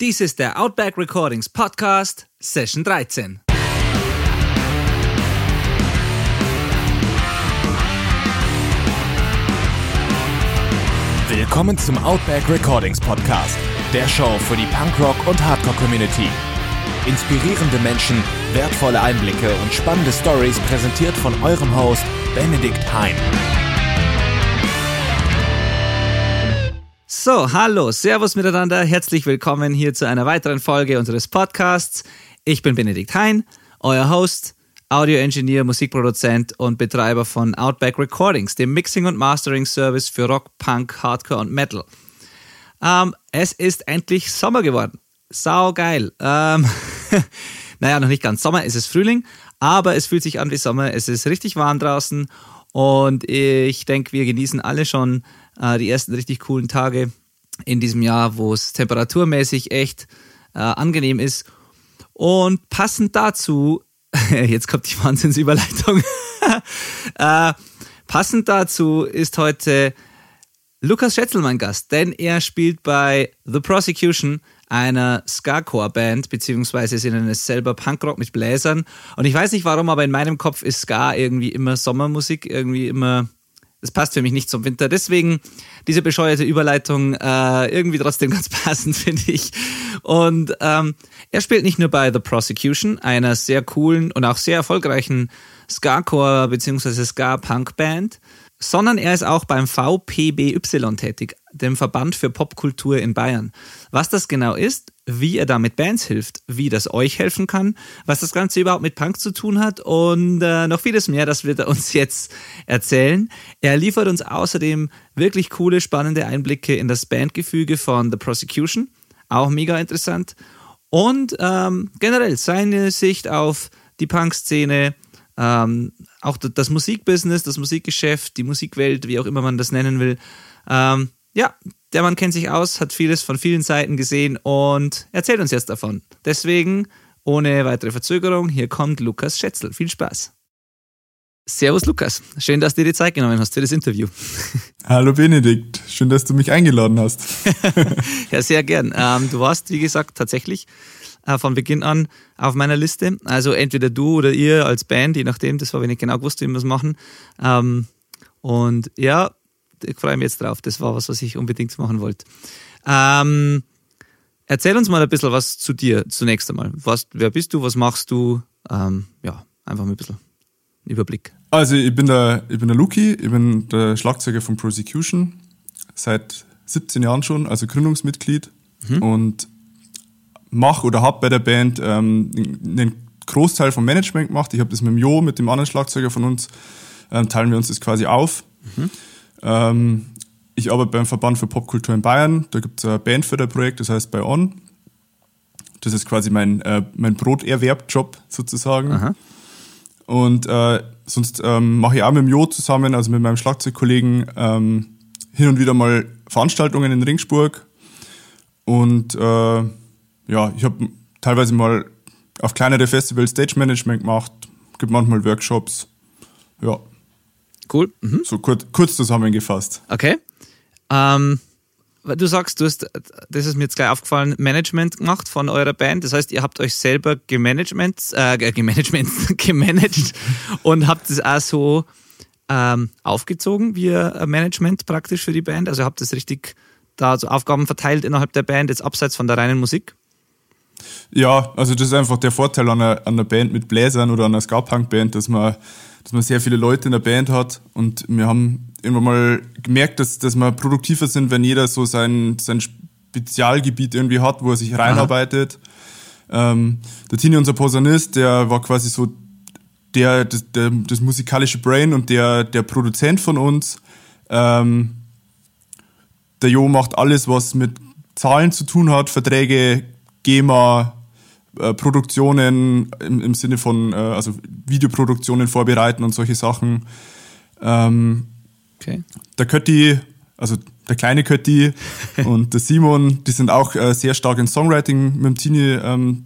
Dies ist der Outback Recordings Podcast, Session 13. Willkommen zum Outback Recordings Podcast, der Show für die Punkrock- und Hardcore-Community. Inspirierende Menschen, wertvolle Einblicke und spannende Stories präsentiert von eurem Host Benedikt Hein. So, hallo, Servus miteinander, herzlich willkommen hier zu einer weiteren Folge unseres Podcasts. Ich bin Benedikt Hein, euer Host, Audio-Engineer, Musikproduzent und Betreiber von Outback Recordings, dem Mixing- und Mastering-Service für Rock, Punk, Hardcore und Metal. Ähm, es ist endlich Sommer geworden. Sau geil. Ähm, naja, noch nicht ganz Sommer, es ist Frühling, aber es fühlt sich an wie Sommer. Es ist richtig warm draußen und ich denke, wir genießen alle schon äh, die ersten richtig coolen Tage in diesem Jahr, wo es temperaturmäßig echt äh, angenehm ist. Und passend dazu, jetzt kommt die Wahnsinnsüberleitung, äh, passend dazu ist heute Lukas Schätzel mein Gast, denn er spielt bei The Prosecution, einer Ska-Core-Band, beziehungsweise sie nennen es selber Punkrock mit Bläsern. Und ich weiß nicht warum, aber in meinem Kopf ist Ska irgendwie immer Sommermusik, irgendwie immer das passt für mich nicht zum Winter. Deswegen diese bescheuerte Überleitung äh, irgendwie trotzdem ganz passend, finde ich. Und ähm, er spielt nicht nur bei The Prosecution, einer sehr coolen und auch sehr erfolgreichen Ska-Core- bzw. Ska-Punk-Band, sondern er ist auch beim VPBY tätig, dem Verband für Popkultur in Bayern. Was das genau ist, wie er da mit Bands hilft, wie das euch helfen kann, was das Ganze überhaupt mit Punk zu tun hat und äh, noch vieles mehr, das wird er uns jetzt erzählen. Er liefert uns außerdem wirklich coole, spannende Einblicke in das Bandgefüge von The Prosecution, auch mega interessant. Und ähm, generell seine Sicht auf die Punk-Szene, ähm, auch das Musikbusiness, das Musikgeschäft, die Musikwelt, wie auch immer man das nennen will. Ähm, ja, der Mann kennt sich aus, hat vieles von vielen Seiten gesehen und erzählt uns jetzt davon. Deswegen, ohne weitere Verzögerung, hier kommt Lukas Schätzel. Viel Spaß. Servus Lukas, schön, dass du dir die Zeit genommen hast für das Interview. Hallo Benedikt, schön, dass du mich eingeladen hast. ja, sehr gern. Ähm, du warst, wie gesagt, tatsächlich äh, von Beginn an auf meiner Liste. Also entweder du oder ihr als Band, je nachdem, das war, wenn ich genau gewusst, wie wir es machen. Ähm, und ja, ich freue mich jetzt drauf. Das war was, was ich unbedingt machen wollte. Ähm, erzähl uns mal ein bisschen was zu dir zunächst einmal. Was, wer bist du? Was machst du? Ähm, ja, einfach mal ein bisschen Überblick. Also ich bin der, ich bin der Luki, ich bin der Schlagzeuger von Prosecution seit 17 Jahren schon, also Gründungsmitglied mhm. und mache oder habe bei der Band ähm, einen Großteil vom Management gemacht. Ich habe das mit dem Jo, mit dem anderen Schlagzeuger von uns, ähm, teilen wir uns das quasi auf. Mhm. Ähm, ich arbeite beim Verband für Popkultur in Bayern. Da gibt es ein Bandförderprojekt, das heißt bei On. Das ist quasi mein, äh, mein Broterwerbjob sozusagen. Aha. Und äh, sonst ähm, mache ich auch mit dem Jo zusammen, also mit meinem Schlagzeugkollegen, ähm, hin und wieder mal Veranstaltungen in Ringsburg. Und äh, ja, ich habe teilweise mal auf kleinere Festivals Stage Management gemacht, gibt manchmal Workshops. Ja. Cool. Mhm. So kurz, kurz zusammengefasst. Okay. Ähm, du sagst, du hast, das ist mir jetzt gleich aufgefallen, Management gemacht von eurer Band. Das heißt, ihr habt euch selber gemanagement, äh, gemanagement, gemanagt und habt es auch so ähm, aufgezogen, wie ein Management praktisch für die Band. Also habt ihr richtig da so Aufgaben verteilt innerhalb der Band, jetzt abseits von der reinen Musik? Ja, also das ist einfach der Vorteil an einer, an einer Band mit Bläsern oder einer Ska-Punk-Band, dass man dass man sehr viele Leute in der Band hat und wir haben irgendwann mal gemerkt, dass, dass wir produktiver sind, wenn jeder so sein, sein Spezialgebiet irgendwie hat, wo er sich reinarbeitet. Ähm, der Tini, unser Posaunist, der war quasi so der, das, der, das musikalische Brain und der, der Produzent von uns. Ähm, der Jo macht alles, was mit Zahlen zu tun hat, Verträge, GEMA, äh, Produktionen im, im Sinne von, äh, also Videoproduktionen vorbereiten und solche Sachen. Ähm, okay. Der Kötti, also der kleine Kötti und der Simon, die sind auch äh, sehr stark in Songwriting mit dem Tini ähm,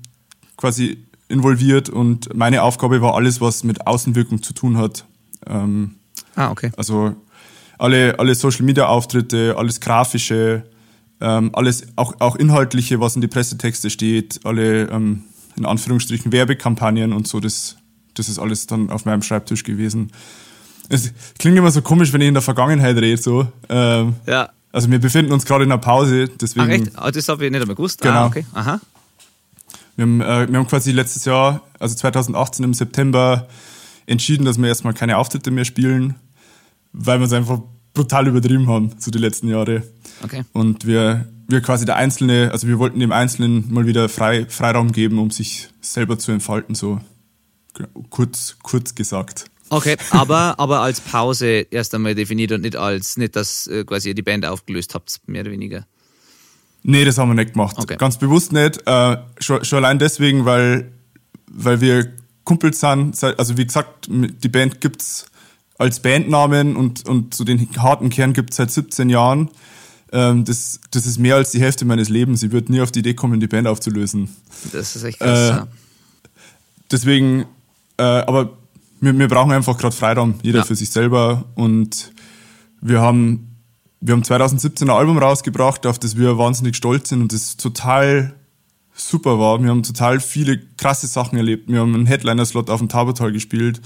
quasi involviert und meine Aufgabe war alles, was mit Außenwirkung zu tun hat. Ähm, ah, okay. Also alle, alle Social Media Auftritte, alles Grafische, ähm, alles, auch, auch inhaltliche, was in die Pressetexte steht, alle ähm, in Anführungsstrichen Werbekampagnen und so, das, das ist alles dann auf meinem Schreibtisch gewesen. Es klingt immer so komisch, wenn ich in der Vergangenheit rede, so. Ähm, Ja. Also wir befinden uns gerade in einer Pause, deswegen. Ach echt? Ah, das habe ich nicht einmal gewusst. Genau. Ah, okay. Aha. Wir haben, äh, wir haben quasi letztes Jahr, also 2018 im September, entschieden, dass wir erstmal keine Auftritte mehr spielen, weil wir es einfach brutal übertrieben haben, so die letzten Jahre. Okay. Und wir, wir quasi der Einzelne, also wir wollten dem Einzelnen mal wieder frei, Freiraum geben, um sich selber zu entfalten, so kurz, kurz gesagt. Okay, aber, aber als Pause erst einmal definiert und nicht als, nicht, dass äh, quasi ihr die Band aufgelöst habt, mehr oder weniger. Nee, das haben wir nicht gemacht. Okay. Ganz bewusst nicht. Äh, schon, schon allein deswegen, weil, weil wir Kumpels sind. Also wie gesagt, die Band gibt's als Bandnamen und, und so den harten Kern gibt's seit 17 Jahren. Ähm, das, das ist mehr als die Hälfte meines Lebens. Ich würde nie auf die Idee kommen, die Band aufzulösen. Das ist echt krass. Äh, ja. Deswegen, äh, aber wir, wir brauchen einfach gerade Freiraum, jeder Ja. für sich selber. Und wir haben, wir haben 2017 ein Album rausgebracht, auf das wir wahnsinnig stolz sind und das total super war. Wir haben total viele krasse Sachen erlebt. Wir haben einen Headliner-Slot auf dem Tabotal gespielt.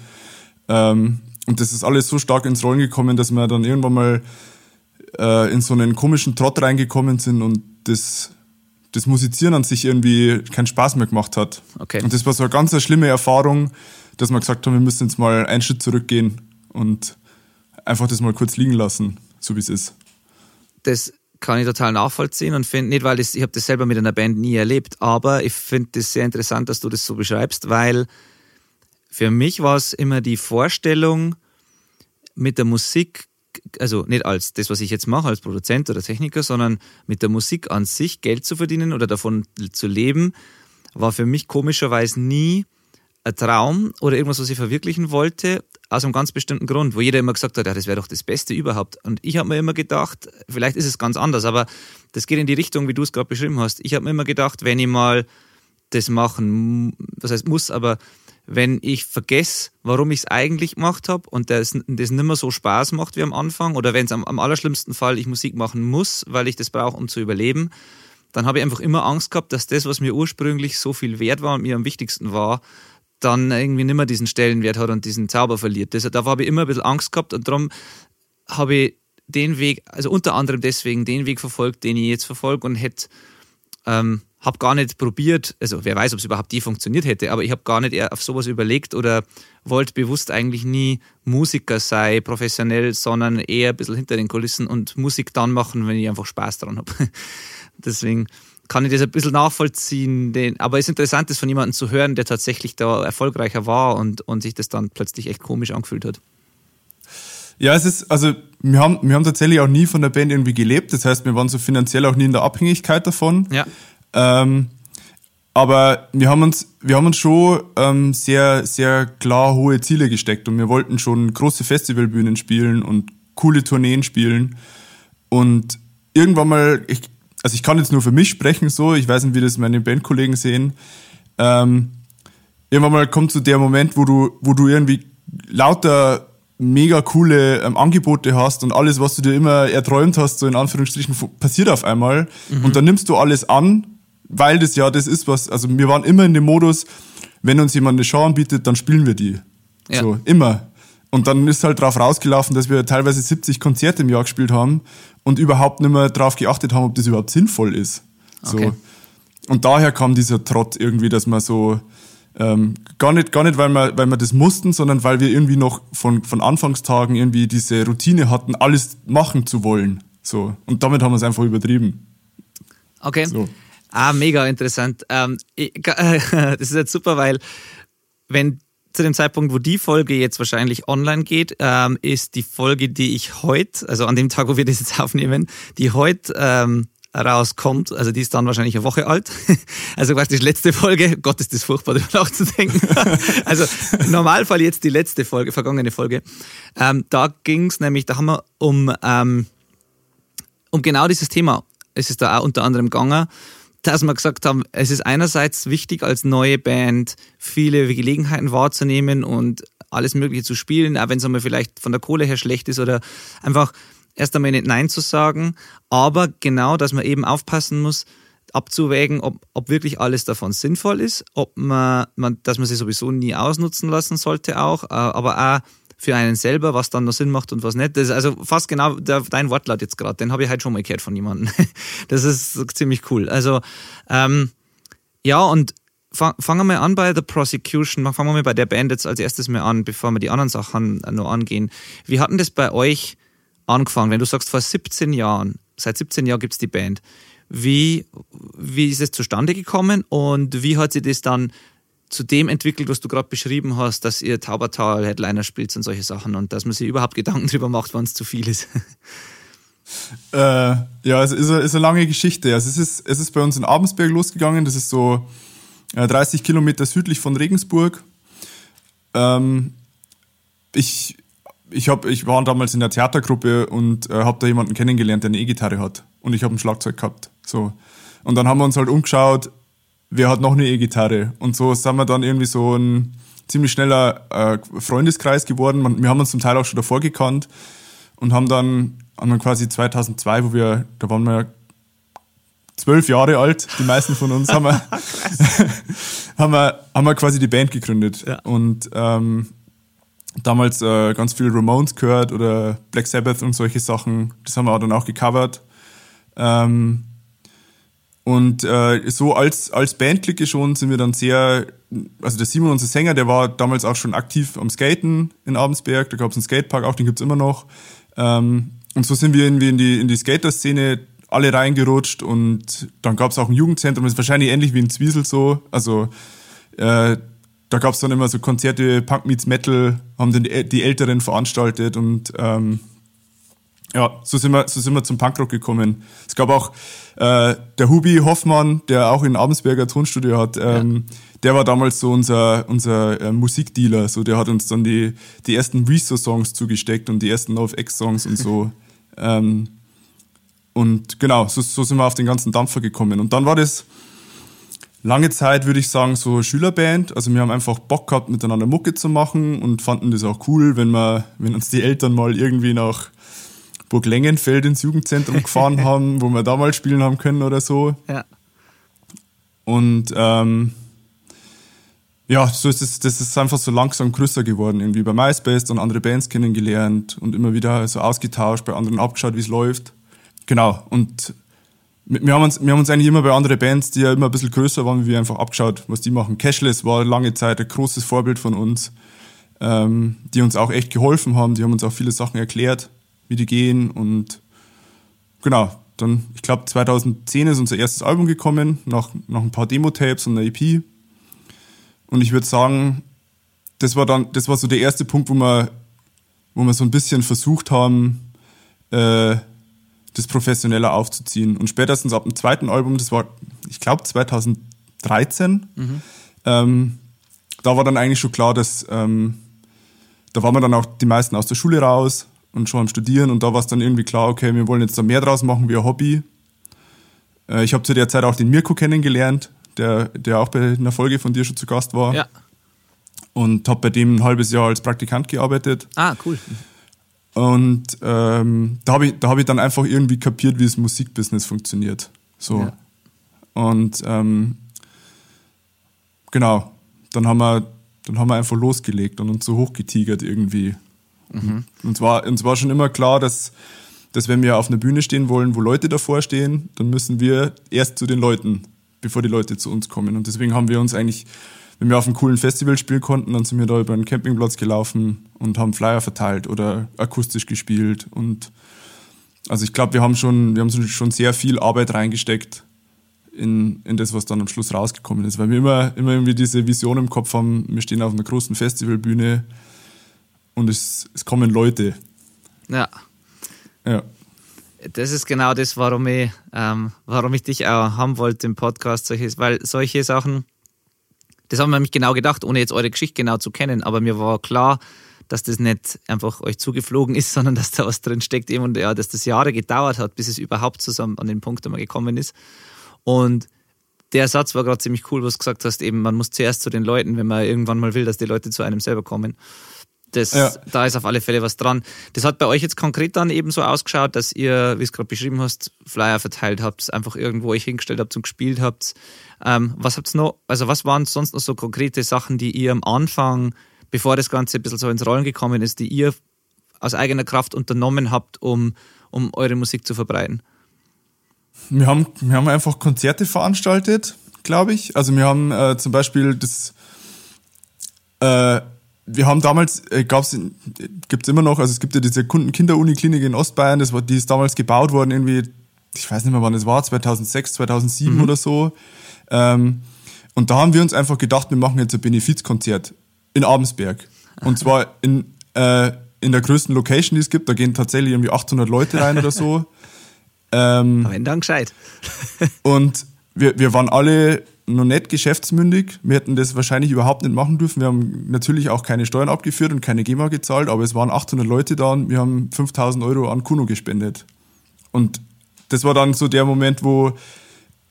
Ähm, und das ist alles so stark ins Rollen gekommen, dass wir dann irgendwann mal äh, in so einen komischen Trott reingekommen sind und das, das Musizieren an sich irgendwie keinen Spaß mehr gemacht hat. Okay. Und das war so eine ganz eine schlimme Erfahrung, dass wir gesagt haben, wir müssen jetzt mal einen Schritt zurückgehen und einfach das mal kurz liegen lassen, so wie es ist. das kann ich total nachvollziehen und finde nicht, weil das, ich habe das selber mit einer Band nie erlebt, aber ich finde das sehr interessant, dass du das so beschreibst, weil für mich war es immer die Vorstellung mit der Musik, also nicht als das, was ich jetzt mache als Produzent oder Techniker, sondern mit der Musik an sich Geld zu verdienen oder davon zu leben, war für mich komischerweise nie ein Traum oder irgendwas, was ich verwirklichen wollte, aus einem ganz bestimmten Grund, wo jeder immer gesagt hat, ja, das wäre doch das Beste überhaupt. Und ich habe mir immer gedacht, vielleicht ist es ganz anders, aber das geht in die Richtung, wie du es gerade beschrieben hast. Ich habe mir immer gedacht, wenn ich mal das machen, was heißt muss, aber wenn ich vergesse, warum ich es eigentlich gemacht habe und das, das nicht mehr so Spaß macht wie am Anfang oder wenn es am, am allerschlimmsten Fall ich Musik machen muss, weil ich das brauche, um zu überleben, dann habe ich einfach immer Angst gehabt, dass das, was mir ursprünglich so viel wert war und mir am wichtigsten war, dann irgendwie nicht mehr diesen Stellenwert hat und diesen Zauber verliert. Das, da habe ich immer ein bisschen Angst gehabt und darum habe ich den Weg, also unter anderem deswegen den Weg verfolgt, den ich jetzt verfolge und hätte, ähm, habe gar nicht probiert, also wer weiß, ob es überhaupt je funktioniert hätte, aber ich habe gar nicht auf sowas überlegt oder wollte bewusst eigentlich nie Musiker sein, professionell, sondern eher ein bisschen hinter den Kulissen und Musik dann machen, wenn ich einfach Spaß dran habe. Deswegen kann ich das ein bisschen nachvollziehen. Den, aber es ist interessant, das von jemandem zu hören, der tatsächlich da erfolgreicher war und, und sich das dann plötzlich echt komisch angefühlt hat. Ja, es ist, also wir haben, wir haben tatsächlich auch nie von der Band irgendwie gelebt. Das heißt, wir waren so finanziell auch nie in der Abhängigkeit davon. Ja. Ähm, aber wir haben uns, wir haben uns schon ähm, sehr, sehr klar hohe Ziele gesteckt und wir wollten schon große Festivalbühnen spielen und coole Tourneen spielen. Und irgendwann mal, ich, also ich kann jetzt nur für mich sprechen, so, ich weiß nicht, wie das meine Bandkollegen sehen. Ähm, irgendwann mal kommt so der Moment, wo du, wo du irgendwie lauter mega coole ähm, Angebote hast und alles, was du dir immer erträumt hast, so in Anführungsstrichen, passiert auf einmal. Und dann nimmst du alles an, weil das ja das ist, was, also wir waren immer in dem Modus, wenn uns jemand eine Show anbietet, dann spielen wir die. Ja. So, immer. Und dann ist halt drauf rausgelaufen, dass wir teilweise 70 Konzerte im Jahr gespielt haben und überhaupt nicht mehr drauf geachtet haben, ob das überhaupt sinnvoll ist. So. Okay. Und daher kam dieser Trott irgendwie, dass man so ähm, gar nicht, gar nicht, weil wir, weil wir das mussten, sondern weil wir irgendwie noch von, von Anfangstagen irgendwie diese Routine hatten, alles machen zu wollen. So. Und damit haben wir es einfach übertrieben. Okay. So. Ah, mega interessant. Ähm, ich, äh, das ist jetzt super, weil wenn zu dem Zeitpunkt, wo die Folge jetzt wahrscheinlich online geht, ähm, ist die Folge, die ich heute, also an dem Tag, wo wir das jetzt aufnehmen, die heute ähm, rauskommt, also die ist dann wahrscheinlich eine Woche alt. Also quasi die letzte Folge, Gott ist das furchtbar, darüber nachzudenken. Also im Normalfall jetzt die letzte Folge, vergangene Folge. Ähm, da ging es nämlich, da haben wir um ähm, um genau dieses Thema ist es da auch unter anderem gegangen, dass wir gesagt haben, es ist einerseits wichtig als neue Band viele Gelegenheiten wahrzunehmen und alles Mögliche zu spielen, auch wenn es einmal vielleicht von der Kohle her schlecht ist oder einfach erst einmal nicht Nein zu sagen, aber genau, dass man eben aufpassen muss, abzuwägen, ob, ob wirklich alles davon sinnvoll ist, ob man, man, dass man sie sowieso nie ausnutzen lassen sollte auch, äh, aber auch für einen selber, was dann noch Sinn macht und was nicht. Das ist also fast genau der, dein Wortlaut jetzt gerade, den habe ich halt schon mal gehört von jemandem. Das ist ziemlich cool. Also ähm, ja, und fangen wir mal an bei The Prosecution. Fangen wir mal bei der Band jetzt als erstes mal an, bevor wir die anderen Sachen noch angehen. Wie hat denn das bei euch angefangen? Wenn du sagst, vor 17 Jahren, seit 17 Jahren gibt es die Band. Wie, wie ist es zustande gekommen und wie hat sich das dann zu dem entwickelt, was du gerade beschrieben hast, dass ihr Taubertal Headliner spielt und solche Sachen und dass man sich überhaupt Gedanken darüber macht, wann es zu viel ist? Äh, ja, es ist eine, ist eine lange Geschichte. Also es ist, es ist bei uns in Abensberg losgegangen. Das ist so 30 äh, Kilometer südlich von Regensburg. Ähm, ich, ich, hab, ich war damals in der Theatergruppe und äh, habe da jemanden kennengelernt, der eine E-Gitarre hat. Und ich habe ein Schlagzeug gehabt. So. Und dann haben wir uns halt umgeschaut, wer hat noch eine E-Gitarre. Und so sind wir dann irgendwie so ein ziemlich schneller äh, Freundeskreis geworden. Wir haben uns zum Teil auch schon davor gekannt und haben dann, haben dann quasi 2002, wo wir, da waren wir zwölf Jahre alt, die meisten von uns, haben wir, haben wir, haben wir quasi die Band gegründet. Ja. Und ähm, damals äh, ganz viel Ramones gehört oder Black Sabbath und solche Sachen. Das haben wir auch dann auch gecovert. Ähm, und äh, so als, als Bandklicke schon sind wir dann sehr, also der Simon, unser Sänger, der war damals auch schon aktiv am Skaten in Abensberg, da gab es einen Skatepark, auch den gibt's immer noch. Ähm, und so sind wir irgendwie in die, in die Skater-Szene alle reingerutscht und dann gab's auch ein Jugendzentrum, das ist wahrscheinlich ähnlich wie in Zwiesel so. Also äh, da gab's dann immer so Konzerte, Punk meets Metal, haben dann die, die Älteren veranstaltet und ähm, ja, so sind wir, so sind wir zum Punkrock gekommen. Es gab auch äh, der Hubi Hoffmann, der auch in Abensberger Tonstudio hat, ähm, ja. der war damals so unser, unser äh, Musikdealer. So, der hat uns dann die, die ersten Rezo-Songs zugesteckt und die ersten Love X-Songs und so. ähm, und genau, so, so sind wir auf den ganzen Dampfer gekommen. Und dann war das lange Zeit, würde ich sagen, so Schülerband. Also wir haben einfach Bock gehabt, miteinander Mucke zu machen und fanden das auch cool, wenn wir, wenn uns die Eltern mal irgendwie nach Burg Lengenfeld ins Jugendzentrum gefahren haben, wo wir da mal spielen haben können oder so. Ja. Und ähm, ja, so ist es, das ist einfach so langsam größer geworden. Irgendwie bei MySpace dann andere Bands kennengelernt und immer wieder so ausgetauscht, bei anderen abgeschaut, wie es läuft. Genau. Und wir haben, uns, wir haben uns eigentlich immer bei anderen Bands, die ja immer ein bisschen größer waren, wie wir einfach abgeschaut, was die machen. Cashless war lange Zeit ein großes Vorbild von uns, ähm, die uns auch echt geholfen haben. Die haben uns auch viele Sachen erklärt wie die gehen. Und genau, dann, ich glaube, 2010 ist unser erstes Album gekommen, nach, nach ein paar Demo-Tapes und einer EP. Und ich würde sagen, das war dann, das war so der erste Punkt, wo wir, wo wir so ein bisschen versucht haben, äh, das professioneller aufzuziehen. Und spätestens ab dem zweiten Album, das war, ich glaube, 2013, mhm. ähm, da war dann eigentlich schon klar, dass ähm, da waren wir dann auch die meisten aus der Schule raus und schon am Studieren und da war es dann irgendwie klar, okay, wir wollen jetzt da mehr draus machen wie ein Hobby. Äh, ich habe zu der Zeit auch den Mirko kennengelernt, der, der auch bei einer Folge von dir schon zu Gast war. Ja. Und habe bei dem ein halbes Jahr als Praktikant gearbeitet. Ah, cool. Und ähm, da habe ich, hab ich dann einfach irgendwie kapiert, wie das Musikbusiness funktioniert. So. Ja. Und ähm, genau, dann haben, wir, dann haben wir einfach losgelegt und uns so hochgetigert irgendwie. Mhm. Und zwar, uns war schon immer klar, dass, dass wenn wir auf einer Bühne stehen wollen, wo Leute davor stehen, dann müssen wir erst zu den Leuten, bevor die Leute zu uns kommen. Und deswegen haben wir uns eigentlich, wenn wir auf einem coolen Festival spielen konnten, dann sind wir da über einen Campingplatz gelaufen und haben Flyer verteilt oder akustisch gespielt. Und also ich glaube, wir haben schon, wir haben schon sehr viel Arbeit reingesteckt in, in das, was dann am Schluss rausgekommen ist. Weil wir immer, immer irgendwie diese Vision im Kopf haben, wir stehen auf einer großen Festivalbühne, und es, es kommen Leute. Ja. Ja. Das ist genau das, warum ich, ähm, warum ich dich auch haben wollte im Podcast, solches, weil solche Sachen, das haben wir nämlich genau gedacht, ohne jetzt eure Geschichte genau zu kennen, aber mir war klar, dass das nicht einfach euch zugeflogen ist, sondern dass da was drin steckt eben und ja, dass das Jahre gedauert hat, bis es überhaupt zusammen an den Punkt einmal gekommen ist. Und der Satz war gerade ziemlich cool, was du gesagt hast, eben man muss zuerst zu den Leuten, wenn man irgendwann mal will, dass die Leute zu einem selber kommen. Das, ja. da ist auf alle Fälle was dran. Das hat bei euch jetzt konkret dann eben so ausgeschaut, dass ihr, wie es gerade beschrieben hast, Flyer verteilt habt, einfach irgendwo euch hingestellt habt und gespielt habt. Ähm, was habt's noch, also was waren sonst noch so konkrete Sachen, die ihr am Anfang, bevor das Ganze ein bisschen so ins Rollen gekommen ist, die ihr aus eigener Kraft unternommen habt, um, um eure Musik zu verbreiten? Wir haben, wir haben einfach Konzerte veranstaltet, glaube ich. Also wir haben äh, zum Beispiel das äh, wir haben damals, äh, gab's, gibt's immer noch, also es gibt ja diese Kunden-Kinder-Uniklinik in Ostbayern, das war, die ist damals gebaut worden, irgendwie, ich weiß nicht mehr wann es war, 2006, 2007 mhm. oder so. Ähm, und da haben wir uns einfach gedacht, wir machen jetzt ein Benefizkonzert in Abensberg. Und zwar in, äh, in der größten Location, die es gibt, da gehen tatsächlich irgendwie 800 Leute rein oder so. Ähm, Aber dann gescheit. und wir, wir waren alle noch nicht geschäftsmündig. Wir hätten das wahrscheinlich überhaupt nicht machen dürfen. Wir haben natürlich auch keine Steuern abgeführt und keine GEMA gezahlt, aber es waren 800 Leute da und wir haben 5000 Euro an Kuno gespendet. Und das war dann so der Moment, wo,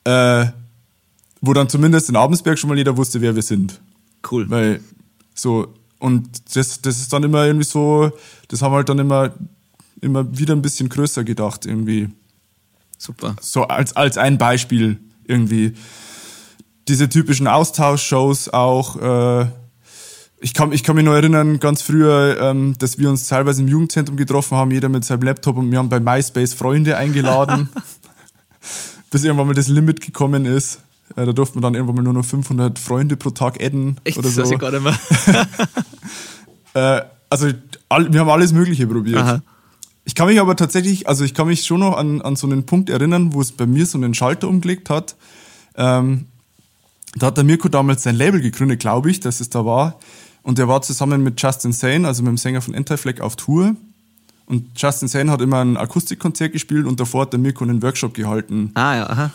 äh, wo dann zumindest in Abensberg schon mal jeder wusste, wer wir sind. Cool. Weil so, und das, das ist dann immer irgendwie so, das haben wir halt dann immer, immer wieder ein bisschen größer gedacht, irgendwie. Super. So als, als ein Beispiel irgendwie diese typischen Austauschshows auch. Äh, ich kann, ich kann mich noch erinnern, ganz früher, ähm, dass wir uns teilweise im Jugendzentrum getroffen haben, jeder mit seinem Laptop und wir haben bei MySpace Freunde eingeladen, bis irgendwann mal das Limit gekommen ist. Äh, da durften wir dann irgendwann mal nur noch 500 Freunde pro Tag adden. Echt, oder das so. weiß ich gar nicht mehr. äh, also all, wir haben alles Mögliche probiert. Aha. Ich kann mich aber tatsächlich, also ich kann mich schon noch an, an so einen Punkt erinnern, wo es bei mir so einen Schalter umgelegt hat. Ähm, da hat der Mirko damals sein Label gegründet, glaube ich, dass es da war. Und er war zusammen mit Justin Sane, also mit dem Sänger von Anti-Flag, auf Tour. Und Justin Sane hat immer ein Akustikkonzert gespielt und davor hat der Mirko einen Workshop gehalten. Ah ja, aha.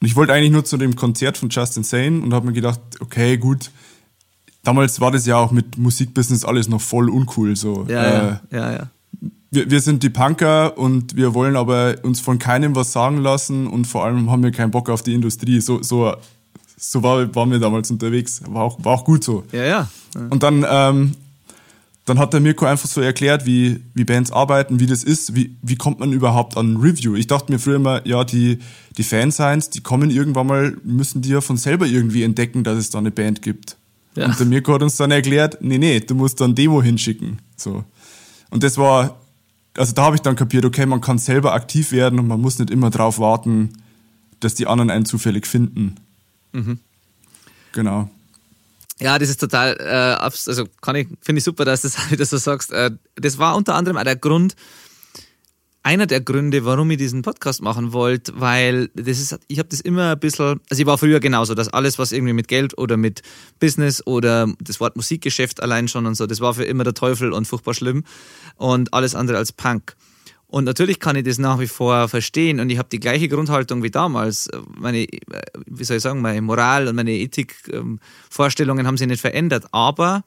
Und ich wollte eigentlich nur zu dem Konzert von Justin Sane und habe mir gedacht, okay, gut. Damals war das ja auch mit Musikbusiness alles noch voll uncool. So. Ja, äh, ja, ja, ja. Wir, wir sind die Punker und wir wollen aber uns von keinem was sagen lassen und vor allem haben wir keinen Bock auf die Industrie. So, so, so war, waren wir damals unterwegs. War auch, war auch gut so. Ja, ja. Und dann, ähm, dann hat der Mirko einfach so erklärt, wie, wie Bands arbeiten, wie das ist, wie, wie kommt man überhaupt an Review. Ich dachte mir früher immer, ja, die, die Fansigns, die kommen irgendwann mal, müssen die ja von selber irgendwie entdecken, dass es da eine Band gibt. Ja. Und der Mirko hat uns dann erklärt, nee, nee, du musst dann Demo hinschicken. So. Und das war also da habe ich dann kapiert, okay, man kann selber aktiv werden und man muss nicht immer darauf warten, dass die anderen einen zufällig finden. Mhm. Genau. Ja, das ist total, äh, also kann ich, finde ich super, dass du das wieder so sagst. Äh, das war unter anderem auch der Grund, einer der Gründe, warum ich diesen Podcast machen wollte, weil das ist, ich habe das immer ein bisschen, also ich war früher genauso, dass alles, was irgendwie mit Geld oder mit Business oder das Wort Musikgeschäft allein schon und so, das war für immer der Teufel und furchtbar schlimm und alles andere als Punk. Und natürlich kann ich das nach wie vor verstehen und ich habe die gleiche Grundhaltung wie damals. Meine, wie soll ich sagen, meine Moral und meine Ethikvorstellungen haben sich nicht verändert. Aber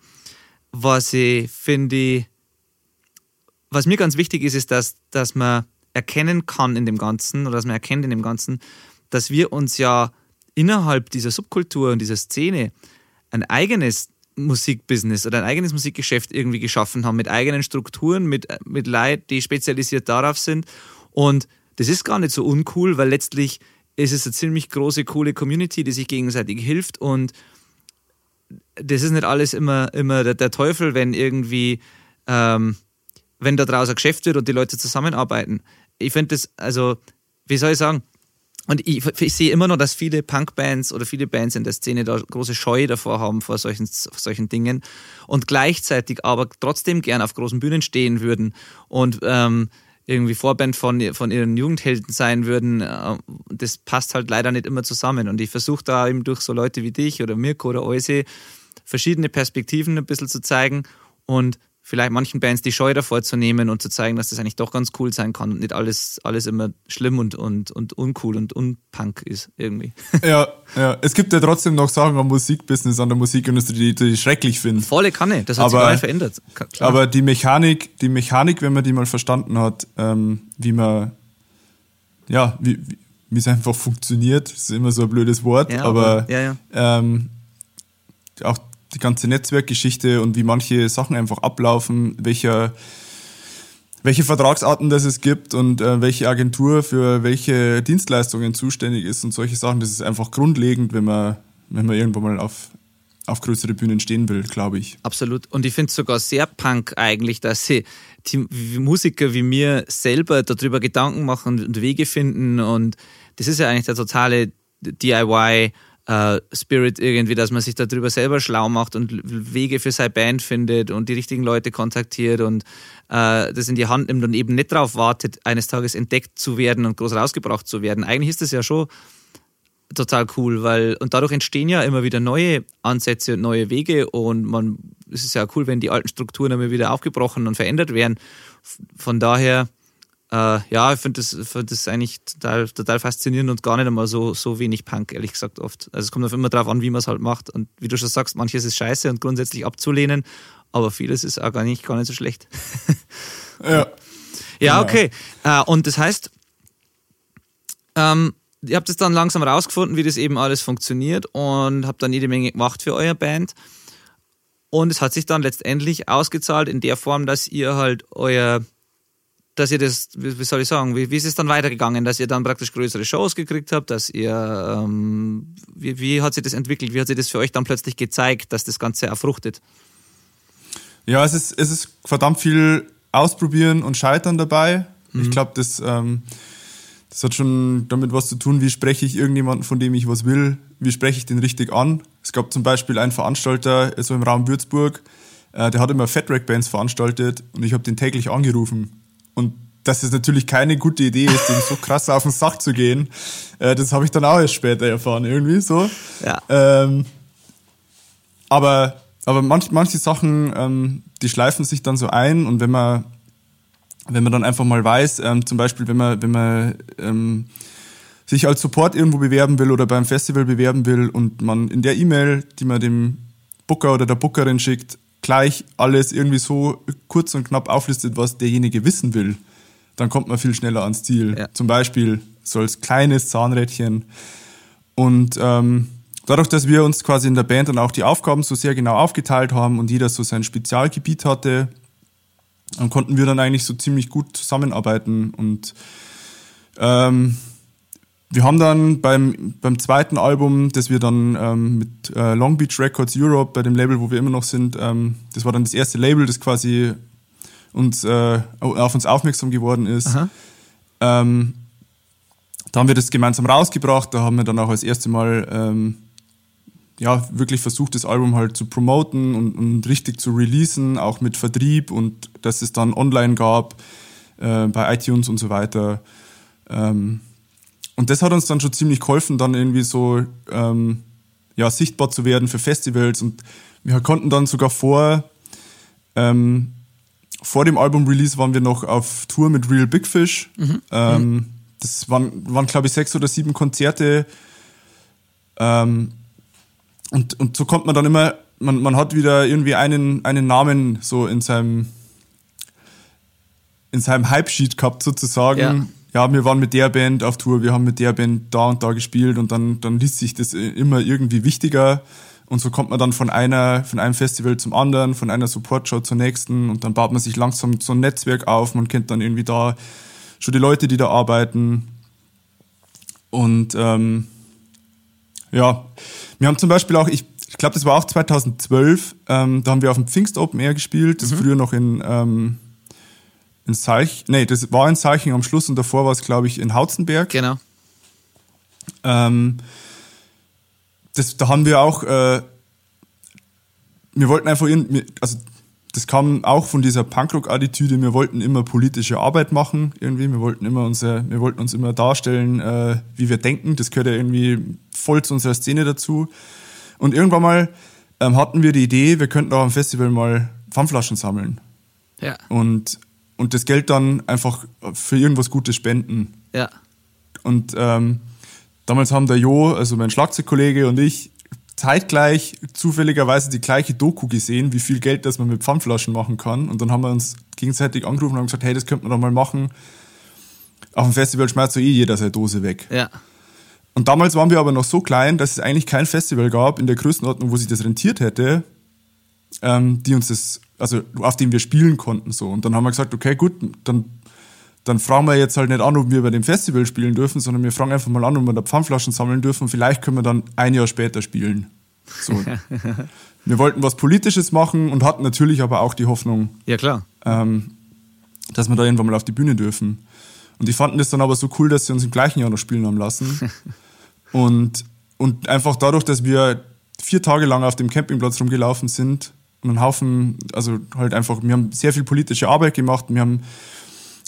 was ich finde, was mir ganz wichtig ist, ist, dass, dass man erkennen kann in dem Ganzen oder dass man erkennt in dem Ganzen, dass wir uns ja innerhalb dieser Subkultur und dieser Szene ein eigenes Musikbusiness oder ein eigenes Musikgeschäft irgendwie geschaffen haben, mit eigenen Strukturen, mit, mit Leuten, die spezialisiert darauf sind. Und das ist gar nicht so uncool, weil letztlich ist es eine ziemlich große, coole Community, die sich gegenseitig hilft. Und das ist nicht alles immer, immer der, der Teufel, wenn irgendwie, ähm, wenn da draußen ein Geschäft wird und die Leute zusammenarbeiten. Ich finde das, also, wie soll ich sagen, und ich, ich, sehe immer noch, dass viele Punkbands oder viele Bands in der Szene da große Scheu davor haben vor solchen, vor solchen Dingen und gleichzeitig aber trotzdem gern auf großen Bühnen stehen würden und ähm, irgendwie Vorband von, von ihren Jugendhelden sein würden. Äh, das passt halt leider nicht immer zusammen. Und ich versuche da eben durch so Leute wie dich oder Mirko oder Euse verschiedene Perspektiven ein bisschen zu zeigen und vielleicht manchen Bands die Scheu davor zu nehmen und zu zeigen, dass das eigentlich doch ganz cool sein kann und nicht alles, alles immer schlimm und, und, und uncool und unpunk ist irgendwie. Ja, ja. Es gibt ja trotzdem noch Sachen am Musikbusiness, an der Musikindustrie, die, die ich schrecklich finde. Volle Kanne, das hat aber, sich gar nicht verändert. Klar. Aber die Mechanik, die Mechanik, wenn man die mal verstanden hat, ähm, wie man, ja, wie, wie es einfach funktioniert, ist immer so ein blödes Wort, ja, aber, aber ja, ja. Ähm, auch die ganze Netzwerkgeschichte und wie manche Sachen einfach ablaufen, welcher welche Vertragsarten das es gibt und äh, welche Agentur für welche Dienstleistungen zuständig ist und solche Sachen. Das ist einfach grundlegend, wenn man, wenn man irgendwann mal auf, auf größere Bühnen stehen will, glaube ich. Absolut. Und ich finde es sogar sehr punk eigentlich, dass sie die Musiker wie mir selber darüber Gedanken machen und Wege finden. Und das ist ja eigentlich der totale DIY. Uh, Spirit irgendwie, dass man sich darüber selber schlau macht und Wege für seine Band findet und die richtigen Leute kontaktiert und uh, das in die Hand nimmt und eben nicht darauf wartet, eines Tages entdeckt zu werden und groß rausgebracht zu werden. Eigentlich ist das ja schon total cool, weil und dadurch entstehen ja immer wieder neue Ansätze und neue Wege und man es ist ja cool, wenn die alten Strukturen immer wieder aufgebrochen und verändert werden. Von daher, äh, ja, ich finde das, find das eigentlich total, total faszinierend und gar nicht einmal so, so wenig Punk, ehrlich gesagt, oft. Also es kommt auf immer darauf an, wie man es halt macht. Und wie du schon sagst, manches ist scheiße und grundsätzlich abzulehnen, aber vieles ist auch gar nicht, gar nicht so schlecht. ja. Ja, okay. Äh, und das heißt, ähm, ihr habt es dann langsam rausgefunden, wie das eben alles funktioniert und habt dann jede Menge gemacht für euer Band. Und es hat sich dann letztendlich ausgezahlt in der Form, dass ihr halt euer, dass ihr das, wie soll ich sagen, wie, wie ist es dann weitergegangen, dass ihr dann praktisch größere Shows gekriegt habt, dass ihr, ähm, wie, wie hat sich das entwickelt, wie hat sich das für euch dann plötzlich gezeigt, dass das Ganze erfruchtet? Ja, es ist, es ist verdammt viel Ausprobieren und Scheitern dabei. Mhm. Ich glaube, das, ähm, das hat schon damit was zu tun, wie spreche ich irgendjemanden, von dem ich was will, wie spreche ich den richtig an. Es gab zum Beispiel einen Veranstalter so im Raum Würzburg, äh, der hat immer Fatrack-Bands veranstaltet und ich habe den täglich angerufen. Und dass es natürlich keine gute Idee ist, dem so krass auf den Sack zu gehen, äh, das habe ich dann auch erst später erfahren, irgendwie so. Ja. Ähm, aber aber manch, manche Sachen, ähm, die schleifen sich dann so ein und wenn man wenn man dann einfach mal weiß, ähm, zum Beispiel, wenn man, wenn man ähm, sich als Support irgendwo bewerben will oder beim Festival bewerben will und man in der E-Mail, die man dem Booker oder der Bookerin schickt, gleich alles irgendwie so kurz und knapp auflistet, was derjenige wissen will, dann kommt man viel schneller ans Ziel. Ja. Zum Beispiel so als kleines Zahnrädchen. Und ähm, dadurch, dass wir uns quasi in der Band dann auch die Aufgaben so sehr genau aufgeteilt haben und jeder so sein Spezialgebiet hatte, dann konnten wir dann eigentlich so ziemlich gut zusammenarbeiten und ähm, wir haben dann beim, beim zweiten Album, das wir dann ähm, mit äh, Long Beach Records Europe, bei dem Label, wo wir immer noch sind, ähm, das war dann das erste Label, das quasi uns, äh, auf uns aufmerksam geworden ist. Ähm, da haben wir das gemeinsam rausgebracht, da haben wir dann auch als erste Mal ähm, ja, wirklich versucht, das Album halt zu promoten und, und, richtig zu releasen, auch mit Vertrieb und dass es dann online gab, äh, bei iTunes und so weiter. Und das hat uns dann schon ziemlich geholfen, dann irgendwie so ähm, ja, sichtbar zu werden für Festivals. Und wir konnten dann sogar vor, ähm, vor dem Album-Release waren wir noch auf Tour mit Real Big Fish. Mhm. Ähm, mhm. Das waren, waren glaube ich, sechs oder sieben Konzerte. Ähm, und, und so kommt man dann immer, man, man hat wieder irgendwie einen, einen Namen so in seinem, in seinem Hype-Sheet gehabt sozusagen. Ja. Ja. wir waren mit der Band auf Tour, wir haben mit der Band da und da gespielt und dann, dann liest sich das immer irgendwie wichtiger. Und so kommt man dann von einer, von einem Festival zum anderen, von einer Support-Show zur nächsten und dann baut man sich langsam so ein Netzwerk auf. Man kennt dann irgendwie da schon die Leute, die da arbeiten. Und ähm, ja, wir haben zum Beispiel auch, ich, ich glaube, das war auch 2012, ähm, da haben wir auf dem Pfingst Open Air gespielt, das mhm. früher noch in, ähm, in Salch, nee, das war in Salching am Schluss und davor war es, glaube ich, in Hautzenberg. Genau. Ähm, das, da haben wir auch, äh, wir wollten einfach, also das kam auch von dieser Punkrock-Attitüde. Wir wollten immer politische Arbeit machen, irgendwie. Wir wollten immer unser, wir wollten uns immer darstellen, äh, wie wir denken. Das gehört ja irgendwie voll zu unserer Szene dazu. Und irgendwann mal ähm, hatten wir die Idee, wir könnten auch am Festival mal Pfandflaschen sammeln. Ja. Und, und das Geld dann einfach für irgendwas Gutes spenden. Ja. Und ähm, damals haben der Jo, also mein Schlagzeugkollege und ich, zeitgleich zufälligerweise die gleiche Doku gesehen, wie viel Geld das man mit Pfandflaschen machen kann. Und dann haben wir uns gegenseitig angerufen und haben gesagt, hey, das könnte man doch mal machen. Auf dem Festival schmeißt so eh jeder seine Dose weg. Ja. Und damals waren wir aber noch so klein, dass es eigentlich kein Festival gab in der Größenordnung, wo sich das rentiert hätte. Ähm, die uns das, also auf dem wir spielen konnten. So. Und dann haben wir gesagt, okay, gut, dann, dann fragen wir jetzt halt nicht an, ob wir bei dem Festival spielen dürfen, sondern wir fragen einfach mal an, ob wir da Pfandflaschen sammeln dürfen. Vielleicht können wir dann ein Jahr später spielen. So. wir wollten was Politisches machen und hatten natürlich aber auch die Hoffnung, Ja, klar. ähm, dass wir da irgendwann mal auf die Bühne dürfen. Und die fanden das dann aber so cool, dass sie uns im gleichen Jahr noch spielen haben lassen. und, und einfach dadurch, dass wir vier Tage lang auf dem Campingplatz rumgelaufen sind einen Haufen, also halt einfach, wir haben sehr viel politische Arbeit gemacht. Wir haben,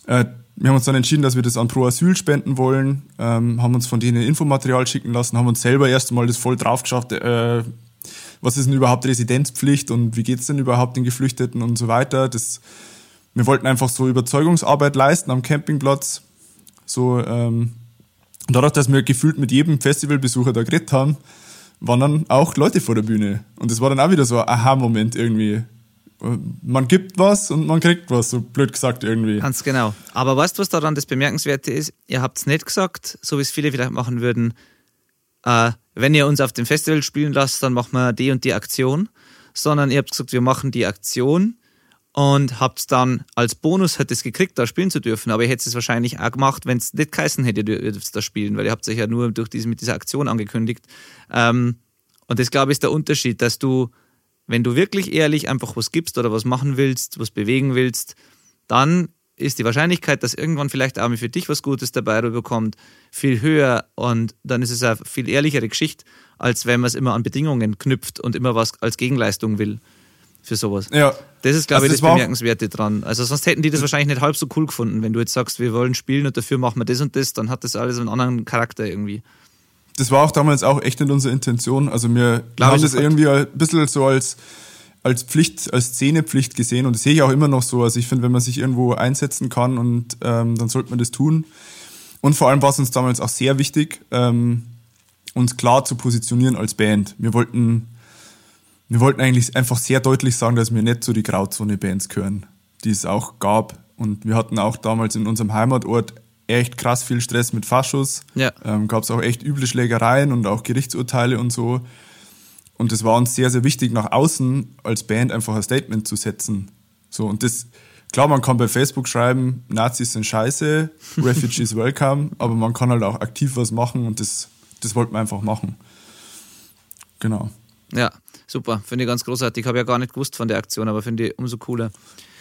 äh, wir haben uns dann entschieden, dass wir das an Pro Asyl spenden wollen, ähm, haben uns von denen Infomaterial schicken lassen, haben uns selber erst mal das voll drauf geschafft, äh, was ist denn überhaupt Residenzpflicht und wie geht's denn überhaupt den Geflüchteten und so weiter. Das, wir wollten einfach so Überzeugungsarbeit leisten am Campingplatz. So, ähm, dadurch, dass wir gefühlt mit jedem Festivalbesucher da geredet haben, waren dann auch Leute vor der Bühne. Und das war dann auch wieder so ein Aha-Moment irgendwie. Man gibt was und man kriegt was, so blöd gesagt irgendwie. Ganz genau. Aber weißt du, was daran das Bemerkenswerte ist? Ihr habt es nicht gesagt, so wie es viele vielleicht machen würden, äh, wenn ihr uns auf dem Festival spielen lasst, dann machen wir die und die Aktion, sondern ihr habt gesagt, wir machen die Aktion und habt dann als Bonus hättet es gekriegt, da spielen zu dürfen. Aber ihr hättet es wahrscheinlich auch gemacht, wenn es nicht geheißen hätte, ihr dürft da spielen, weil ihr habt euch ja nur durch diese, mit dieser Aktion angekündigt. Ähm, und das, glaube ich, ist der Unterschied, dass du, wenn du wirklich ehrlich einfach was gibst oder was machen willst, was bewegen willst, dann ist die Wahrscheinlichkeit, dass irgendwann vielleicht auch für dich was Gutes dabei rüberkommt, viel höher und dann ist es eine viel ehrlichere Geschichte, als wenn man es immer an Bedingungen knüpft und immer was als Gegenleistung will für sowas. Ja. Das ist, glaube Also ich, das das Bemerkenswerte dran. Also sonst hätten die das wahrscheinlich nicht halb so cool gefunden, wenn du jetzt sagst, wir wollen spielen und dafür machen wir das und das, dann hat das alles einen anderen Charakter irgendwie. Das war auch damals auch echt nicht unsere Intention. Also wir Glaub haben das irgendwie ein bisschen so als, als Pflicht, als Szenepflicht gesehen und das sehe ich auch immer noch so. Also ich finde, wenn man sich irgendwo einsetzen kann und ähm, dann sollte man das tun. Und vor allem war es uns damals auch sehr wichtig, ähm, uns klar zu positionieren als Band. Wir wollten, wir wollten eigentlich einfach sehr deutlich sagen, dass wir nicht zu die Grauzone-Bands gehören, die es auch gab. Und wir hatten auch damals in unserem Heimatort echt krass viel Stress mit Faschos. Ja. Ähm, Gab es auch echt üble Schlägereien und auch Gerichtsurteile und so. Und es war uns sehr, sehr wichtig, nach außen als Band einfach ein Statement zu setzen. So, und das, klar, man kann bei Facebook schreiben, Nazis sind scheiße, Refugees welcome, aber man kann halt auch aktiv was machen und das, das wollten wir einfach machen. Genau. Ja, super. Finde ich ganz großartig. Habe ja gar nicht gewusst von der Aktion, aber finde ich umso cooler.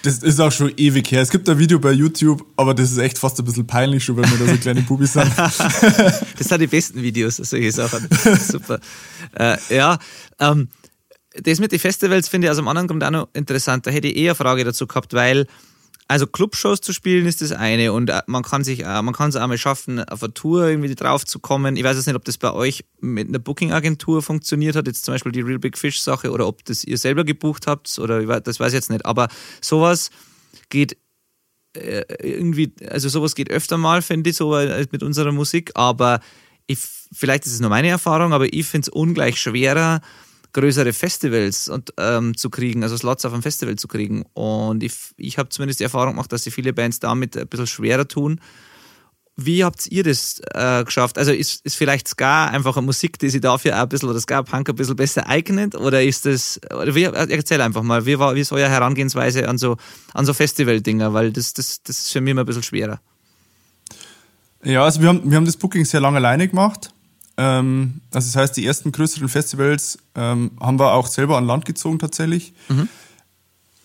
Das ist auch schon ewig her. Es gibt ein Video bei YouTube, aber das ist echt fast ein bisschen peinlich, schon weil wir da so kleine Bubis sind. Das sind die besten Videos, solche Sachen. Super. Äh, ja, ähm, das mit den Festivals finde ich aus einem anderen Grund auch noch interessant. Da hätte ich eher eine Frage dazu gehabt, weil also Clubshows zu spielen ist das eine und äh, man kann sich, äh, man kann es auch mal schaffen, auf eine Tour irgendwie drauf zu kommen. Ich weiß jetzt nicht, ob das bei euch mit einer Booking-Agentur funktioniert hat, jetzt zum Beispiel die Real Big Fish Sache oder ob das ihr selber gebucht habt oder das weiß ich jetzt nicht. Aber sowas geht äh, irgendwie, also sowas geht öfter mal, finde ich, so mit unserer Musik, aber ich, vielleicht ist es nur meine Erfahrung, aber ich finde es ungleich schwerer, größere Festivals und, ähm, zu kriegen, also Slots auf einem Festival zu kriegen. Und ich, ich habe zumindest die Erfahrung gemacht, dass sich viele Bands damit ein bisschen schwerer tun. Wie habt ihr das äh, geschafft? Also ist, ist vielleicht Ska einfach eine Musik, die sich dafür auch ein bisschen oder Ska-Punk ein bisschen besser eignet? Oder ist das, oder wie, erzähl einfach mal, wie, war, wie ist eure Herangehensweise an so, an so Festival-Dinger? Weil das, das, das ist für mich immer ein bisschen schwerer. Ja, also wir haben, wir haben das Booking sehr lange alleine gemacht. Ähm, also das heißt, die ersten größeren Festivals ähm, haben wir auch selber an Land gezogen tatsächlich.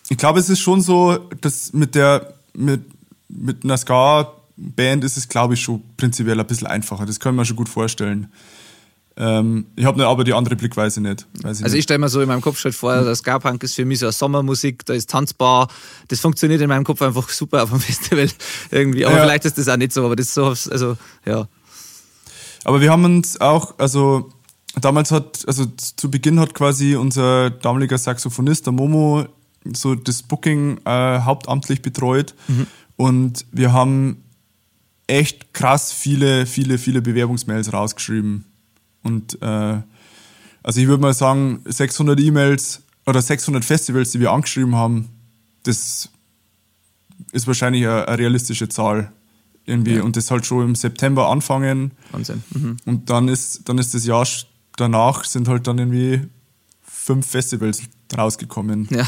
Ich glaube, es ist schon so, dass mit der mit, mit einer Ska-Band ist es, glaube ich, schon prinzipiell ein bisschen einfacher. Das können wir schon gut vorstellen. Ähm, ich habe aber die andere Blickweise nicht. Ich Also ich stelle mir so in meinem Kopf schon vor, das Ska-Punk ist für mich so eine Sommermusik, da ist tanzbar, das funktioniert in meinem Kopf einfach super auf dem Festival irgendwie. Aber Ja. vielleicht ist das auch nicht so, aber das ist so, also ja. Aber wir haben uns auch, also damals hat, also zu Beginn hat quasi unser damaliger Saxophonist, der Momo, so das Booking äh, hauptamtlich betreut. Und wir haben echt krass viele, viele, viele Bewerbungsmails rausgeschrieben. Und äh, also ich würde mal sagen, 600 E-Mails oder 600 Festivals, die wir angeschrieben haben, das ist wahrscheinlich eine, eine realistische Zahl. Irgendwie. Und das halt schon im September anfangen. Wahnsinn. Mhm. Und dann ist, dann ist das Jahr danach sind halt dann irgendwie fünf Festivals rausgekommen. Ja.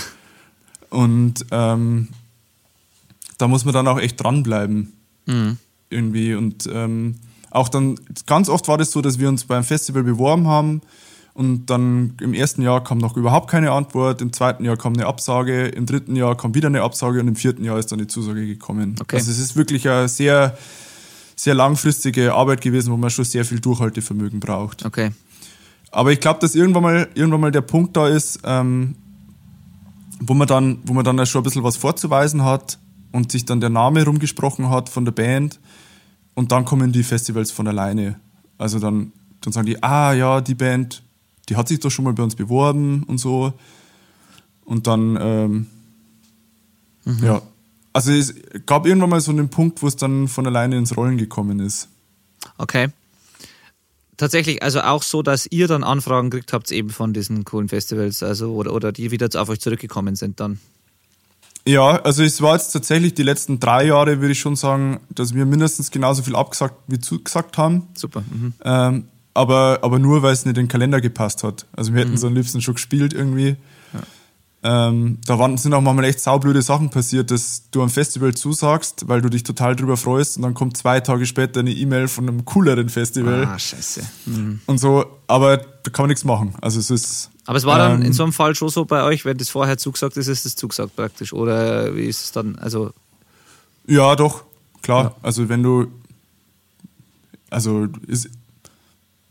Und ähm, da muss man dann auch echt dranbleiben. Mhm. Irgendwie. Und ähm, auch dann, ganz oft war das so, dass wir uns beim Festival beworben haben und dann im ersten Jahr kam noch überhaupt keine Antwort, im zweiten Jahr kam eine Absage, im dritten Jahr kam wieder eine Absage und im vierten Jahr ist dann die Zusage gekommen. Okay. Also es ist wirklich eine sehr, sehr langfristige Arbeit gewesen, wo man schon sehr viel Durchhaltevermögen braucht. Okay. Aber ich glaube, dass irgendwann mal, irgendwann mal der Punkt da ist, ähm, wo man dann, wo man dann schon ein bisschen was vorzuweisen hat und sich dann der Name rumgesprochen hat von der Band und dann kommen die Festivals von alleine. Also dann, dann sagen die, ah ja, die Band, die hat sich doch schon mal bei uns beworben und so. Und dann, ähm, ja. Also es gab irgendwann mal so einen Punkt, wo es dann von alleine ins Rollen gekommen ist. Okay. Tatsächlich, also auch so, dass ihr dann Anfragen gekriegt habt, eben von diesen coolen Festivals, also oder, oder die wieder auf euch zurückgekommen sind dann. Ja, also es war jetzt tatsächlich die letzten drei Jahre, würde ich schon sagen, dass wir mindestens genauso viel abgesagt wie zugesagt haben. Super. Mhm. Ähm, aber, aber nur, weil es nicht in den Kalender gepasst hat. Also wir hätten so am liebsten schon gespielt irgendwie. Ähm, da waren, sind auch manchmal echt saublöde Sachen passiert, dass du am Festival zusagst, weil du dich total drüber freust und dann kommt zwei Tage später eine E-Mail von einem cooleren Festival Ah, scheiße. Mhm. und so. Aber da kann man nichts machen. Also es ist... Aber es war dann ähm, in so einem Fall schon so bei euch, wenn das vorher zugesagt ist, ist es zugesagt praktisch. Oder wie ist es dann? Also, Ja, doch, klar. Ja. Also wenn du, also ist,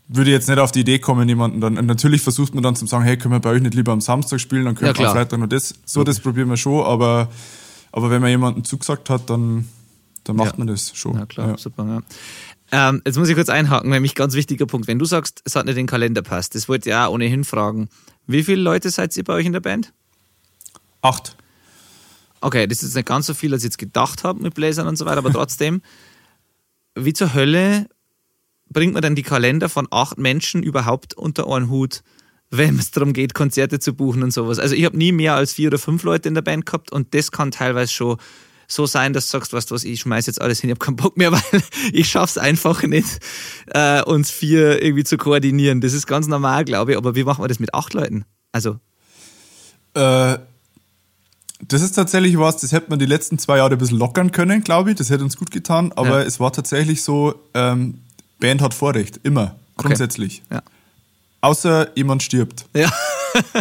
würde jetzt nicht auf die Idee kommen, jemanden dann, und natürlich versucht man dann zu sagen, hey, können wir bei euch nicht lieber am Samstag spielen, dann können Ja, wir am. Freitag noch das. So, das probieren wir schon, aber, aber wenn man jemanden zugesagt hat, dann, dann macht Ja. man das schon. ja klar, Ja. super. Ja. Ähm, jetzt muss ich kurz einhaken, nämlich ganz wichtiger Punkt. Wenn du sagst, es hat nicht in den Kalender passt, das wollte ich auch ohnehin fragen. Wie viele Leute seid ihr bei euch in der Band? Acht. Okay, das ist nicht ganz so viel, als ich jetzt gedacht habe mit Bläsern und so weiter, aber trotzdem, wie zur Hölle bringt man dann die Kalender von acht Menschen überhaupt unter einen Hut, wenn es darum geht, Konzerte zu buchen und sowas? Also ich habe nie mehr als vier oder fünf Leute in der Band gehabt und das kann teilweise schon so sein, dass du sagst, weißt du was, ich schmeiß jetzt alles hin, ich habe keinen Bock mehr, weil ich schaff's einfach nicht, äh, uns vier irgendwie zu koordinieren. Das ist ganz normal, glaube ich, aber wie machen wir das mit acht Leuten? Also, Äh, das ist tatsächlich was, das hätte man die letzten zwei Jahre ein bisschen lockern können, glaube ich. Das hätte uns gut getan. Aber Ja. es war tatsächlich so, ähm, Band hat Vorrecht, immer, Okay. grundsätzlich. ja. Außer jemand stirbt. Ja.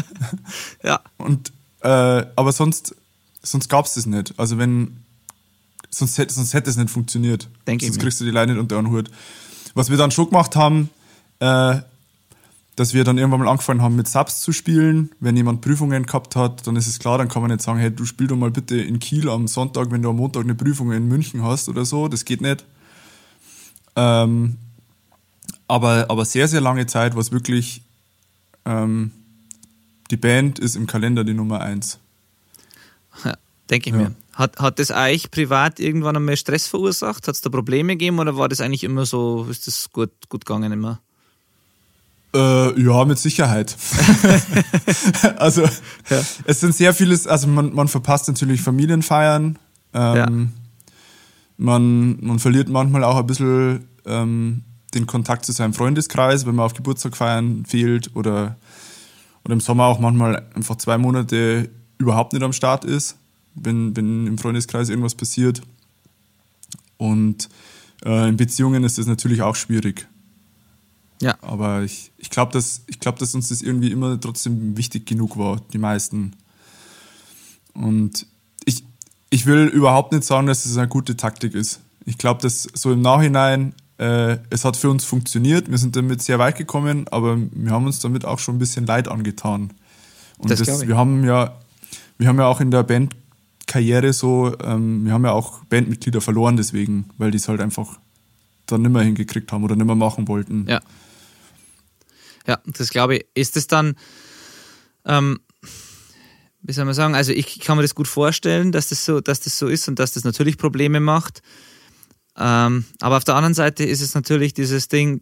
ja. Und, äh, aber sonst, sonst gab es das nicht. Also wenn, sonst hätte, sonst hätte es nicht funktioniert. Denke ich sonst kriegst du die Leine nicht unter den Hut. Was wir dann schon gemacht haben, äh, dass wir dann irgendwann mal angefangen haben, mit Subs zu spielen. Wenn jemand Prüfungen gehabt hat, dann ist es klar, dann kann man nicht sagen, hey, du spiel doch mal bitte in Kiel am Sonntag, wenn du am Montag eine Prüfung in München hast oder so. Das geht nicht. Ähm, aber, aber sehr, sehr lange Zeit war es wirklich, ähm, die Band ist im Kalender die Nummer eins. Ja, Denke ich Ja. mir. Hat, hat das euch privat irgendwann einmal Stress verursacht? Hat es da Probleme gegeben oder war das eigentlich immer so, ist das gut, gut gegangen immer? Äh, ja, mit Sicherheit. also Ja. es sind sehr vieles, also man, man verpasst natürlich Familienfeiern. Ähm, man, man verliert manchmal auch ein bisschen ähm, den Kontakt zu seinem Freundeskreis, wenn man auf Geburtstag feiern fehlt oder, oder im Sommer auch manchmal einfach zwei Monate überhaupt nicht am Start ist, wenn, wenn im Freundeskreis irgendwas passiert. Und äh, in Beziehungen ist das natürlich auch schwierig. Ja. Aber ich, ich glaube, dass, ich glaub, dass uns das irgendwie immer trotzdem wichtig genug war, die meisten. Und ich, ich will überhaupt nicht sagen, dass es eine gute Taktik ist. Ich glaube, dass so im Nachhinein, äh, es hat für uns funktioniert, wir sind damit sehr weit gekommen, aber wir haben uns damit auch schon ein bisschen Leid angetan. Und Das das wir haben ja, wir haben ja auch in der Bandkarriere so, ähm, wir haben ja auch Bandmitglieder verloren deswegen, weil die es halt einfach dann nimmer hingekriegt haben oder nimmer machen wollten. Ja. Ja, das glaube ich. Ist es dann, ähm, wie soll man sagen, also ich kann mir das gut vorstellen, dass das so, dass das so ist und dass das natürlich Probleme macht. Ähm, aber auf der anderen Seite ist es natürlich dieses Ding,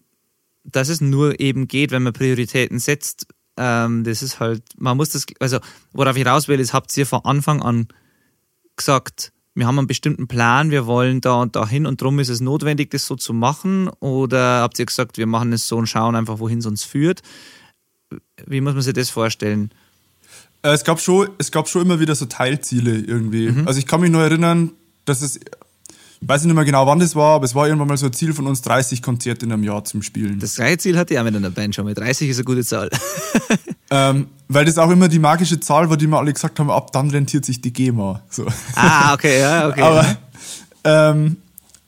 dass es nur eben geht, wenn man Prioritäten setzt. Ähm, das ist halt, man muss das, also worauf ich raus will, ist, habt ihr von Anfang an gesagt, wir haben einen bestimmten Plan, wir wollen da und dahin und darum ist es notwendig, das so zu machen? Oder habt ihr gesagt, wir machen es so und schauen einfach, wohin es uns führt? Wie muss man sich das vorstellen? Äh, es, gab schon, es gab schon immer wieder so Teilziele irgendwie. Also ich kann mich nur erinnern, dass es, ich weiß nicht mehr genau, wann das war, aber es war irgendwann mal so ein Ziel von uns, 30 Konzerte in einem Jahr zum Spielen. Das gleiche Ziel hatte ich auch mit einer Band schon mal. 30 ist eine gute Zahl. Ähm, weil das auch immer die magische Zahl war, die wir alle gesagt haben, ab dann rentiert sich die GEMA. So. ah, okay, ja, okay. Aber, ähm,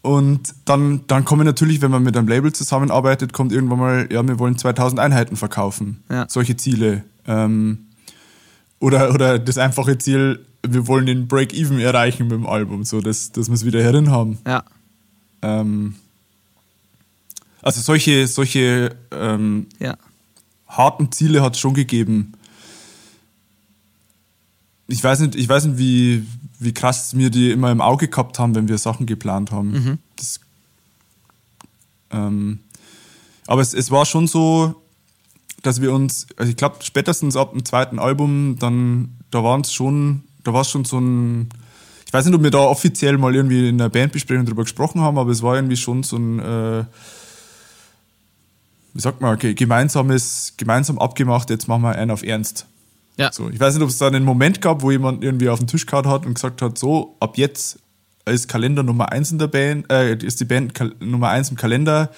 und dann, dann kommen natürlich, wenn man mit einem Label zusammenarbeitet, kommt irgendwann mal, ja, wir wollen 2000 Einheiten verkaufen. Ja. Solche Ziele. Ähm, oder, oder das einfache Ziel, wir wollen den Break-Even erreichen mit dem Album, so dass, dass wir es wieder herin haben. ja, Ähm, also solche, solche ähm, ja. harten Ziele hat es schon gegeben. Ich weiß nicht, ich weiß nicht wie, wie krass wir die immer im Auge gehabt haben, wenn wir Sachen geplant haben. Das, ähm, aber es, es war schon so, dass wir uns, also ich glaube, spätestens ab dem zweiten Album, dann, da waren es schon, da war es schon so ein, ich weiß nicht, ob wir da offiziell mal irgendwie in der Bandbesprechung drüber gesprochen haben, aber es war irgendwie schon so ein, äh, wie sagt man, ge- gemeinsames, gemeinsam abgemacht, jetzt machen wir einen auf Ernst. Ja. So, ich weiß nicht, ob es da einen Moment gab, wo jemand irgendwie auf den Tisch gehauen hat und gesagt hat, so, ab jetzt ist Kalender Nummer eins in der Band, äh, ist die Band Kal Nummer eins im Kalender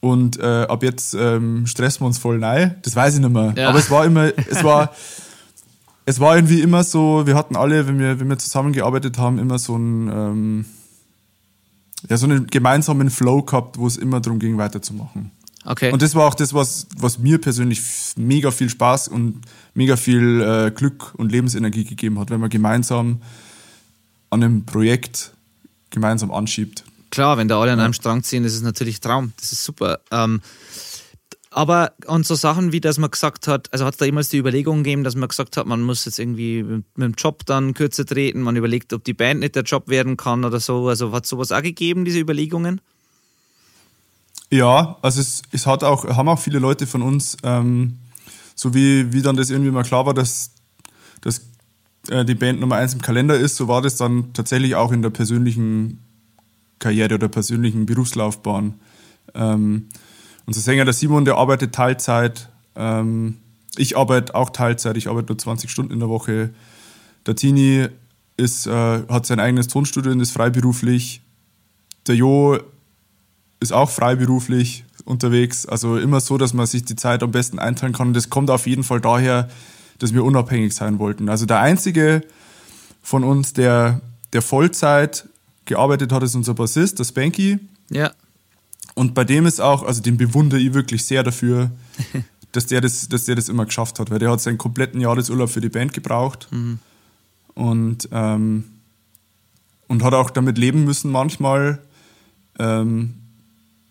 und äh, ab jetzt ähm, stressen wir uns voll rein. Das weiß ich nicht mehr. Ja. Aber es war immer, es war, es war irgendwie immer so, wir hatten alle, wenn wir, wenn wir zusammengearbeitet haben, immer so einen, ähm, ja, so einen gemeinsamen Flow gehabt, wo es immer darum ging, weiterzumachen. Okay. Und das war auch das, was, was mir persönlich mega viel Spaß und mega viel äh, Glück und Lebensenergie gegeben hat, wenn man gemeinsam an einem Projekt gemeinsam anschiebt. Klar, wenn da alle an einem Strang ziehen, das ist natürlich Traum. Das ist super. Ähm, aber und so Sachen wie, dass man gesagt hat, also hat es da jemals die Überlegung gegeben, dass man gesagt hat, man muss jetzt irgendwie mit, mit dem Job dann kürzer treten, man überlegt, ob die Band nicht der Job werden kann oder so. Also hat sowas auch gegeben, diese Überlegungen? Ja, also es, es hat auch, haben auch viele Leute von uns, ähm, so wie, wie dann das irgendwie mal klar war, dass, dass äh, die Band Nummer eins im Kalender ist, so war das dann tatsächlich auch in der persönlichen Karriere oder persönlichen Berufslaufbahn. Ähm, unser Sänger, der Simon, der arbeitet Teilzeit. Ähm, ich arbeite auch Teilzeit, ich arbeite nur 20 Stunden in der Woche. Der Tini ist, äh, hat sein eigenes Tonstudio und ist freiberuflich. Der Jo ist auch freiberuflich unterwegs. Also immer so, dass man sich die Zeit am besten einteilen kann. Und das kommt auf jeden Fall daher, dass wir unabhängig sein wollten. Also der einzige von uns, der, der Vollzeit gearbeitet hat, ist unser Bassist, der Spanky. Ja. Und bei dem ist auch, also den bewundere ich wirklich sehr dafür, dass der das, dass der das immer geschafft hat, weil der hat seinen kompletten Jahresurlaub für die Band gebraucht und, ähm, und hat auch damit leben müssen manchmal, ähm,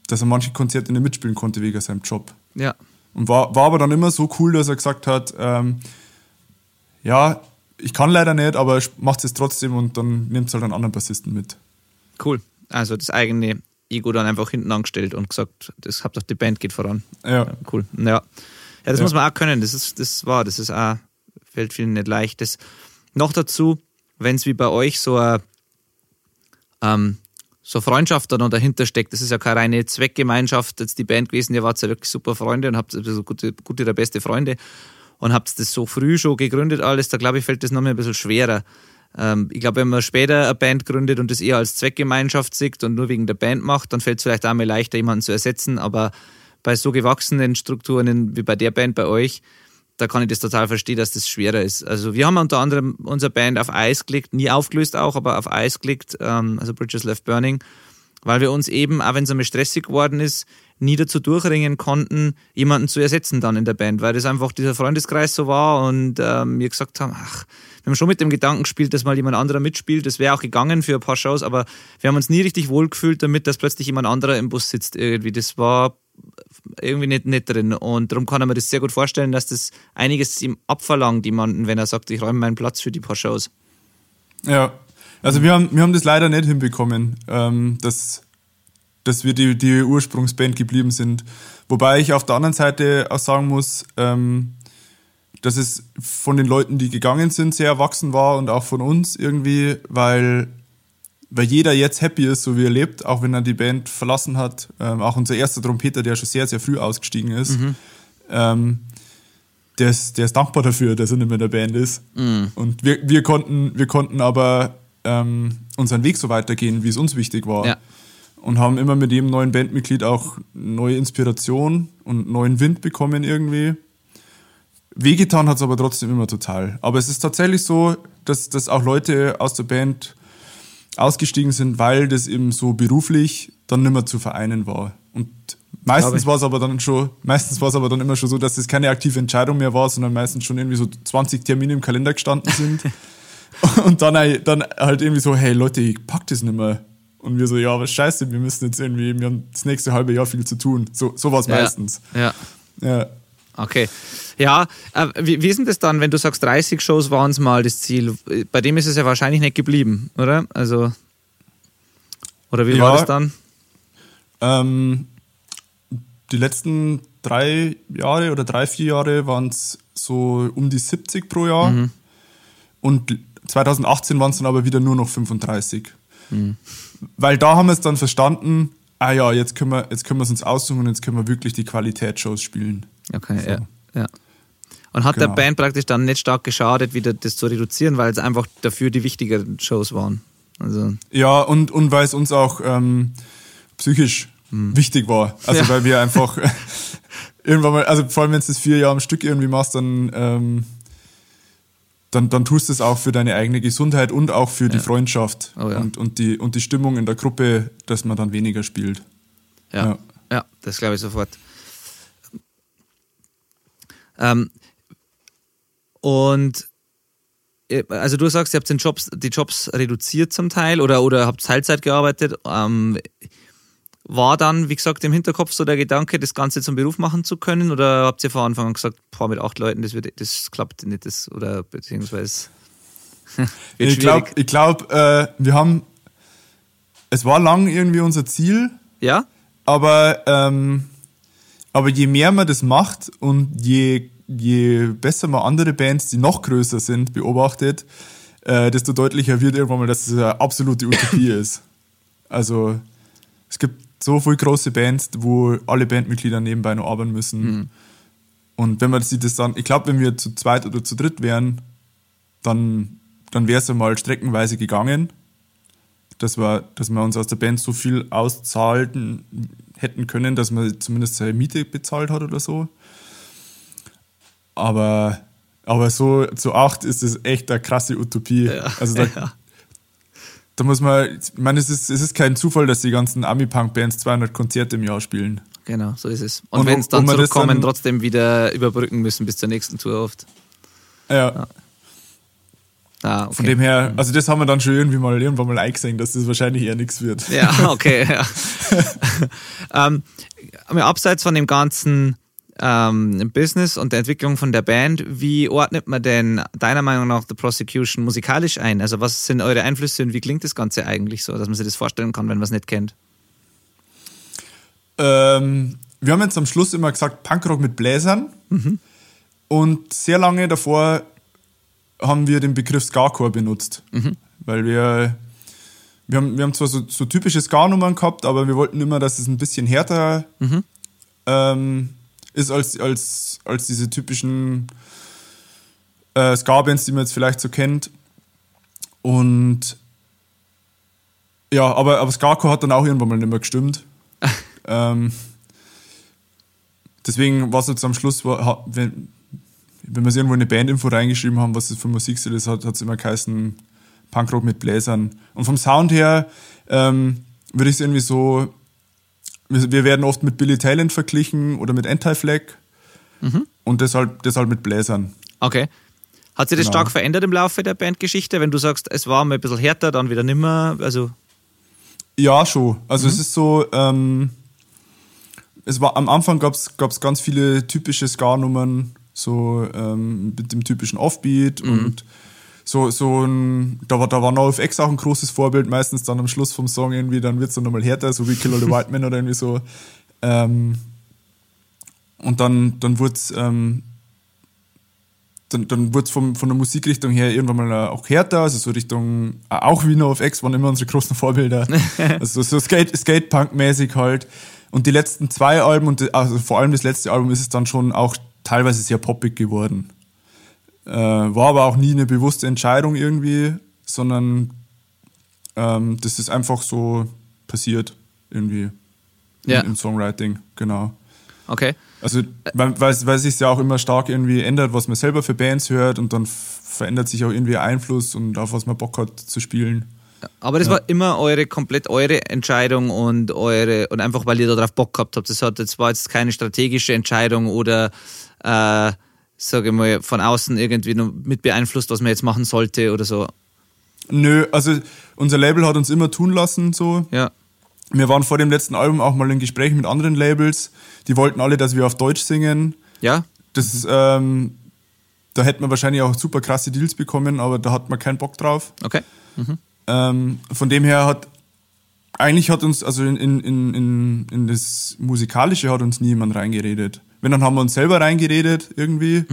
dass er manche Konzerte nicht mitspielen konnte wegen seinem Job. Ja. Und war, war aber dann immer so cool, dass er gesagt hat, ähm, ja, ich kann leider nicht, aber macht es trotzdem und dann nimmt halt einen anderen Bassisten mit. Cool. Also das eigene Ego dann einfach hinten angestellt und gesagt, das habt doch die Band geht voran. Ja. Cool. Ja. Ja, das Ja. muss man auch können. Das ist, das war, das ist auch, fällt vielen nicht leicht. Das, noch dazu, wenn es wie bei euch so eine ähm, so Freundschaft dann dahinter steckt, das ist ja keine reine Zweckgemeinschaft, jetzt die Band gewesen, ihr wart ja wirklich super Freunde und habt also gute, gute oder beste Freunde und habt das so früh schon gegründet alles, da glaube ich, fällt das noch mal ein bisschen schwerer. Ähm, ich glaube, wenn man später eine Band gründet und das eher als Zweckgemeinschaft sieht und nur wegen der Band macht, dann fällt es vielleicht auch mal leichter, jemanden zu ersetzen, aber bei so gewachsenen Strukturen wie bei der Band bei euch, da kann ich das total verstehen, dass das schwerer ist. Also wir haben unter anderem unsere Band auf Eis gelegt, nie aufgelöst auch, aber auf Eis gelegt, ähm, also Bridges Left Burning, weil wir uns eben, auch wenn es einmal stressig geworden ist, nie dazu durchringen konnten, jemanden zu ersetzen dann in der Band, weil das einfach dieser Freundeskreis so war und ähm, wir gesagt haben, ach, wir haben schon mit dem Gedanken gespielt, dass mal jemand anderer mitspielt, das wäre auch gegangen für ein paar Shows, aber wir haben uns nie richtig wohlgefühlt damit, dass plötzlich jemand anderer im Bus sitzt irgendwie. Das war irgendwie nicht, nicht drin. Und darum kann ich mir das sehr gut vorstellen, dass das einiges ihm abverlangt, jemanden, wenn er sagt, ich räume meinen Platz für die paar Shows. Ja, also wir haben, wir haben das leider nicht hinbekommen, ähm, dass, dass wir die, die Ursprungsband geblieben sind. Wobei ich auf der anderen Seite auch sagen muss, ähm, dass es von den Leuten, die gegangen sind, sehr erwachsen war und auch von uns irgendwie, weil, weil jeder jetzt happy ist, so wie er lebt, auch wenn er die Band verlassen hat. Ähm, auch unser erster Trompeter, der schon sehr, sehr früh ausgestiegen ist. Ähm, der ist, der ist dankbar dafür, dass er nicht mehr in der Band ist. Mhm. Und wir, wir, konnten, wir konnten aber ähm, unseren Weg so weitergehen, wie es uns wichtig war. Ja. Und haben immer mit jedem neuen Bandmitglied auch neue Inspiration und neuen Wind bekommen irgendwie. Wehgetan hat es aber trotzdem immer total. Aber es ist tatsächlich so, dass, dass auch Leute aus der Band ausgestiegen sind, weil das eben so beruflich dann nicht mehr zu vereinen war. Und meistens war es aber dann schon, meistens war es aber dann immer schon so, dass es keine aktive Entscheidung mehr war, sondern meistens schon irgendwie so 20 Termine im Kalender gestanden sind. und dann, dann halt irgendwie so, hey Leute, ich pack das nicht mehr. Und wir so, ja, aber scheiße, wir müssen jetzt irgendwie, wir haben das nächste halbe Jahr viel zu tun. So, so war es meistens. Ja. Ja. Okay. Ja, äh, wie, wie ist denn das dann, wenn du sagst, 30 Shows waren es mal das Ziel? Bei dem ist es ja wahrscheinlich nicht geblieben, oder? Also. Oder wie Ja. war das dann? Ähm, die letzten drei Jahre oder drei, vier Jahre waren es so um die 70 pro Jahr. Und 2018 waren es dann aber wieder nur noch 35. Weil da haben wir es dann verstanden, ah ja, jetzt können wir jetzt können wir es uns aussuchen und jetzt können wir wirklich die Qualitätsshows spielen. Okay, ja. ja. Und hat der Genau. Band praktisch dann nicht stark geschadet, wieder das zu reduzieren, weil es einfach dafür die wichtigeren Shows waren? Also, Ja, und, und weil es uns auch ähm, psychisch wichtig war. Also Ja. weil wir einfach irgendwann mal, also vor allem wenn du das vier Jahre am Stück irgendwie machst, dann, ähm, dann, dann tust du es auch für deine eigene Gesundheit und auch für die Freundschaft Oh ja. und, und, die, und die Stimmung in der Gruppe, dass man dann weniger spielt. ja. Ja. Ja, das glaube ich sofort. Ähm, und äh, also du sagst, ihr habt den Jobs, die Jobs reduziert zum Teil oder, oder habt Teilzeit gearbeitet. Ähm, war dann, wie gesagt, im Hinterkopf so der Gedanke, das Ganze zum Beruf machen zu können? Oder habt ihr von Anfang an gesagt, boah, mit acht Leuten, das, wird, das klappt nicht, das, oder beziehungsweise Ich glaube, ich glaub, äh, wir haben, es war lang irgendwie unser Ziel, Ja? Aber, ähm, aber je mehr man das macht und je, je besser man andere Bands, die noch größer sind, beobachtet, äh, desto deutlicher wird irgendwann mal, dass es eine absolute Utopie ist. Also es gibt so viele große Bands, wo alle Bandmitglieder nebenbei noch arbeiten müssen. Und wenn man sich das dann, ich glaube, wenn wir zu zweit oder zu dritt wären, dann, dann wäre es ja mal streckenweise gegangen dass wir, dass wir uns aus der Band so viel auszahlen hätten können, dass man zumindest seine Miete bezahlt hat oder so. Aber, aber so zu acht ist es echt eine krasse Utopie. Also da, ja. Da muss man, ich meine, es ist, es ist kein Zufall, dass die ganzen Ami-Punk-Bands 200 Konzerte im Jahr spielen. Genau, so ist es. Und, Und wenn es dann zurückkommen, dann- trotzdem wieder überbrücken müssen bis zur nächsten Tour oft. Ja, Ah, okay. von dem her, also das haben wir dann schon irgendwie mal irgendwann mal eingesehen, dass das wahrscheinlich eher nichts wird. Ja, okay, ja. ähm, aber abseits von dem ganzen ähm, Business und der Entwicklung von der Band, wie ordnet man denn deiner Meinung nach The Prosecution musikalisch ein? Also was sind eure Einflüsse und wie klingt das Ganze eigentlich so, dass man sich das vorstellen kann, wenn man es nicht kennt? Ähm, wir haben jetzt am Schluss immer gesagt Punkrock mit Bläsern. Und sehr lange davor haben wir den Begriff Ska-Core benutzt. Weil wir, wir haben, wir haben zwar so, so typische Ska-Nummern gehabt, aber wir wollten immer, dass es ein bisschen härter ähm, ist als, als, als diese typischen äh, Ska-Bands, die man jetzt vielleicht so kennt. Und ja, aber, aber Ska-Core hat dann auch irgendwann mal nicht mehr gestimmt. ähm, deswegen war es jetzt am Schluss, war, wenn, wenn wir es irgendwo in eine Bandinfo reingeschrieben haben, was es für Musikstil ist, hat es immer geheißen Punkrock mit Bläsern. Und vom Sound her ähm, würde ich es irgendwie so, wir, werden oft mit Billy Talent verglichen oder mit Anti-Flag und deshalb, deshalb mit Bläsern. Okay. Hat sich das Genau. stark verändert im Laufe der Bandgeschichte, wenn du sagst, es war mal ein bisschen härter, dann wieder nimmer? Also, Ja, schon. Also es ist so, ähm, es war am Anfang gab es ganz viele typische Ska-Nummern, so ähm, mit dem typischen Offbeat und so, so ein, da war, da war NoFX auch ein großes Vorbild, meistens dann am Schluss vom Song irgendwie, dann wird es dann nochmal härter, so wie Kill All the White Man oder irgendwie so. Ähm, und dann, dann wurde es ähm, dann, dann wurde es von der Musikrichtung her irgendwann mal äh, auch härter, also so Richtung, äh, auch wie NoFX waren immer unsere großen Vorbilder. also so Skate, Skatepunk-mäßig halt. Und die letzten zwei Alben und die- also vor allem das letzte Album ist es dann schon auch teilweise sehr poppig geworden. Äh, war aber auch nie eine bewusste Entscheidung irgendwie, sondern ähm, das ist einfach so passiert irgendwie Ja. im, im Songwriting, genau. Okay. Also, weil, weil, weil sich ja auch immer stark irgendwie ändert, was man selber für Bands hört und dann verändert sich auch irgendwie Einfluss und auf was man Bock hat zu spielen. Aber das war immer eure, komplett eure Entscheidung und eure, und einfach weil ihr darauf Bock gehabt habt. Das, hat, das war jetzt keine strategische Entscheidung oder, äh, sage ich mal, von außen irgendwie nur mit beeinflusst, was man jetzt machen sollte oder so. Nö, also unser Label hat uns immer tun lassen, so. Ja. Wir waren vor dem letzten Album auch mal in Gesprächen mit anderen Labels. Die wollten alle, dass wir auf Deutsch singen. Ja? Das, ähm, da hätten wir wahrscheinlich auch super krasse Deals bekommen, aber da hat man keinen Bock drauf. Okay. Ähm, von dem her hat eigentlich hat uns, also in, in, in, in das Musikalische hat uns niemand reingeredet. Wenn, dann haben wir uns selber reingeredet irgendwie.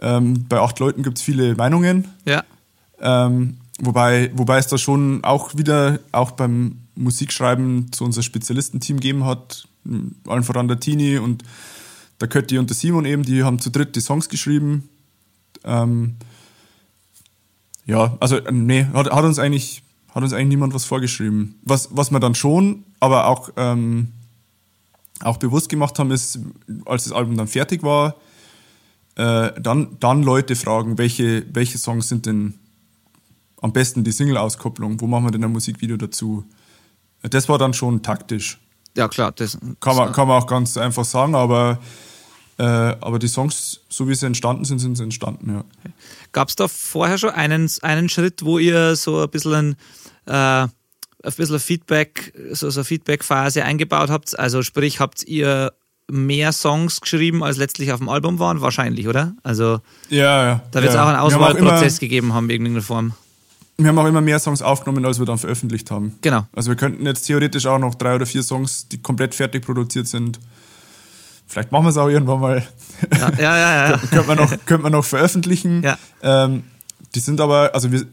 Ähm, bei acht Leuten gibt es viele Meinungen. Ja. Ähm, wobei, wobei es da schon auch wieder, auch beim Musikschreiben zu unser Spezialistenteam gegeben hat, allen voran der Tini und der Kötti und der Simon eben, die haben zu dritt die Songs geschrieben. Ähm, ja, also äh, nee, hat, hat uns eigentlich hat uns eigentlich niemand was vorgeschrieben. Was, was wir dann schon, aber auch, ähm, auch bewusst gemacht haben, ist, als das Album dann fertig war, äh, dann, dann Leute fragen, welche, welche Songs sind denn am besten die Single-Auskopplung, wo machen wir denn ein Musikvideo dazu? Das war dann schon taktisch. Ja, klar. Das, Kann man, kann man auch ganz einfach sagen, aber, äh, aber die Songs, so wie sie entstanden sind, sind sie entstanden, ja. Gab es da vorher schon einen, einen Schritt, wo ihr so ein bisschen, äh, ein bisschen Feedback, so, so eine Feedback-Phase eingebaut habt? Also sprich, habt ihr mehr Songs geschrieben, als letztlich auf dem Album waren? Wahrscheinlich, oder? Also Ja, ja. da wird es ja. auch einen Auswahlprozess gegeben haben, in irgendeiner Form. Wir haben auch immer mehr Songs aufgenommen, als wir dann veröffentlicht haben. Genau. Also wir könnten jetzt theoretisch auch noch drei oder vier Songs, die komplett fertig produziert sind. Vielleicht machen wir es auch irgendwann mal. Ja, ja, ja. ja. könnte man noch, könnte man noch veröffentlichen. Ja. Ähm, die sind aber, also wir,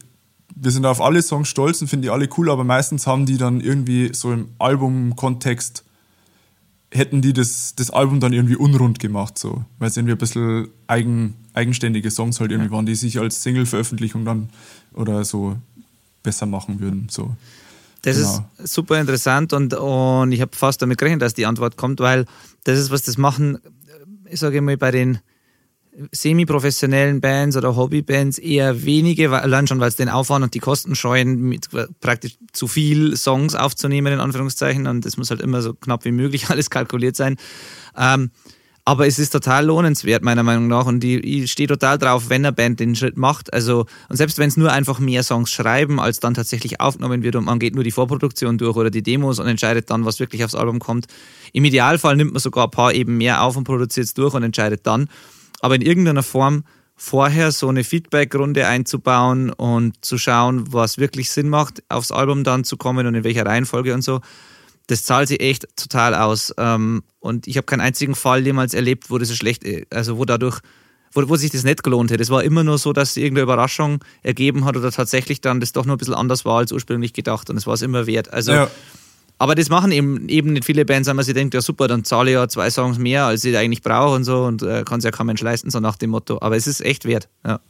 wir sind auf alle Songs stolz und finden die alle cool, aber meistens haben die dann irgendwie so im Albumkontext hätten die das, das Album dann irgendwie unrund gemacht, so. Weil es irgendwie ein bisschen eigen, eigenständige Songs halt irgendwie waren, die sich als Single-Veröffentlichung dann oder so besser machen würden, so. Das Genau. ist super interessant und, und ich habe fast damit gerechnet, dass die Antwort kommt, weil das ist, was das machen, ich sage mal, bei den semi-professionellen Bands oder Hobbybands eher wenige, allein schon, weil es den Aufwand und die Kosten scheuen, mit praktisch zu viel Songs aufzunehmen, in Anführungszeichen. Und das muss halt immer so knapp wie möglich alles kalkuliert sein. Ähm, aber es ist total lohnenswert, meiner Meinung nach. Und ich, ich stehe total drauf, wenn eine Band den Schritt macht. Also, und selbst wenn es nur einfach mehr Songs schreiben, als dann tatsächlich aufgenommen wird und man geht nur die Vorproduktion durch oder die Demos und entscheidet dann, was wirklich aufs Album kommt. Im Idealfall nimmt man sogar ein paar eben mehr auf und produziert es durch und entscheidet dann. Aber in irgendeiner Form vorher so eine Feedback-Runde einzubauen und zu schauen, was wirklich Sinn macht, aufs Album dann zu kommen und in welcher Reihenfolge und so, das zahlt sich echt total aus. Ähm, Und ich habe keinen einzigen Fall jemals erlebt, wo das so schlecht, also wo dadurch, wo, wo sich das nicht gelohnt hätte. Es war immer nur so, dass irgendeine Überraschung ergeben hat oder tatsächlich dann das doch nur ein bisschen anders war als ursprünglich gedacht und es war es immer wert. Also, Ja. Aber das machen eben, eben nicht viele Bands, wenn man sich denkt, ja super, dann zahle ich ja zwei Songs mehr, als ich eigentlich brauche und so und äh, kann es ja kein Mensch leisten, so nach dem Motto. Aber es ist echt wert. Ja.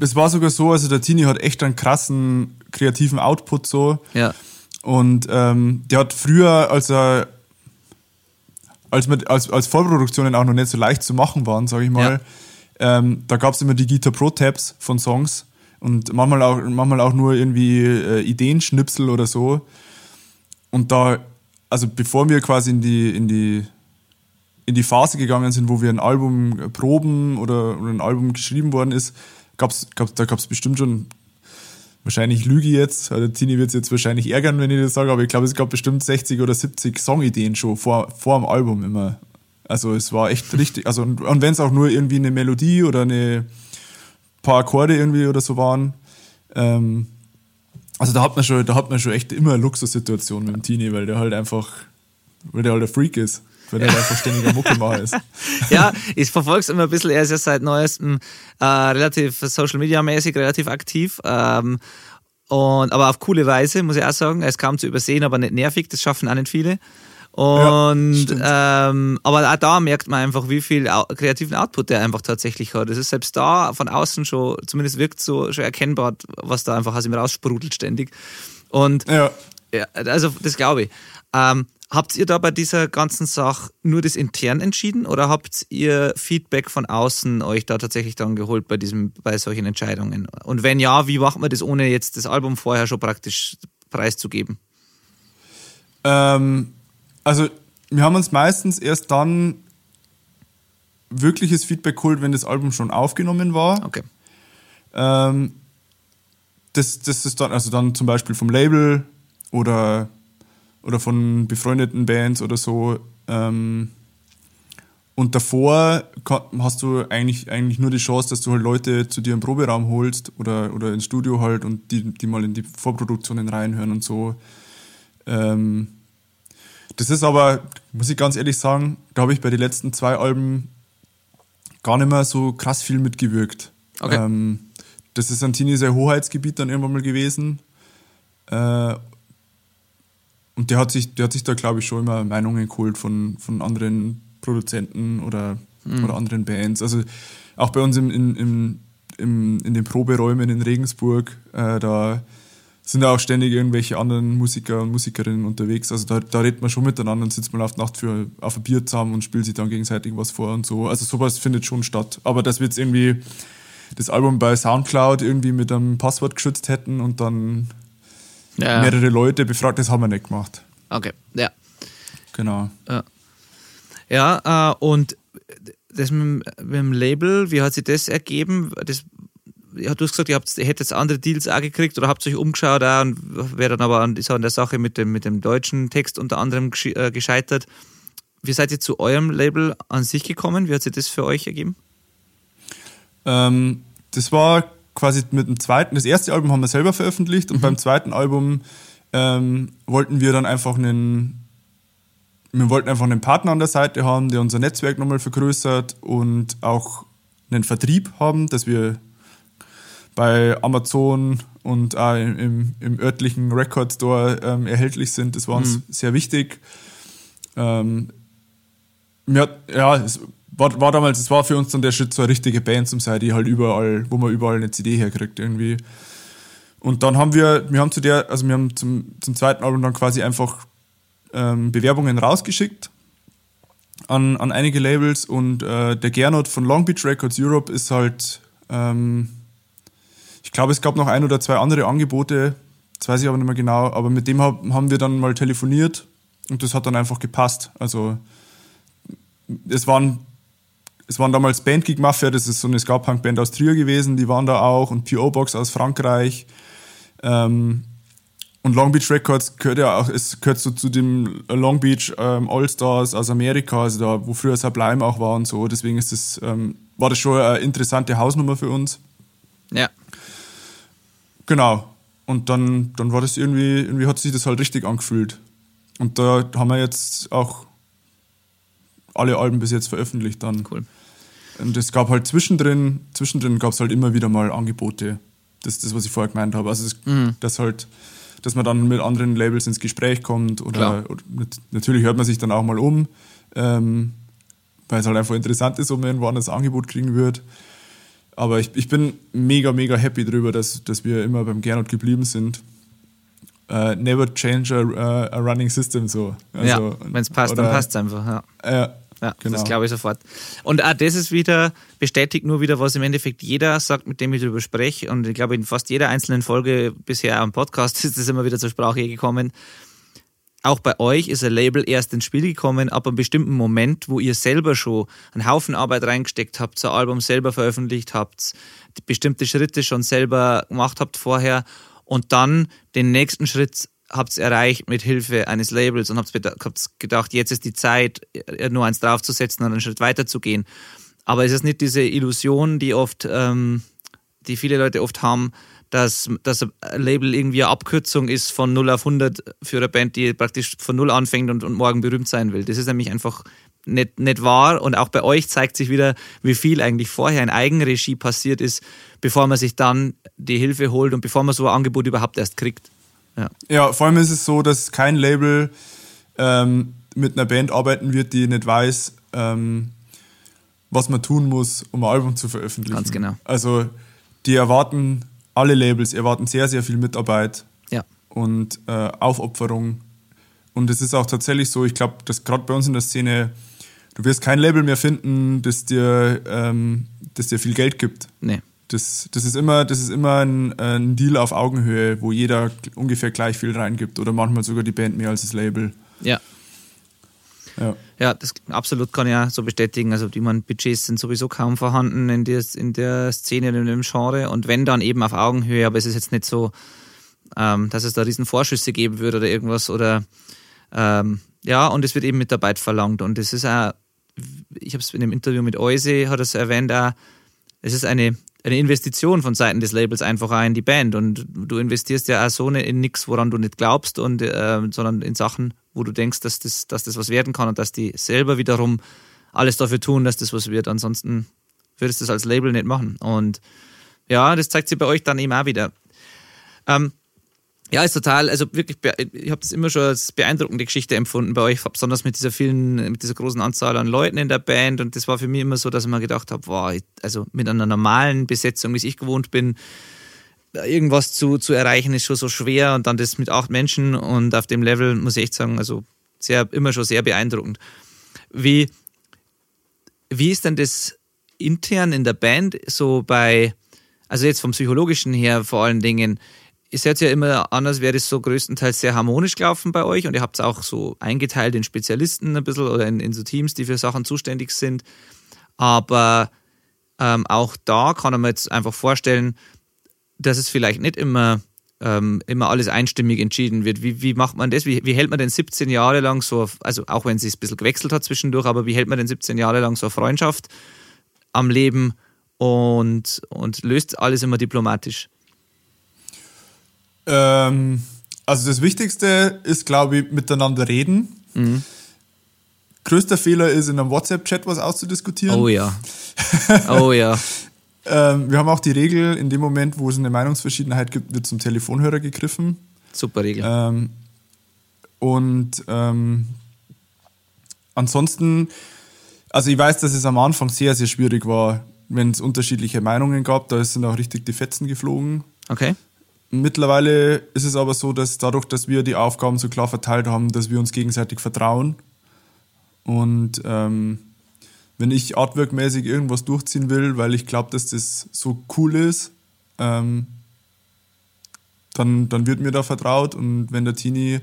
Es war sogar so, also der Tini hat echt einen krassen kreativen Output so. Ja. Und ähm, der hat früher, als er als, mit, als, als Vollproduktionen auch noch nicht so leicht zu machen waren, sage ich mal, ähm, da gab es immer die Guitar Pro Tabs von Songs und manchmal auch, manchmal auch nur irgendwie äh, Ideenschnipsel oder so. Und da, also bevor wir quasi in die, in die, in die Phase gegangen sind, wo wir ein Album proben oder, oder ein Album geschrieben worden ist, gab's, gab's, da gab es bestimmt schon wahrscheinlich lüge jetzt, also Tini wird es jetzt wahrscheinlich ärgern, wenn ich das sage, aber ich glaube, es gab bestimmt 60 oder 70 Songideen schon vor, vor dem Album immer. Also es war echt richtig, also und, und wenn es auch nur irgendwie eine Melodie oder eine paar Akkorde irgendwie oder so waren, ähm, also da hat man schon, da hat man schon echt immer eine Luxussituation mit dem Tini, weil der halt einfach, weil der halt ein Freak ist, weil der halt einfach ständiger Muckemacher ist. ja, ich verfolge es immer ein bisschen. Er ist ja seit neuestem äh, relativ Social Media mäßig relativ aktiv. Ähm, und, aber auf coole Weise, muss ich auch sagen. Er ist kaum zu übersehen, aber nicht nervig. Das schaffen auch nicht viele. Und ja, ähm, aber auch da merkt man einfach, wie viel kreativen Output der einfach tatsächlich hat. Es ist selbst da von außen schon, zumindest wirkt so schon erkennbar, was da einfach aus ihm raussprudelt ständig. Und ja. ja also das glaube ich. Ähm, habt ihr da bei dieser ganzen Sache nur das intern entschieden oder habt ihr Feedback von außen euch da tatsächlich dann geholt bei diesem, bei solchen Entscheidungen? Und wenn ja, wie macht man das, ohne jetzt das Album vorher schon praktisch preiszugeben? Ähm, also wir haben uns meistens erst dann wirkliches Feedback geholt, wenn das Album schon aufgenommen war. Okay. Ähm, das, das ist dann, also dann zum Beispiel vom Label oder, oder von befreundeten Bands oder so. Ähm, und davor hast du eigentlich, eigentlich nur die Chance, dass du halt Leute zu dir im Proberaum holst oder, oder ins Studio halt und die, die mal in die Vorproduktionen reinhören und so. Ähm, das ist aber, muss ich ganz ehrlich sagen, da habe ich bei den letzten zwei Alben gar nicht mehr so krass viel mitgewirkt. Okay. Ähm, das ist ein Tini sehr Hoheitsgebiet dann irgendwann mal gewesen. Äh, und der hat sich, der hat sich da, glaube ich, schon immer Meinungen geholt von, von anderen Produzenten oder, mhm. oder anderen Bands. Also auch bei uns im, in, im, im, in den Proberäumen in Regensburg, äh, da sind ja auch ständig irgendwelche anderen Musiker und Musikerinnen unterwegs. Also da, da redet man schon miteinander und sitzt man auf Nacht für, auf ein Bier zusammen und spielt sich dann gegenseitig was vor und so. Also sowas findet schon statt. Aber dass wir jetzt irgendwie das Album bei Soundcloud irgendwie mit einem Passwort geschützt hätten und dann ja. mehrere Leute befragt, das haben wir nicht gemacht. Okay, ja. Genau. Ja, ja äh, und das mit, mit, dem Label, wie hat sich das ergeben? Das ja, du hast gesagt, ihr, habt, ihr hättet andere Deals auch gekriegt oder habt euch umgeschaut auch und wäre dann aber an, ist an der Sache mit dem, mit dem deutschen Text unter anderem äh, gescheitert. Wie seid ihr zu eurem Label an sich gekommen? Wie hat sich das für euch ergeben? Ähm, das war quasi mit dem zweiten, das erste Album haben wir selber veröffentlicht und mhm. beim zweiten Album ähm, wollten wir dann einfach einen, wir wollten einfach einen Partner an der Seite haben, der unser Netzwerk nochmal vergrößert und auch einen Vertrieb haben, dass wir bei Amazon und auch im, im örtlichen Record Store ähm, erhältlich sind. Das war uns mhm. sehr wichtig. Ähm, mir, ja, es war, war damals, es war für uns dann der Schritt, so eine richtige Band zu sein, die halt überall, wo man überall eine CD herkriegt irgendwie. Und dann haben wir, wir haben zu der, also wir haben zum, zum zweiten Album dann quasi einfach ähm, Bewerbungen rausgeschickt an, an einige Labels und äh, der Gernot von Long Beach Records Europe ist halt ähm, ich glaube, es gab noch ein oder zwei andere Angebote, das weiß ich aber nicht mehr genau, aber mit dem haben wir dann mal telefoniert und das hat dann einfach gepasst. Also es waren, es waren damals Bandgig Mafia, das ist so eine Ska-Punk-Band aus Trier gewesen, die waren da auch und P.O. Box aus Frankreich. Ähm, und Long Beach Records gehört ja auch, es gehört so zu dem Long Beach ähm, All-Stars aus Amerika, also da, wo früher Sublime auch war und so. Deswegen ist das, ähm, war das schon eine interessante Hausnummer für uns. Ja. Genau. Und dann, dann war das irgendwie, irgendwie hat sich das halt richtig angefühlt. Und da haben wir jetzt auch alle Alben bis jetzt veröffentlicht dann. Cool. Und es gab halt zwischendrin, zwischendrin gab es halt immer wieder mal Angebote. Das ist das, was ich vorher gemeint habe. Also, das, mhm. das halt, dass man dann mit anderen Labels ins Gespräch kommt oder, oder natürlich hört man sich dann auch mal um, ähm, weil es halt einfach interessant ist, ob man irgendwann das Angebot kriegen wird. Aber ich, ich bin mega, mega happy darüber, dass, dass wir immer beim Gernot geblieben sind. Uh, never change a, a, running system so. Also, ja, wenn es passt, oder, dann passt es einfach. Ja. Ja, ja genau. das glaube ich sofort. Und auch das ist wieder, bestätigt nur wieder, was im Endeffekt jeder sagt, mit dem ich darüber spreche. Und ich glaube, in fast jeder einzelnen Folge bisher am Podcast ist das immer wieder zur Sprache gekommen auch bei euch ist ein Label erst ins Spiel gekommen, ab einem bestimmten Moment, wo ihr selber schon einen Haufen Arbeit reingesteckt habt, ein Album selber veröffentlicht habt, bestimmte Schritte schon selber gemacht habt vorher und dann den nächsten Schritt habt ihr erreicht mit Hilfe eines Labels und habt gedacht, jetzt ist die Zeit, nur eins draufzusetzen und einen Schritt weiterzugehen. Aber es ist nicht diese Illusion, die oft, ähm, die viele Leute oft haben, dass das Label irgendwie eine Abkürzung ist von 0 auf 100 für eine Band, die praktisch von 0 anfängt und, und morgen berühmt sein will. Das ist nämlich einfach nicht, nicht wahr. Und auch bei euch zeigt sich wieder, wie viel eigentlich vorher in Eigenregie passiert ist, bevor man sich dann die Hilfe holt und bevor man so ein Angebot überhaupt erst kriegt. Ja, ja vor allem ist es so, dass kein Label ähm, mit einer Band arbeiten wird, die nicht weiß, ähm, was man tun muss, um ein Album zu veröffentlichen. Ganz genau. Also die erwarten, alle Labels erwarten sehr, sehr viel Mitarbeit Ja. und äh, Aufopferung. Und es ist auch tatsächlich so, ich glaube, dass gerade bei uns in der Szene, du wirst kein Label mehr finden, das dir, ähm, das dir viel Geld gibt. Nee. Das, das ist immer, das ist immer ein, ein Deal auf Augenhöhe, wo jeder ungefähr gleich viel reingibt oder manchmal sogar die Band mehr als das Label. Ja. Ja. Ja, das absolut kann ich auch so bestätigen. Also die man Budgets sind sowieso kaum vorhanden in der, in der Szene, in dem Genre. Und wenn dann eben auf Augenhöhe, aber es ist jetzt nicht so, ähm, dass es da riesen Vorschüsse geben würde oder irgendwas. Oder ähm, ja, und es wird eben Mitarbeit verlangt. Und es ist auch, ich habe es in dem Interview mit Euse, hat es erwähnt, auch, es ist eine, eine Investition von Seiten des Labels einfach auch in die Band. Und du investierst ja auch so nicht in nichts, woran du nicht glaubst, und, äh, sondern in Sachen, wo du denkst, dass das, dass das was werden kann und dass die selber wiederum alles dafür tun, dass das was wird. Ansonsten würdest du das als Label nicht machen. Und ja, das zeigt sich bei euch dann eben auch wieder. Ähm, ja, ist total, also wirklich, ich habe das immer schon als beeindruckende Geschichte empfunden bei euch, besonders mit dieser vielen, mit dieser großen Anzahl an Leuten in der Band. Und das war für mich immer so, dass ich mir gedacht habe, wow, also mit einer normalen Besetzung, wie ich gewohnt bin, irgendwas zu, zu erreichen, ist schon so schwer. Und dann das mit acht Menschen und auf dem Level, muss ich echt sagen, also sehr, immer schon sehr beeindruckend. Wie, wie ist denn das intern in der Band so bei, also jetzt vom Psychologischen her vor allen Dingen, ist jetzt ja immer anders, wäre das so größtenteils sehr harmonisch gelaufen bei euch und ihr habt es auch so eingeteilt in Spezialisten ein bisschen oder in, in so Teams, die für Sachen zuständig sind. Aber ähm, auch da kann man jetzt einfach vorstellen, dass es vielleicht nicht immer, ähm, immer alles einstimmig entschieden wird. Wie, wie macht man das? Wie, wie hält man denn 17 Jahre lang so, also auch wenn es sich ein bisschen gewechselt hat zwischendurch, aber wie hält man denn 17 Jahre lang so eine Freundschaft am Leben und, und löst alles immer diplomatisch? Ähm, also das Wichtigste ist, glaube ich, miteinander reden. Größter Fehler ist, in einem WhatsApp-Chat was auszudiskutieren. Oh ja. Oh ja. Ähm, wir haben auch die Regel, in dem Moment, wo es eine Meinungsverschiedenheit gibt, wird zum Telefonhörer gegriffen. Super Regel. Ähm, und ähm, ansonsten, also ich weiß, dass es am Anfang sehr, sehr schwierig war, wenn es unterschiedliche Meinungen gab. Da sind auch richtig die Fetzen geflogen. Okay. Mittlerweile ist es aber so, dass dadurch, dass wir die Aufgaben so klar verteilt haben, dass wir uns gegenseitig vertrauen. Und ähm, wenn ich artworkmäßig irgendwas durchziehen will, weil ich glaube, dass das so cool ist, ähm, dann, dann wird mir da vertraut. Und wenn der Tini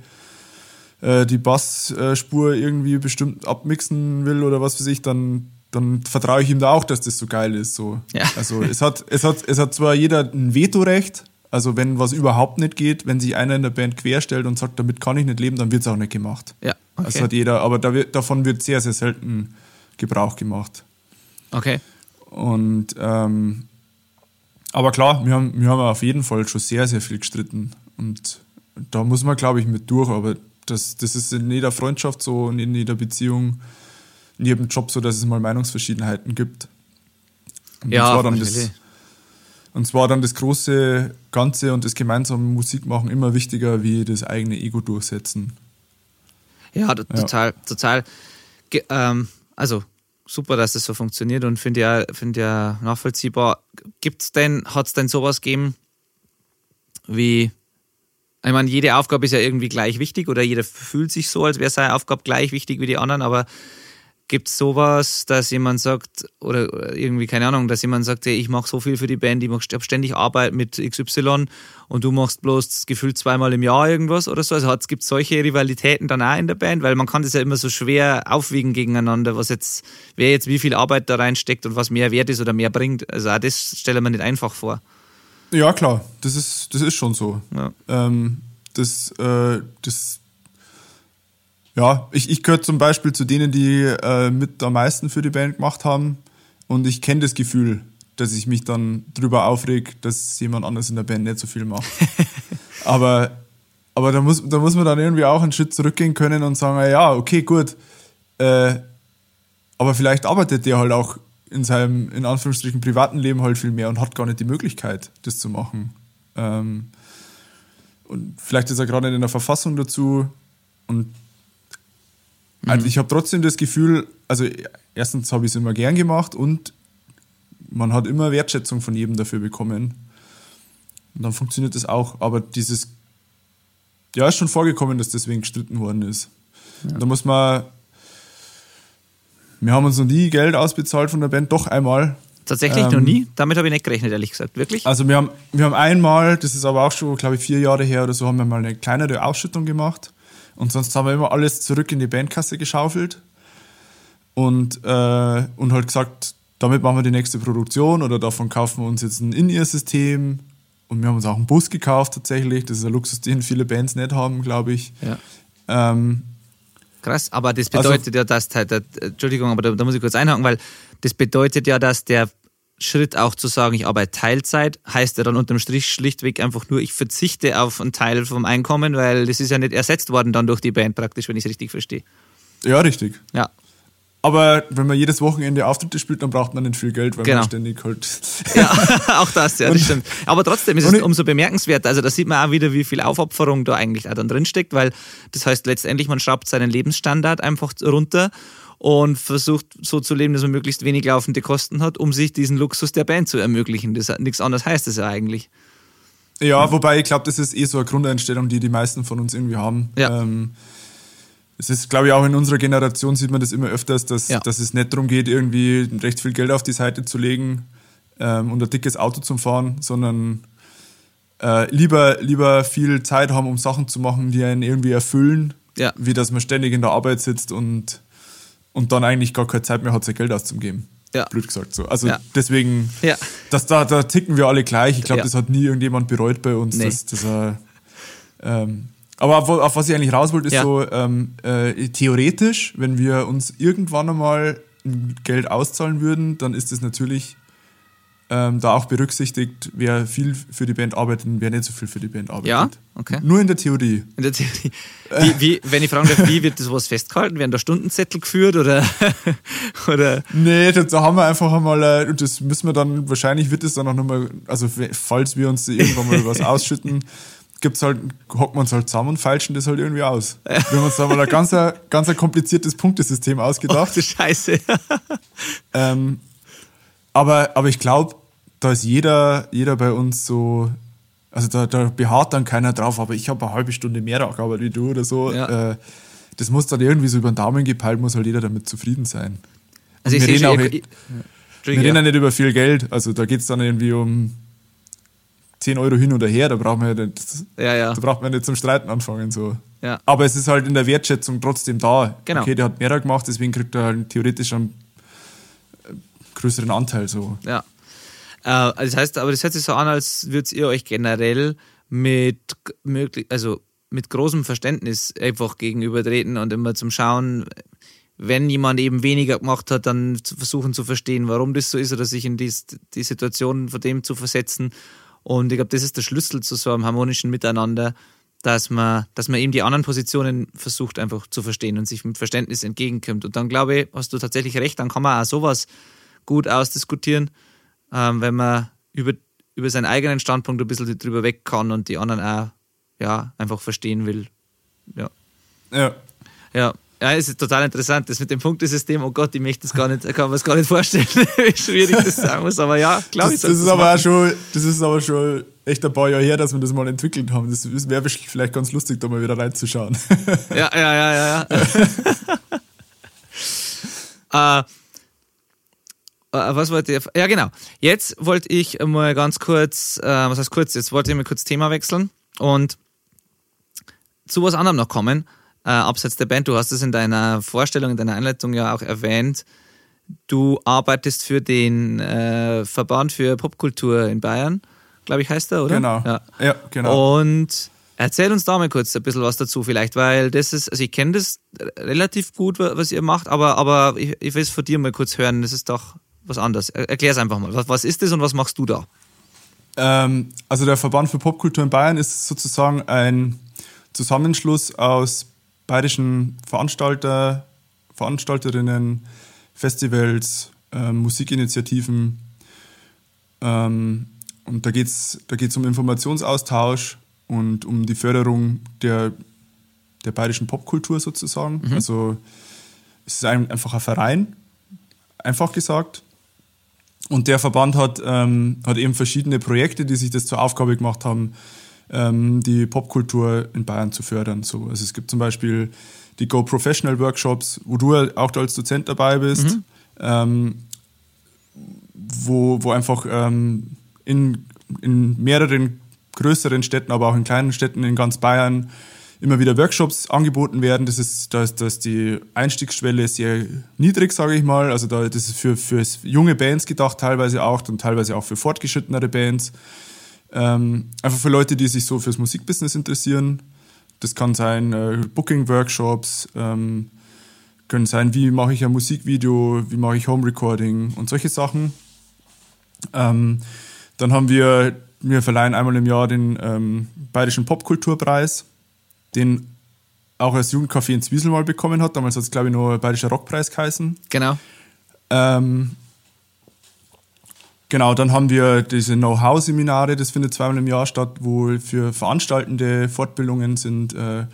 äh, die Bassspur irgendwie bestimmt abmixen will oder was weiß ich, dann, dann vertraue ich ihm da auch, dass das so geil ist. So. Ja. Also es hat, es, hat, es hat zwar jeder ein Vetorecht, also wenn was überhaupt nicht geht, wenn sich einer in der Band querstellt und sagt, damit kann ich nicht leben, dann wird es auch nicht gemacht. Ja. Das Okay. hat jeder, aber da wird, davon wird sehr, sehr selten Gebrauch gemacht. okay. Und ähm, aber klar, wir haben, wir haben auf jeden Fall schon sehr, sehr viel gestritten. Und da muss man, glaube ich, mit durch. Aber das, das ist in jeder Freundschaft so und in jeder Beziehung, in jedem Job so, dass es mal Meinungsverschiedenheiten gibt. Und Ja, zwar dann natürlich. das, und zwar dann das große Ganze und das gemeinsame Musikmachen immer wichtiger wie das eigene Ego durchsetzen. Ja, t- total, total. Ge ähm, also super, dass das so funktioniert und finde ja, finde ja nachvollziehbar. Gibt's denn, hat's denn sowas gegeben wie, ich meine, jede Aufgabe ist ja irgendwie gleich wichtig oder jeder fühlt sich so, als wäre seine Aufgabe gleich wichtig wie die anderen, aber gibt es sowas, dass jemand sagt, oder irgendwie, keine Ahnung, dass jemand sagt, hey, ich mache so viel für die Band, ich habe ständig Arbeit mit XY und du machst bloß das Gefühl zweimal im Jahr irgendwas oder so? Also gibt es solche Rivalitäten dann auch in der Band? Weil man kann das ja immer so schwer aufwiegen gegeneinander, was jetzt, wer jetzt wie viel Arbeit da reinsteckt und was mehr wert ist oder mehr bringt. Also auch das stelle man nicht einfach vor. Ja, klar, das ist, das ist schon so. Ja. Ähm, das, äh, das, ja, ich, ich gehöre zum Beispiel zu denen, die äh, mit am meisten für die Band gemacht haben. Und ich kenne das Gefühl, dass ich mich dann drüber aufreg, dass jemand anders in der Band nicht so viel macht. aber aber da, muss, da muss man dann irgendwie auch einen Schritt zurückgehen können und sagen, ja, okay, gut. Äh, aber vielleicht arbeitet der halt auch in seinem, in Anführungsstrichen, privaten Leben halt viel mehr und hat gar nicht die Möglichkeit, das zu machen. Ähm, und vielleicht ist er gerade nicht in der Verfassung dazu und Also ich habe trotzdem das Gefühl, also erstens habe ich es immer gern gemacht und man hat immer Wertschätzung von jedem dafür bekommen. Und dann funktioniert das auch. Aber dieses, ja, ist schon vorgekommen, dass deswegen gestritten worden ist. Und da muss man, wir haben uns noch nie Geld ausbezahlt von der Band, doch einmal. Tatsächlich Ähm, noch nie? Damit habe ich nicht gerechnet, ehrlich gesagt. Wirklich? Also wir haben, wir haben einmal, das ist aber auch schon, glaube ich, vier Jahre her oder so, haben wir mal eine kleinere Ausschüttung gemacht. Und sonst haben wir immer alles zurück in die Bandkasse geschaufelt. Und, äh, und halt gesagt, damit machen wir die nächste Produktion oder davon kaufen wir uns jetzt ein In-Ear-System. Und wir haben uns auch einen Bus gekauft tatsächlich. Das ist ein Luxus, den viele Bands nicht haben, glaube ich. Ja. Ähm, Krass, aber das Also- bedeutet ja, dass, halt, Entschuldigung, aber da, da muss ich kurz einhaken, weil das bedeutet ja, dass der Schritt auch zu sagen, ich arbeite Teilzeit, heißt ja dann unterm Strich schlichtweg einfach nur, ich verzichte auf einen Teil vom Einkommen, weil das ist ja nicht ersetzt worden dann durch die Band praktisch, wenn ich es richtig verstehe. ja, richtig. Ja, Aber wenn man jedes Wochenende Auftritte spielt, dann braucht man nicht viel Geld, weil Genau. man ständig halt. ja auch das, ja, das stimmt. Aber trotzdem ist es umso bemerkenswerter. Also da sieht man auch wieder, wie viel Aufopferung da eigentlich auch dann drinsteckt, weil das heißt letztendlich, man schraubt seinen Lebensstandard einfach runter und versucht so zu leben, dass man möglichst wenig laufende Kosten hat, um sich diesen Luxus der Band zu ermöglichen. Das, nichts anderes heißt das ja eigentlich. Ja, wobei ich glaube, das ist eh so eine Grundeinstellung, die die meisten von uns irgendwie haben. Ja. Ähm, es ist, glaube ich, auch in unserer Generation sieht man das immer öfters, dass, Ja. dass es nicht darum geht, irgendwie recht viel Geld auf die Seite zu legen ähm, und ein dickes Auto zu fahren, sondern äh, lieber, lieber viel Zeit haben, um Sachen zu machen, die einen irgendwie erfüllen, Ja. wie dass man ständig in der Arbeit sitzt und, und dann eigentlich gar keine Zeit mehr hat, sein Geld auszugeben. Ja. Blöd gesagt so. Also Ja. deswegen, Ja. das, da, da ticken wir alle gleich. Ich glaube, Ja. das hat nie irgendjemand bereut bei uns. Nee. Dass, dass er, ähm, aber auf, auf was ich eigentlich raus wollte, ist so, ähm, äh, theoretisch, wenn wir uns irgendwann einmal ein Geld auszahlen würden, dann ist es natürlich ähm, da auch berücksichtigt, wer viel für die Band arbeitet und wer nicht so viel für die Band arbeitet. Ja? Okay. Nur in der Theorie. In der Theorie. Wie, wie, wenn ich fragen darf, wie wird das was festgehalten? Werden da Stundenzettel geführt oder, oder Nee, da, haben wir einfach einmal, äh, und das müssen wir dann, wahrscheinlich wird es dann auch nochmal, also falls wir uns irgendwann mal was ausschütten, gibt's halt, hocken wir uns halt zusammen und feilschen das halt irgendwie aus. Wir haben uns da mal ein ganz, ganz ein kompliziertes Punktesystem ach ausgedacht. du Scheiße. Ähm, aber, aber ich glaube, da ist jeder, jeder bei uns so, also da, da beharrt dann keiner drauf, aber ich habe eine halbe Stunde mehr gearbeitet wie du oder so. Ja. Äh, das muss dann irgendwie so über den Daumen gepeilt, muss halt jeder damit zufrieden sein. Also ich wir reden auch- ihr- ich- Wir reden ja nicht über viel Geld, also da geht es dann irgendwie um 10 Euro hin oder her, da braucht man ja nicht, Ja, ja. da braucht man nicht zum Streiten anfangen. So. Ja. Aber es ist halt in der Wertschätzung trotzdem da. Genau. Okay, der hat mehr gemacht, deswegen kriegt er halt theoretisch einen größeren Anteil. So. Ja. Äh, das heißt, aber das hört sich so an, als würdet ihr euch generell mit möglich, also mit großem Verständnis einfach gegenübertreten und immer zum Schauen, wenn jemand eben weniger gemacht hat, dann zu versuchen zu verstehen, warum das so ist oder sich in die, die Situation von dem zu versetzen. Und ich glaube, das ist der Schlüssel zu so einem harmonischen Miteinander, dass man, dass man eben die anderen Positionen versucht einfach zu verstehen und sich mit Verständnis entgegenkommt. Und dann glaube ich, hast du tatsächlich recht, dann kann man auch sowas gut ausdiskutieren, ähm, wenn man über, über seinen eigenen Standpunkt ein bisschen drüber weg kann und die anderen auch ja, einfach verstehen will. Ja. Ja. Ja. Ja, es ist total interessant. Das mit dem Punktesystem, oh Gott, ich möchte das gar nicht, ich kann mir das gar nicht vorstellen, wie schwierig das sein muss. Aber ja, glaube ich, Das, das, ist aber machen. schon, das ist aber schon echt ein paar Jahre her, dass wir das mal entwickelt haben. Das wäre vielleicht ganz lustig, da mal wieder reinzuschauen. Ja, ja, ja, ja. ja. äh, was wollte ich? Ja, genau. Jetzt wollte ich mal ganz kurz, äh, was heißt kurz, jetzt wollte ich mal kurz Thema wechseln und zu was anderem noch kommen. Äh, abseits der Band, du hast es in deiner Vorstellung, in deiner Einleitung ja auch erwähnt. Du arbeitest für den äh, Verband für Popkultur in Bayern, glaube ich, heißt er, oder? Genau. Ja. Ja, genau. Und erzähl uns da mal kurz ein bisschen was dazu vielleicht, weil das ist, also ich kenne das relativ gut, wa- was ihr macht, aber, aber ich, ich will es von dir mal kurz hören, das ist doch was anderes. Er- Erklär's einfach mal. Was, was ist das und was machst du da? Ähm, also der Verband für Popkultur in Bayern ist sozusagen ein Zusammenschluss aus bayerischen Veranstalter, Veranstalterinnen, Festivals, ähm, Musikinitiativen. Ähm, und da geht es da geht's um Informationsaustausch und um die Förderung der, der bayerischen Popkultur sozusagen. Also es ist ein, einfach ein Verein, einfach gesagt. Und der Verband hat, ähm, hat eben verschiedene Projekte, die sich das zur Aufgabe gemacht haben, ähm, die Popkultur in Bayern zu fördern. So, also es gibt zum Beispiel die Go Professional Workshops, wo du auch als Dozent dabei bist, mhm. ähm, wo, wo einfach ähm, in, in mehreren größeren Städten, aber auch in kleinen Städten in ganz Bayern immer wieder Workshops angeboten werden. Das ist, da ist, da ist die Einstiegsschwelle sehr niedrig, sage ich mal. Also da, das ist für, für junge Bands gedacht, teilweise auch und teilweise auch für fortgeschrittenere Bands. Ähm, einfach für Leute, die sich so fürs Musikbusiness interessieren. Das kann sein äh, Booking-Workshops, ähm, können sein, wie mache ich ein Musikvideo, wie mache ich Home-Recording und solche Sachen. Ähm, dann haben wir, wir verleihen einmal im Jahr den ähm, Bayerischen Popkulturpreis den auch als Jugendcafé in Zwiesel mal bekommen hat. Damals hat es, glaube ich, nur Bayerischer Rockpreis geheißen. Genau. Ähm, genau, dann haben wir diese Know-how-Seminare, das findet zweimal im Jahr statt, wo für veranstaltende Fortbildungen sind. Äh,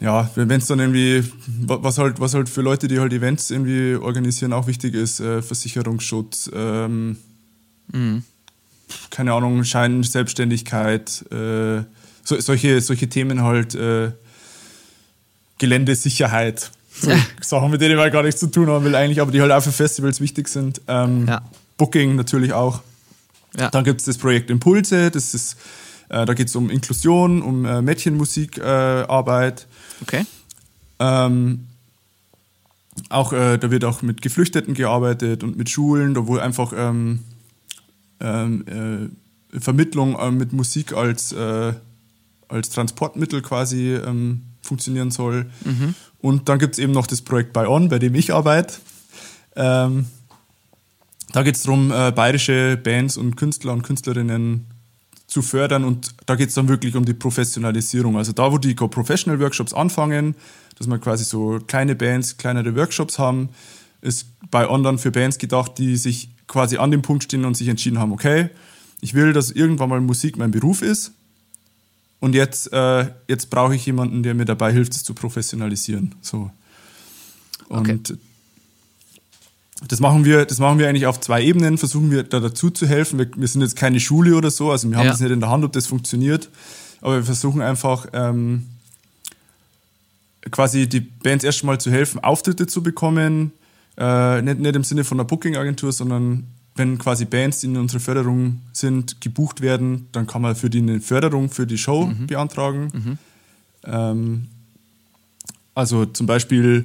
ja, wenn es dann irgendwie, was halt, was halt für Leute, die halt Events irgendwie organisieren, auch wichtig ist, äh, Versicherungsschutz, ähm, mhm. keine Ahnung, Scheinselbstständigkeit, äh, so, solche, solche Themen halt äh, Geländesicherheit. So ja. Sachen, mit denen ich gar nichts zu tun haben will eigentlich, aber die halt auch für Festivals wichtig sind. Ähm, ja. Booking natürlich auch. Ja. Dann gibt es das Projekt Impulse, das ist, äh, da geht es um Inklusion, um äh, Mädchenmusikarbeit. Äh, okay. Ähm, auch, äh, da wird auch mit Geflüchteten gearbeitet und mit Schulen, da wo einfach ähm, ähm äh, Vermittlung äh, mit Musik als als Transportmittel quasi ähm, funktionieren soll. Mhm. Und dann gibt es eben noch das Projekt By On, bei dem ich arbeite. Ähm, da geht es darum, äh, bayerische Bands und Künstler und Künstlerinnen zu fördern und da geht es dann wirklich um die Professionalisierung. Also da, wo die Professional Workshops anfangen, dass wir quasi so kleine Bands, kleinere Workshops haben, ist bei On dann für Bands gedacht, die sich quasi an dem Punkt stehen und sich entschieden haben, okay, ich will, dass irgendwann mal Musik mein Beruf ist und jetzt, äh, jetzt brauche ich jemanden, der mir dabei hilft, es zu professionalisieren. So. Und okay. das machen wir, das machen wir eigentlich auf zwei Ebenen, versuchen wir da dazu zu helfen. Wir, wir sind jetzt keine Schule oder so, also wir haben ja. das nicht in der Hand, ob das funktioniert, aber wir versuchen einfach ähm, quasi die Bands erstmal zu helfen, Auftritte zu bekommen. Äh, nicht, nicht im Sinne von einer Booking-Agentur, sondern wenn quasi Bands, die in unserer Förderung sind, gebucht werden, dann kann man für die eine Förderung für die Show mhm. beantragen. Mhm. Ähm, also zum Beispiel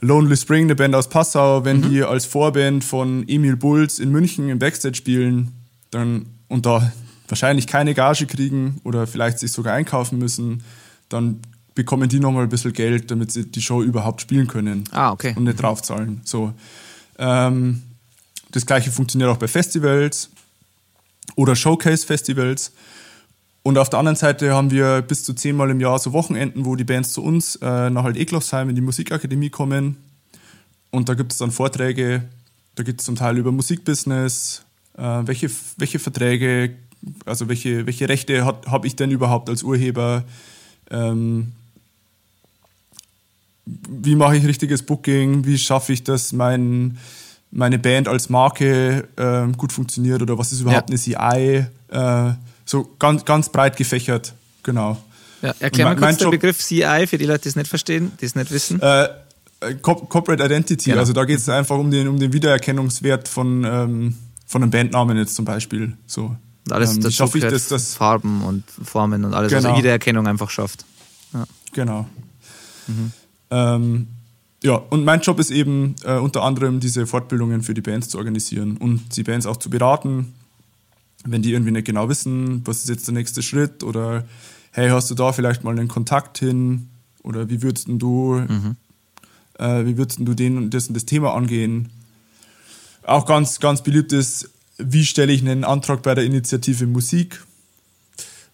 Lonely Spring, eine Band aus Passau, wenn mhm. die als Vorband von Emil Bulls in München im Backstage spielen, dann und da wahrscheinlich keine Gage kriegen oder vielleicht sich sogar einkaufen müssen, dann bekommen die nochmal ein bisschen Geld, damit sie die Show überhaupt spielen können. Ah, okay. Und nicht draufzahlen. So. Ähm, das gleiche funktioniert auch bei Festivals oder Showcase-Festivals. Und auf der anderen Seite haben wir bis zu zehnmal im Jahr so Wochenenden, wo die Bands zu uns äh, nach halt Eklofsheim in die Musikakademie kommen. Und da gibt es dann Vorträge, da geht es zum Teil über Musikbusiness, äh, welche, welche Verträge, also welche, welche Rechte habe ich denn überhaupt als Urheber, ähm, wie mache ich richtiges Booking, wie schaffe ich das, meinen meine Band als Marke äh, gut funktioniert oder was ist überhaupt ja. eine CI. Äh, so ganz, ganz breit gefächert, genau. Ja, erklär mal kurz den Begriff CI für die Leute, die es nicht verstehen, die es nicht wissen. Äh, äh Corporate Identity, genau. also da geht es einfach um den, um den Wiedererkennungswert von, ähm, von einem Bandnamen jetzt zum Beispiel. So. Und alles ähm, schaffe ich, dass das Farben und Formen und alles, also genau. also Wiedererkennung einfach schafft. Ja. Genau. Mhm. Ähm, ja, und mein Job ist eben äh, unter anderem diese Fortbildungen für die Bands zu organisieren und die Bands auch zu beraten, wenn die irgendwie nicht genau wissen, was ist jetzt der nächste Schritt oder hey, hast du da vielleicht mal einen Kontakt hin oder wie würdest du, mhm. äh, wie würdest du den und das und das Thema angehen? Auch ganz, ganz beliebt ist, wie stelle ich einen Antrag bei der Initiative Musik?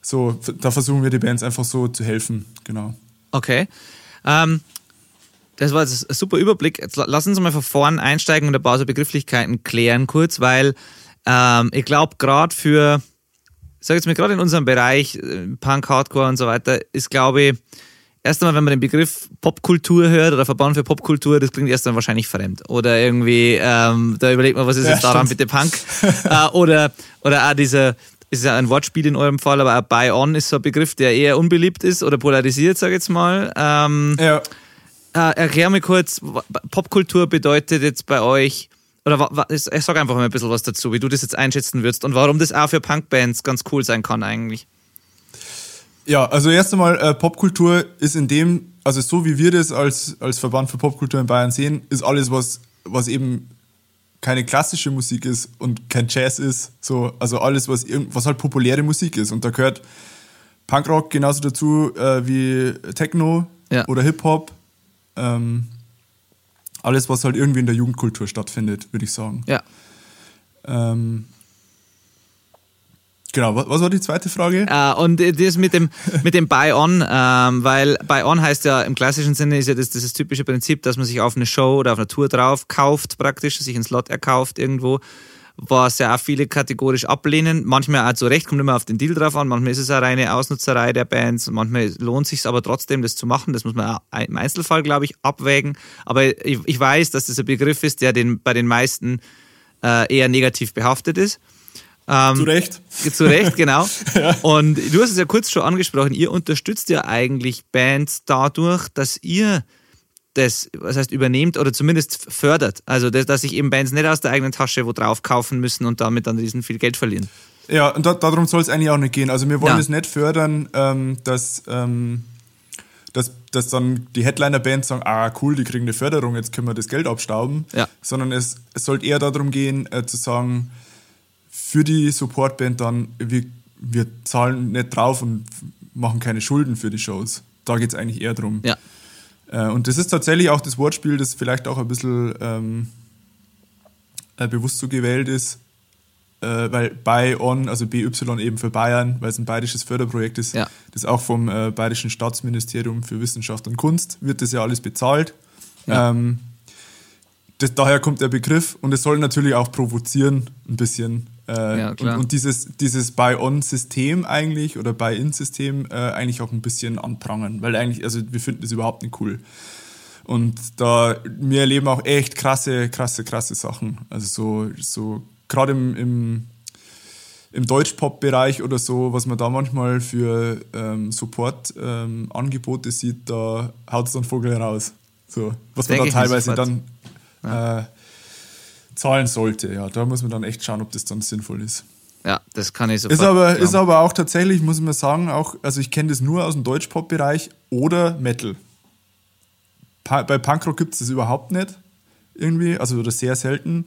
So, da versuchen wir die Bands einfach so zu helfen, genau. Okay. Ähm, das war jetzt ein super Überblick. Jetzt lass uns mal von vorn einsteigen und ein paar so Begrifflichkeiten klären kurz, weil ähm, ich glaube, gerade für, sage jetzt mal, gerade in unserem Bereich, äh, Punk, Hardcore und so weiter, ist, glaube ich, erst einmal, wenn man den Begriff Popkultur hört oder Verband für Popkultur, das klingt erst einmal wahrscheinlich fremd. Oder irgendwie, ähm, da überlegt man, was ist Ja, jetzt daran stimmt. bitte Punk? äh, oder, oder auch dieser, ist ja ein Wortspiel in eurem Fall, aber auch Buy On ist so ein Begriff, der eher unbeliebt ist oder polarisiert, sag ich jetzt mal. Ähm, Ja, äh, erklär mir kurz, Popkultur bedeutet jetzt bei euch, oder ich sag einfach mal ein bisschen was dazu, wie du das jetzt einschätzen würdest und warum das auch für Punkbands ganz cool sein kann eigentlich. Ja, also erst einmal, äh, Popkultur ist in dem, also so wie wir das als, als Verband für Popkultur in Bayern sehen, ist alles, was, was eben keine klassische Musik ist und kein Jazz ist, so, also alles, was, was halt populäre Musik ist. Und da gehört Punkrock genauso dazu äh, wie Techno Ja. oder Hip-Hop. Ähm, alles, was halt irgendwie in der Jugendkultur stattfindet, würde ich sagen. Ja. Ähm, genau, was, war die zweite Frage? Äh, und das mit dem, mit dem Buy-On, ähm, weil Buy-On heißt ja im klassischen Sinne ist ja das, das, das typische Prinzip, dass man sich auf eine Show oder auf eine Tour drauf kauft, praktisch, sich einen Slot erkauft irgendwo, was ja auch viele kategorisch ablehnen. Manchmal auch zu Recht, kommt immer auf den Deal drauf an, manchmal ist es eine reine Ausnutzerei der Bands, manchmal lohnt sich aber trotzdem, das zu machen. Das muss man im Einzelfall, glaube ich, abwägen. Aber ich, ich weiß, dass das ein Begriff ist, der den, bei den meisten äh, eher negativ behaftet ist. Ähm, Zu Recht. zu Recht, genau. Und du hast es ja kurz schon angesprochen, ihr unterstützt ja eigentlich Bands dadurch, dass ihr das, was heißt, übernehmt oder zumindest fördert. Also, dass, dass sich eben Bands nicht aus der eigenen Tasche wo drauf kaufen müssen und damit dann riesen viel Geld verlieren. Ja, und da, darum soll es eigentlich auch nicht gehen. Also wir wollen es nicht fördern, ähm, dass, ähm, dass, dass dann die Headliner-Bands sagen, ah cool, die kriegen eine Förderung, jetzt können wir das Geld abstauben. Ja. Sondern es, es sollte eher darum gehen, äh, zu sagen, für die Supportband dann, wir, wir zahlen nicht drauf und machen keine Schulden für die Shows. Da geht es eigentlich eher drum. Ja. Äh, und das ist tatsächlich auch das Wortspiel, das vielleicht auch ein bisschen ähm, äh, bewusst so gewählt ist, äh, weil Buy On, also BY eben für Bayern, weil es ein bayerisches Förderprojekt ist, Ja. das auch vom äh, Bayerischen Staatsministerium für Wissenschaft und Kunst wird das ja alles bezahlt. Ja. Ähm, das, daher kommt der Begriff und es soll natürlich auch provozieren, ein bisschen. Äh, Ja. Und, und dieses, dieses Buy-On-System eigentlich oder Buy-In-System äh, eigentlich auch ein bisschen anprangern, weil eigentlich, also wir finden das überhaupt nicht cool. Und da, wir erleben auch echt krasse, krasse, krasse Sachen. Also so, so gerade im, im, im Deutschpop-Bereich oder so, was man da manchmal für ähm, Support-Angebote sieht, da haut es dann Vogel raus. So, was man Denke da teilweise dann äh, zahlen sollte. Ja, da muss man dann echt schauen, ob das dann sinnvoll ist. Ja, das kann ich sofort. Ist aber, glauben. ist aber auch tatsächlich, muss man sagen, auch, also ich kenne das nur aus dem Deutschpop-Bereich oder Metal. Pa bei Punkrock gibt es das überhaupt nicht. Irgendwie, also oder sehr selten.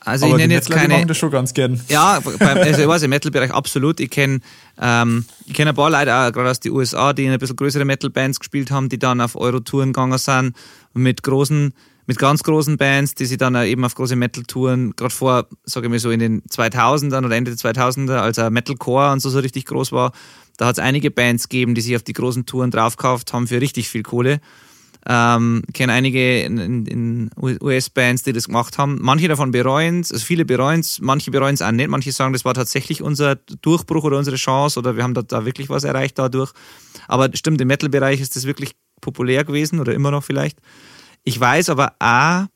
also ich aber die nenne jetzt Metaler, die keine. machen das schon ganz gern. Ja, beim, also ich weiß, im Metal-Bereich absolut. Ich kenne ähm, ich kenn ein paar Leute auch gerade aus den USA, die in ein bisschen größere Metal-Bands gespielt haben, die dann auf Eurotouren gegangen sind mit großen, mit ganz großen Bands, die sie dann eben auf große Metal-Touren, gerade vor, sage ich mal so in den 2000ern oder Ende der 2000er, als Metalcore und so, so richtig groß war, da hat es einige Bands gegeben, die sich auf die großen Touren draufgekauft haben für richtig viel Kohle. Ähm, kenne einige in, in, in US-Bands, die das gemacht haben. Manche davon bereuen es, also viele bereuen es, manche bereuen es auch nicht. Manche sagen, das war tatsächlich unser Durchbruch oder unsere Chance oder wir haben da, da wirklich was erreicht dadurch. Aber stimmt, im Metal-Bereich ist das wirklich populär gewesen oder immer noch vielleicht. Ich weiß aber auch,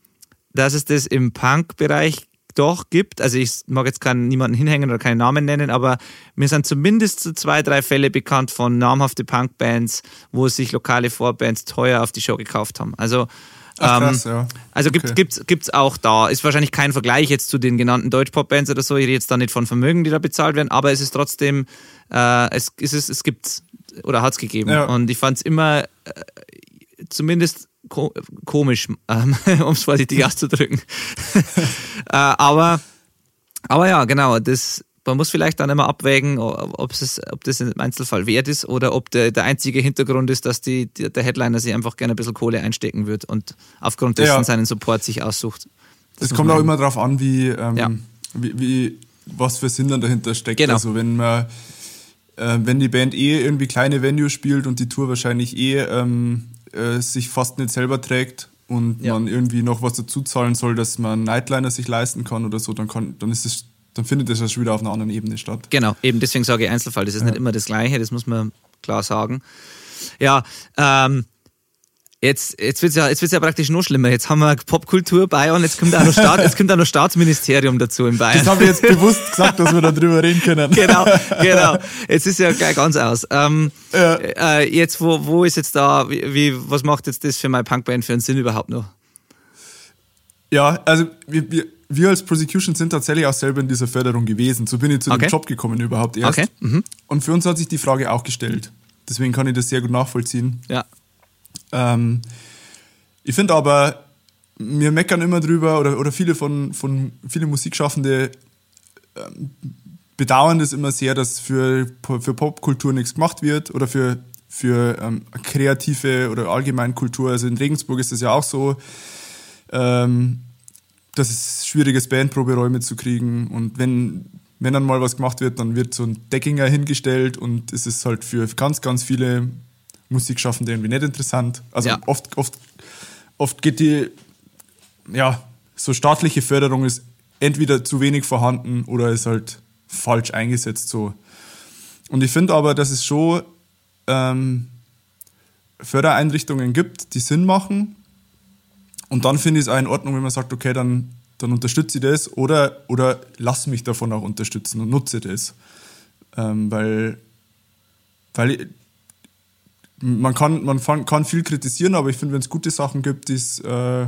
dass es das im Punk-Bereich doch gibt. Also ich mag jetzt keinen, niemanden hinhängen oder keinen Namen nennen, aber mir sind zumindest so zwei, drei Fälle bekannt von namhafte Punk-Bands, wo sich lokale Vorbands teuer auf die Show gekauft haben. Also Ach, ähm, krass, ja. also gibt Okay. gibt's, gibt's auch da. Ist wahrscheinlich kein Vergleich jetzt zu den genannten Deutschpop-Bands oder so. Ich rede jetzt da nicht von Vermögen, die da bezahlt werden, aber es ist trotzdem, äh, es, es, ist, es gibt oder hat es gegeben. Ja. Und ich fand es immer äh, zumindest ko komisch, ähm, um es vorsichtig auszudrücken. äh, aber, aber ja, genau, das, man muss vielleicht dann immer abwägen, ob, es, ob das im Einzelfall wert ist oder ob der, der einzige Hintergrund ist, dass die, der Headliner sich einfach gerne ein bisschen Kohle einstecken wird und aufgrund dessen Ja. seinen Support sich aussucht. Es muss kommt auch immer darauf an, wie, ähm, Ja. wie, wie, was für Sinn dann dahinter steckt. Genau. Also wenn man, äh, wenn die Band eh irgendwie kleine Venues spielt und die Tour wahrscheinlich eh ähm, äh, sich fast nicht selber trägt und Ja. man irgendwie noch was dazu zahlen soll, dass man Nightliner sich leisten kann oder so, dann kann, dann ist es, dann findet das ja schon wieder auf einer anderen Ebene statt. Genau, eben deswegen sage ich Einzelfall. Das ist nicht immer das Gleiche, das muss man klar sagen. Ja, ähm, Jetzt, jetzt wird es ja, ja praktisch noch schlimmer. Jetzt haben wir Popkultur Bayern, jetzt kommt auch noch, Staat, jetzt kommt auch noch Staatsministerium dazu in Bayern. Das haben wir jetzt bewusst gesagt, dass wir da drüber reden können. Genau, genau. Jetzt ist ja gleich ganz aus. Ähm, ja. äh, jetzt, wo, wo ist jetzt da, wie, was macht jetzt das für meine Punkband für einen Sinn überhaupt noch? Ja, also wir, wir, wir als Prosecution sind tatsächlich auch selber in dieser Förderung gewesen. So bin ich zu okay. dem Job gekommen überhaupt erst. Okay. Mhm. Und für uns hat sich die Frage auch gestellt. Deswegen kann ich das sehr gut nachvollziehen. Ja. Ähm, ich finde aber, wir meckern immer drüber oder, oder viele von, von viele Musikschaffende ähm, bedauern das immer sehr, dass für, für Popkultur nichts gemacht wird oder für, für ähm, kreative oder allgemein Kultur. Also in Regensburg ist es ja auch so, ähm, dass es schwierig ist, Bandproberäume zu kriegen. Und wenn, wenn dann mal was gemacht wird, dann wird so ein Deckinger hingestellt und es ist halt für ganz, ganz viele Musikschaffende irgendwie nicht interessant. Also ja. oft, oft, oft geht die, ja, so staatliche Förderung ist entweder zu wenig vorhanden oder ist halt falsch eingesetzt so. Und ich finde aber, dass es schon ähm, Fördereinrichtungen gibt, die Sinn machen. Und dann finde ich es auch in Ordnung, wenn man sagt, okay, dann, dann unterstütze ich das oder, oder lass mich davon auch unterstützen und nutze das. Ähm, weil, weil man kann, man kann viel kritisieren, aber ich finde, wenn es gute Sachen gibt, äh,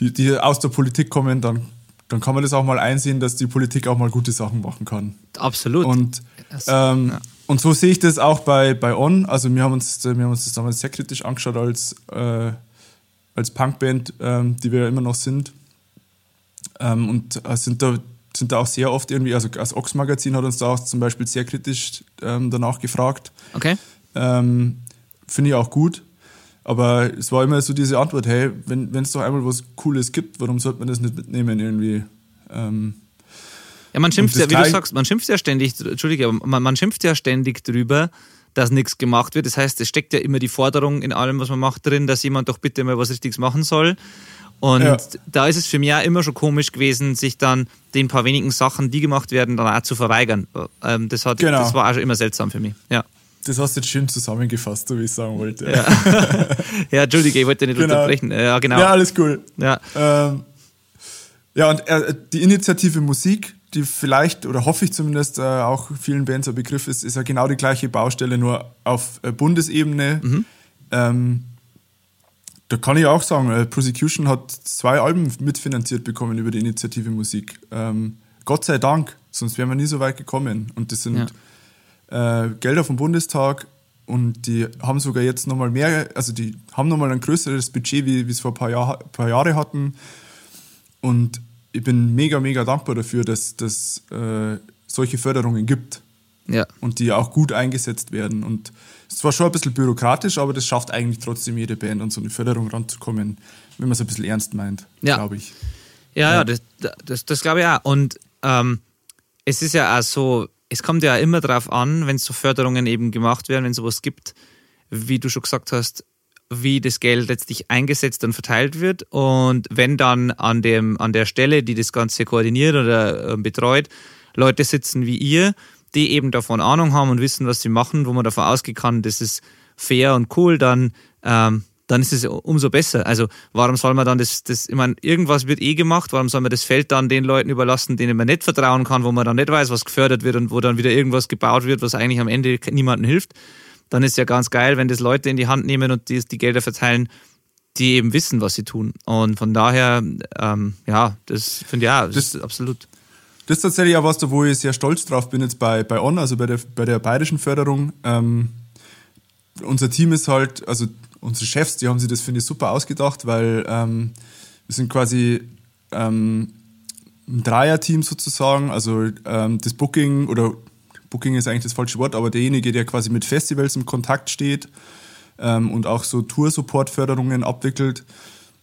die, die aus der Politik kommen, dann, dann kann man das auch mal einsehen, dass die Politik auch mal gute Sachen machen kann. Absolut. Und, ähm, ja. und so sehe ich das auch bei, bei On. Also wir haben uns, wir haben uns das damals sehr kritisch angeschaut als, äh, als Punkband, ähm, die wir immer noch sind. Ähm, und äh, sind da sind da auch sehr oft irgendwie, also das Ox-Magazin hat uns da auch zum Beispiel sehr kritisch ähm, danach gefragt. Okay. Ähm, Finde ich auch gut. Aber es war immer so diese Antwort, hey, wenn es doch einmal was Cooles gibt, warum sollte man das nicht mitnehmen irgendwie? Ähm, ja, man schimpft ja, wie du sagst, man schimpft ja ständig, Entschuldige, man, man schimpft ja ständig drüber, dass nichts gemacht wird. Das heißt, es steckt ja immer die Forderung in allem, was man macht, drin, dass jemand doch bitte mal was Richtiges machen soll. Und ja. da ist es für mich auch immer schon komisch gewesen, sich dann den paar wenigen Sachen, die gemacht werden, dann auch zu verweigern. Ähm, das, hat, genau. das war auch schon immer seltsam für mich. Ja das hast du jetzt schön zusammengefasst, so wie ich sagen wollte. Ja, ja Entschuldige, ich wollte nicht genau. unterbrechen. Ja, genau. Ja, alles cool. Ja, ähm, ja und äh, die Initiative Musik, die vielleicht, oder hoffe ich zumindest, äh, auch vielen Bands ein Begriff ist, ist ja genau die gleiche Baustelle, nur auf äh, Bundesebene. Mhm. Ähm, da kann ich auch sagen, äh, Prosecution hat zwei Alben mitfinanziert bekommen über die Initiative Musik. Ähm, Gott sei Dank, sonst wären wir nie so weit gekommen. Und das sind ja äh, Gelder vom Bundestag und die haben sogar jetzt nochmal mehr, also die haben nochmal ein größeres Budget, wie wir es vor ein paar, Jahr, paar Jahre hatten. Und ich bin mega, mega dankbar dafür, dass es äh, solche Förderungen gibt. Ja. Und die auch gut eingesetzt werden. Und es ist zwar schon ein bisschen bürokratisch, aber das schafft eigentlich trotzdem jede Band, an so eine Förderung ranzukommen, wenn man es ein bisschen ernst meint, ja. glaube ich. Ja, ja, ja, das, das, das glaube ich auch. Und ähm, es ist ja auch so, es kommt ja immer darauf an, wenn so Förderungen eben gemacht werden, wenn sowas gibt, wie du schon gesagt hast, wie das Geld letztlich eingesetzt und verteilt wird. Und wenn dann an, dem, an der Stelle, die das Ganze koordiniert oder äh, betreut, Leute sitzen wie ihr, die eben davon Ahnung haben und wissen, was sie machen, wo man davon ausgehen kann, das ist fair und cool, dann ähm, dann ist es umso besser. Also warum soll man dann das, das ich meine, irgendwas wird eh gemacht, warum soll man das Feld dann den Leuten überlassen, denen man nicht vertrauen kann, wo man dann nicht weiß, was gefördert wird und wo dann wieder irgendwas gebaut wird, was eigentlich am Ende niemandem hilft. Dann ist ja ganz geil, wenn das Leute in die Hand nehmen und die, die Gelder verteilen, die eben wissen, was sie tun. Und von daher, ähm, ja, das finde ich ja, das, das ist absolut. Das ist tatsächlich auch was, wo ich sehr stolz drauf bin jetzt bei, bei On, also bei der, bei der bayerischen Förderung. Ähm, unser Team ist halt, also unsere Chefs, die haben sich das, finde ich, super ausgedacht, weil ähm, wir sind quasi ähm, ein Dreier-Team sozusagen. Also ähm, das Booking oder Booking ist eigentlich das falsche Wort, aber derjenige, der quasi mit Festivals im Kontakt steht ähm, und auch so Tour-Support-Förderungen abwickelt,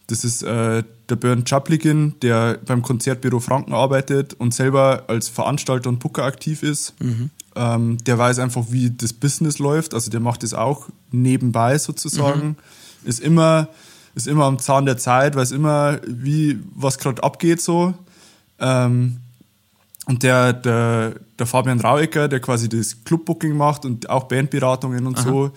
das ist äh, der Bernd Chaplikin, der beim Konzertbüro Franken arbeitet und selber als Veranstalter und Booker aktiv ist. Mhm. Ähm, der weiß einfach, wie das Business läuft. Also der macht das auch nebenbei sozusagen. Mhm. Ist immer ist immer am Zahn der Zeit, weiß immer, wie was gerade abgeht so. Ähm, Und der, der, der Fabian Rauecker, der quasi das Clubbooking macht und auch Bandberatungen und so,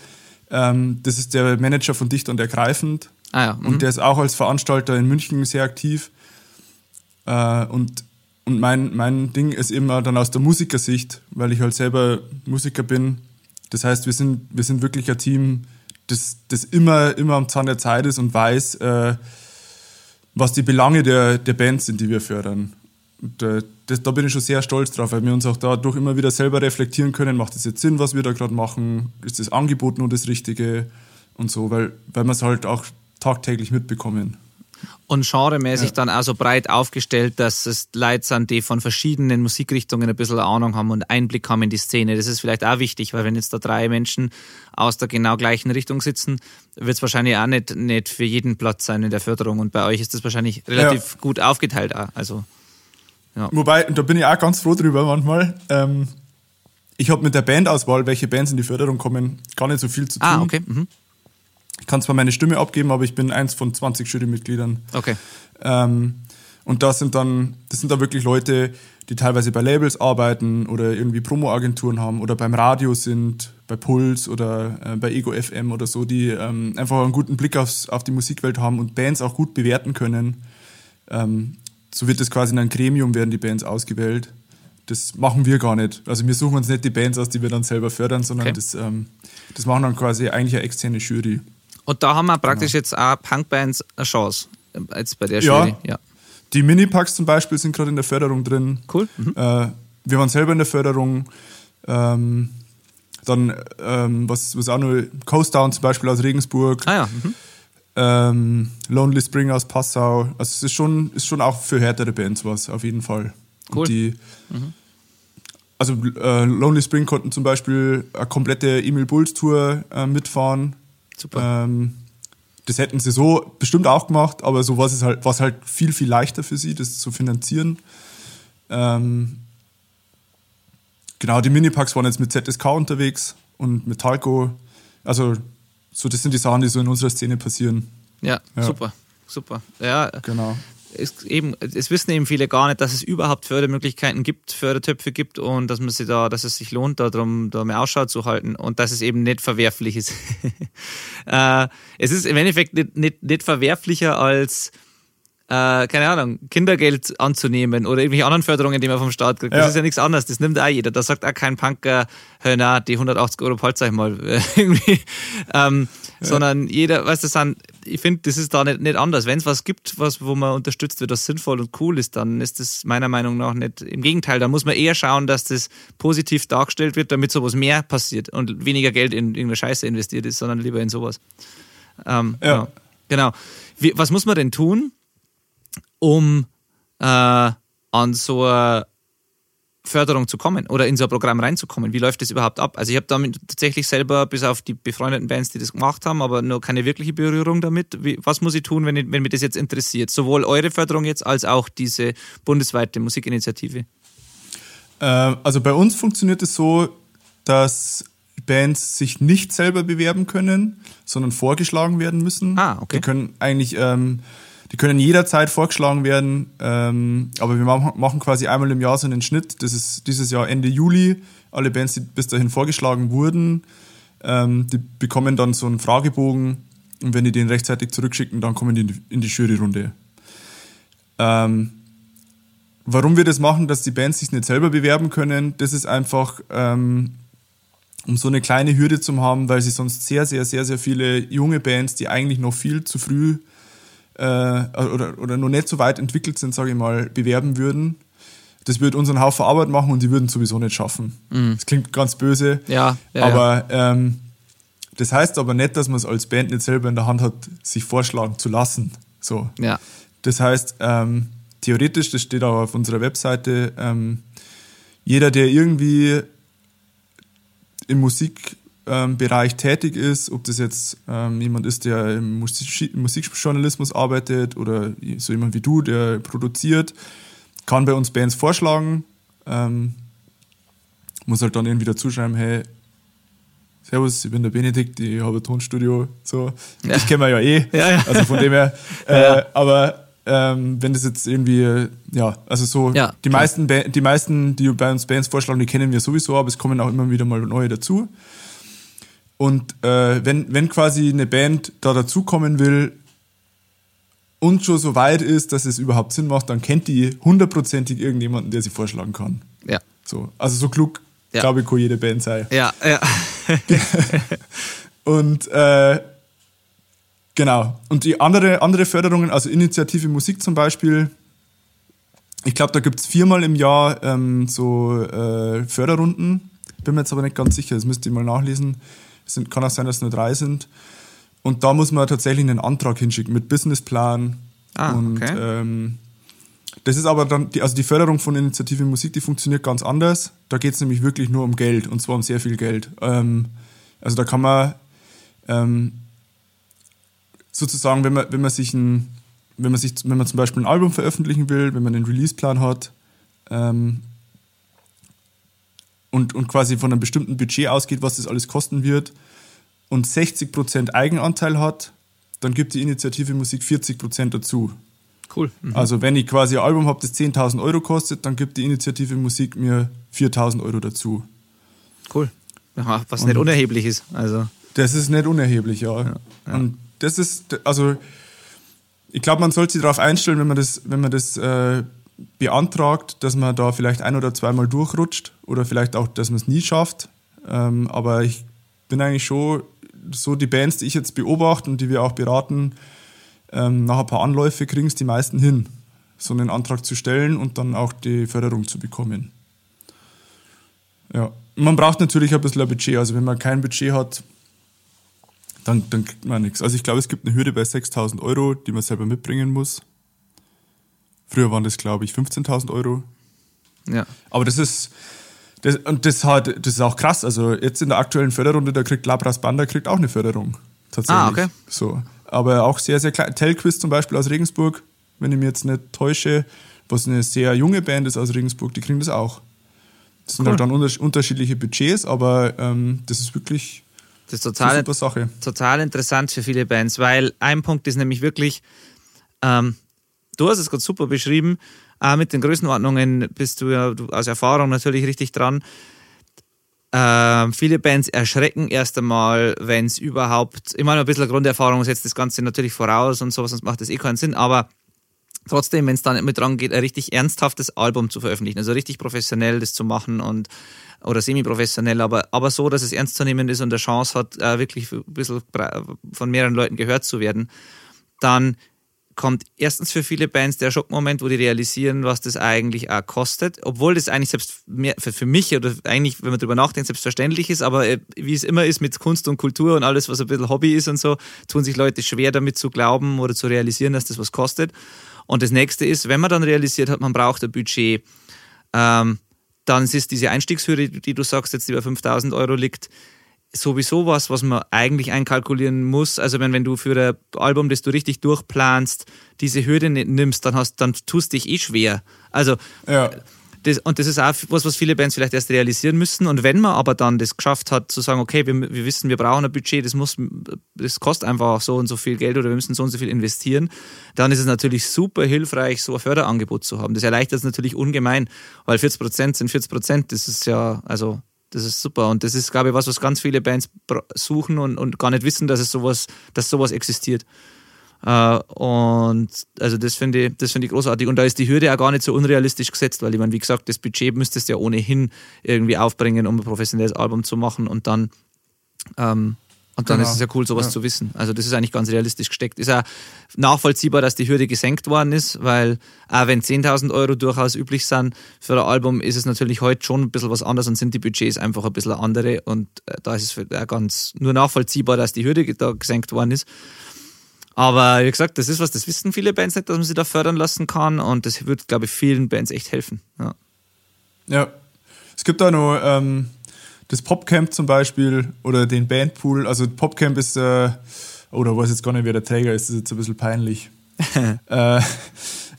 ähm, das ist der Manager von Dicht und Ergreifend. Ah ja. Mhm. Und der ist auch als Veranstalter in München sehr aktiv. Äh, und und mein, mein Ding ist immer dann aus der Musikersicht, weil ich halt selber Musiker bin. Das heißt, wir sind, wir sind wirklich ein Team, das, das immer, immer am Zahn der Zeit ist und weiß, äh, was die Belange der, der Bands sind, die wir fördern. Und, äh, das, da bin ich schon sehr stolz drauf, weil wir uns auch dadurch immer wieder selber reflektieren können, macht das jetzt Sinn, was wir da gerade machen, ist das Angebot nur das Richtige und so, weil, weil wir es halt auch tagtäglich mitbekommen. Und genremäßig Ja. dann auch so breit aufgestellt, dass es Leute sind, die von verschiedenen Musikrichtungen ein bisschen Ahnung haben und Einblick haben in die Szene. Das ist vielleicht auch wichtig, weil wenn jetzt da drei Menschen aus der genau gleichen Richtung sitzen, wird es wahrscheinlich auch nicht, nicht für jeden Platz sein in der Förderung. Und bei euch ist das wahrscheinlich relativ gut aufgeteilt auch. Also, Wobei, und da bin ich auch ganz froh drüber manchmal. Ähm, ich habe mit der Bandauswahl, welche Bands in die Förderung kommen, gar nicht so viel zu tun. ah, okay. Mhm. Ich kann zwar meine Stimme abgeben, aber ich bin eins von 20 Jurymitgliedern. Okay. Ähm, und das sind dann, das sind dann wirklich Leute, die teilweise bei Labels arbeiten oder irgendwie Promoagenturen haben oder beim Radio sind, bei Puls oder äh, bei Ego FM oder so, die ähm, einfach einen guten Blick aufs, auf die Musikwelt haben und Bands auch gut bewerten können. Ähm, so wird das quasi in einem Gremium, werden die Bands ausgewählt. Das machen wir gar nicht. Also wir suchen uns nicht die Bands aus, die wir dann selber fördern, sondern Okay. das, ähm, das machen dann quasi eigentlich eine externe Jury. Und da haben wir praktisch jetzt auch Punkbands eine Chance. äh, Jetzt bei der Ja. Jury. Ja. Die Minipacks zum Beispiel sind gerade in der Förderung drin. Cool. Mhm. Äh, wir waren selber in der Förderung. Ähm, dann, ähm, was, was auch noch, Coast Down zum Beispiel aus Regensburg, Ah ja. Mhm. ähm, Lonely Spring aus Passau. Also es ist schon, ist schon auch für härtere Bands was, auf jeden Fall. Cool. Die, Also äh, Lonely Spring konnten zum Beispiel eine komplette Emil Bulls Tour äh, mitfahren. Super. Ähm, das hätten sie so bestimmt auch gemacht, aber so war es halt, war's halt viel, viel leichter für sie, das zu finanzieren. Ähm, genau, die Minipacks waren jetzt mit ZSK unterwegs und mit Talco. Also, so, das sind die Sachen, die so in unserer Szene passieren. Ja, Ja. super. Super. Ja, Genau. Es, eben, es wissen eben viele gar nicht, dass es überhaupt Fördermöglichkeiten gibt, Fördertöpfe gibt und dass man sich da, dass es sich lohnt, darum da mehr Ausschau zu halten und dass es eben nicht verwerflich ist. äh, es ist im Endeffekt nicht, nicht, nicht verwerflicher als äh, keine Ahnung, Kindergeld anzunehmen oder irgendwelche anderen Förderungen, die man vom Staat kriegt. Das Ja. ist ja nichts anderes. Das nimmt auch jeder. Da sagt auch kein Punker, hör na, die 180 Euro palzt euch mal irgendwie. Ähm, Sondern jeder, weißt du, sind, ich finde, das ist da nicht, nicht anders. Wenn es was gibt, was, wo man unterstützt wird, was sinnvoll und cool ist, dann ist das meiner Meinung nach nicht. Im Gegenteil, da muss man eher schauen, dass das positiv dargestellt wird, damit sowas mehr passiert und weniger Geld in irgendeine Scheiße investiert ist, sondern lieber in sowas. Ähm, Ja. Genau. genau. Wie, was muss man denn tun, um äh, an so eine Förderung zu kommen oder in so ein Programm reinzukommen? Wie läuft das überhaupt ab? Also ich habe damit tatsächlich selber, bis auf die befreundeten Bands, die das gemacht haben, aber nur keine wirkliche Berührung damit. Wie, was muss ich tun, wenn, ich, wenn mich das jetzt interessiert? Sowohl eure Förderung jetzt als auch diese bundesweite Musikinitiative. Äh, also bei uns funktioniert es so, dass Bands sich nicht selber bewerben können, sondern vorgeschlagen werden müssen. Ah, okay. Die können eigentlich, ähm, die können jederzeit vorgeschlagen werden, ähm, aber wir machen, quasi einmal im Jahr so einen Schnitt. Das ist dieses Jahr Ende Juli. Alle Bands, die bis dahin vorgeschlagen wurden, ähm, die bekommen dann so einen Fragebogen und wenn die den rechtzeitig zurückschicken, dann kommen die in die, in Juryrunde. Ähm, warum wir das machen, dass die Bands sich nicht selber bewerben können, das ist einfach, ähm, um so eine kleine Hürde zu haben, weil sie sonst sehr, sehr, sehr, sehr viele junge Bands, die eigentlich noch viel zu früh äh, oder, oder noch nicht so weit entwickelt sind, sage ich mal, bewerben würden. Das würde unseren Haufen Arbeit machen und die würden es sowieso nicht schaffen. Das klingt ganz böse, Ja, ja, aber Ähm, das heißt aber nicht, dass man es als Band nicht selber in der Hand hat, sich vorschlagen zu lassen. So. Ja. Das heißt, ähm, theoretisch, das steht auch auf unserer Webseite, ähm, jeder, der irgendwie im Musikbereich tätig ist, ob das jetzt ähm, jemand ist, der im Musik Musikjournalismus arbeitet oder so jemand wie du, der produziert, kann bei uns Bands vorschlagen, ähm, muss halt dann irgendwie dazuschreiben, hey, Servus, ich bin der Benedikt, ich habe ein Tonstudio, so. Ja. Ich kenne wir ja eh. Ja, ja. Also von dem her. Äh. Aber ähm, wenn das jetzt irgendwie, ja, also so, Ja, die, klar. meisten, Ba- die meisten, die bei uns Bands vorschlagen, die kennen wir sowieso, aber es kommen auch immer wieder mal neue dazu. Und äh, wenn, wenn quasi eine Band da dazukommen will und schon so weit ist, dass es überhaupt Sinn macht, dann kennt die hundertprozentig irgendjemanden, der sie vorschlagen kann. Ja. So, also so klug, Ja. glaube ich, kann jede Band sein. Ja, ja. Und äh, genau. Und die andere, andere Förderungen, also Initiative Musik zum Beispiel, ich glaube, da gibt es viermal im Jahr ähm, so äh, Förderrunden. Bin mir jetzt aber nicht ganz sicher, das müsst ihr mal nachlesen. Sind, kann auch sein, dass es nur drei sind. Und da muss man tatsächlich einen Antrag hinschicken mit Businessplan. Ah, und okay. ähm, das ist aber dann, die, also die Förderung von Initiative Musik, die funktioniert ganz anders. Da geht es nämlich wirklich nur um Geld und zwar um sehr viel Geld. Ähm, also da kann man ähm, sozusagen, wenn man, wenn man sich ein, wenn man sich, wenn man zum Beispiel ein Album veröffentlichen will, wenn man einen Releaseplan hat ähm, und, und quasi von einem bestimmten Budget ausgeht, was das alles kosten wird und 60% Eigenanteil hat, dann gibt die Initiative Musik 40% dazu. Cool. Mhm. Also wenn ich quasi ein Album habe, das 10.000 Euro kostet, dann gibt die Initiative Musik mir 4.000 Euro dazu. Cool. Ja, was nicht unerheblich ist. Also, Das ist nicht unerheblich, ja. Und das ist, also ich glaube, man sollte sich darauf einstellen, wenn man das, wenn man das äh, beantragt, dass man da vielleicht ein oder zweimal durchrutscht oder vielleicht auch, dass man es nie schafft. Ähm, aber ich bin eigentlich schon so die Bands, die ich jetzt beobachte und die wir auch beraten, ähm, nach ein paar Anläufe kriegen es die meisten hin, so einen Antrag zu stellen und dann auch die Förderung zu bekommen. Ja, man braucht natürlich ein bisschen ein Budget. Also wenn man kein Budget hat, dann, dann kriegt man nichts. Also ich glaube, es gibt eine Hürde bei 6.000 Euro, die man selber mitbringen muss. Früher waren das, glaube ich, 15.000 Euro. ja. Aber das ist, das, und das, hat, das ist auch krass. Also jetzt in der aktuellen Förderrunde, da kriegt Labras Banda kriegt auch eine Förderung. Tatsächlich. Ah, okay. So. Aber auch sehr, sehr klein. Telquiz zum Beispiel aus Regensburg, wenn ich mich jetzt nicht täusche, was eine sehr junge Band ist aus Regensburg, die kriegen das auch. Das sind Cool. halt dann unter, unterschiedliche Budgets, aber ähm, das ist wirklich Das ist eine total, super Sache. total interessant für viele Bands, weil ein Punkt ist nämlich wirklich, ähm, du hast es gerade super beschrieben, äh, mit den Größenordnungen bist du ja du, aus Erfahrung natürlich richtig dran. Ähm, viele Bands erschrecken erst einmal, wenn es überhaupt, immer noch ein bisschen Grunderfahrung setzt das Ganze natürlich voraus und sowas, sonst macht das eh keinen Sinn, aber trotzdem, wenn es dann mit dran geht, ein richtig ernsthaftes Album zu veröffentlichen, also richtig professionell das zu machen und oder semi-professionell, aber, aber so, dass es ernst zu nehmen ist und eine Chance hat, äh, wirklich ein bisschen von mehreren Leuten gehört zu werden, dann kommt erstens für viele Bands der Schockmoment, wo die realisieren, was das eigentlich auch kostet, obwohl das eigentlich selbst mehr für, mich oder eigentlich, wenn man drüber nachdenkt, selbstverständlich ist, aber äh, wie es immer ist mit Kunst und Kultur und alles, was ein bisschen Hobby ist und so, tun sich Leute schwer damit zu glauben oder zu realisieren, dass das was kostet. Und das nächste ist, wenn man dann realisiert hat, man braucht ein Budget, ähm, dann ist diese Einstiegshürde, die du sagst, jetzt bei 5000 Euro liegt, sowieso was, was man eigentlich einkalkulieren muss. Also wenn, wenn du für ein Album, das du richtig durchplanst, diese Hürde nicht nimmst, dann hast, dann tust dich eh schwer. Also Ja. das, und das ist auch was, was viele Bands vielleicht erst realisieren müssen. Und wenn man aber dann das geschafft hat, zu sagen, okay, wir, wir wissen, wir brauchen ein Budget, das muss, das kostet einfach so und so viel Geld oder wir müssen so und so viel investieren, dann ist es natürlich super hilfreich, so ein Förderangebot zu haben. Das erleichtert es natürlich ungemein, weil 40 Prozent sind 40 Prozent. Das ist ja, also, das ist super. Und das ist, glaube ich, was, was ganz viele Bands suchen und, und gar nicht wissen, dass es sowas, dass sowas existiert. Äh, und also das finde ich, das finde ich großartig. Und da ist die Hürde auch gar nicht so unrealistisch gesetzt, weil ich meine, wie gesagt, das Budget müsstest du ja ohnehin irgendwie aufbringen, um ein professionelles Album zu machen und dann ähm, und dann Genau. ist es ja cool, sowas Ja. zu wissen. Also das ist eigentlich ganz realistisch gesteckt. Ist auch nachvollziehbar, dass die Hürde gesenkt worden ist, weil auch wenn 10.000 Euro durchaus üblich sind für ein Album, ist es natürlich heute schon ein bisschen was anderes und sind die Budgets einfach ein bisschen andere und äh, da ist es auch ganz nur nachvollziehbar, dass die Hürde da gesenkt worden ist. Aber wie gesagt, das ist was, das wissen viele Bands nicht, dass man sie da fördern lassen kann und das wird, glaube ich, vielen Bands echt helfen. Ja. Ja. Es gibt auch noch ähm, das Popcamp zum Beispiel oder den Bandpool. Also Popcamp ist, äh, oder weiß jetzt gar nicht, wer der Träger ist, das ist jetzt ein bisschen peinlich. äh,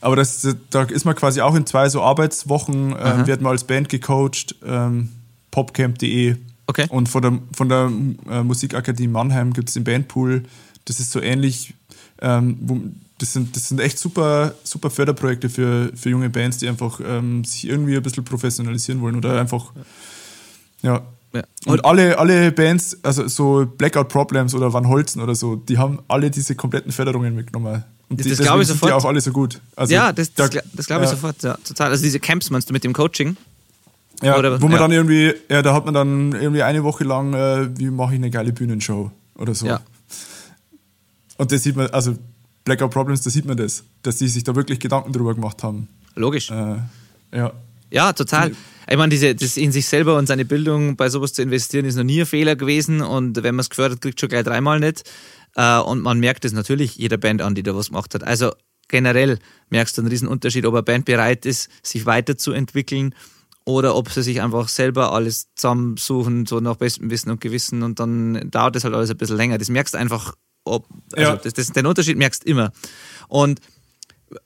aber das, da ist man quasi auch in zwei so Arbeitswochen, ähm, wird man als Band gecoacht, ähm, popcamp.de. Okay. Und von der, von der äh, Musikakademie Mannheim gibt es den Bandpool. Das ist so ähnlich, ähm, wo, das sind, das sind echt super, super Förderprojekte für, für junge Bands, die einfach ähm, sich irgendwie ein bisschen professionalisieren wollen oder einfach, ja. Ja. Und alle, alle Bands, also so Blackout Problems oder Van Holzen oder so, die haben alle diese kompletten Förderungen mitgenommen. Und Das- die, das glaube ich sofort. die auch alle so gut. Also ja, das, das, da- das glaube ich ja. sofort, ja, total. Also diese Camps meinst du mit dem Coaching? Ja, Oder- wo man ja. dann irgendwie, ja, da hat man dann irgendwie eine Woche lang, äh, wie mache ich eine geile Bühnenshow oder so. Ja. Und das sieht man, also Blackout Problems, da sieht man das, dass die sich da wirklich Gedanken drüber gemacht haben. Logisch. Äh, ja. Ja, total. Ich meine, diese, das in sich selber und seine Bildung bei sowas zu investieren, ist noch nie ein Fehler gewesen. Und wenn man es gefördert kriegt, schon gleich dreimal nicht. Äh, Und man merkt es natürlich jeder Band an, die da was gemacht hat. Also generell merkst du einen riesen Unterschied, ob eine Band bereit ist, sich weiterzuentwickeln oder ob sie sich einfach selber alles zusammensuchen, so nach bestem Wissen und Gewissen und dann dauert das halt alles ein bisschen länger. Das merkst du einfach, ob, also Ja. das, das, den Unterschied merkst du immer. Und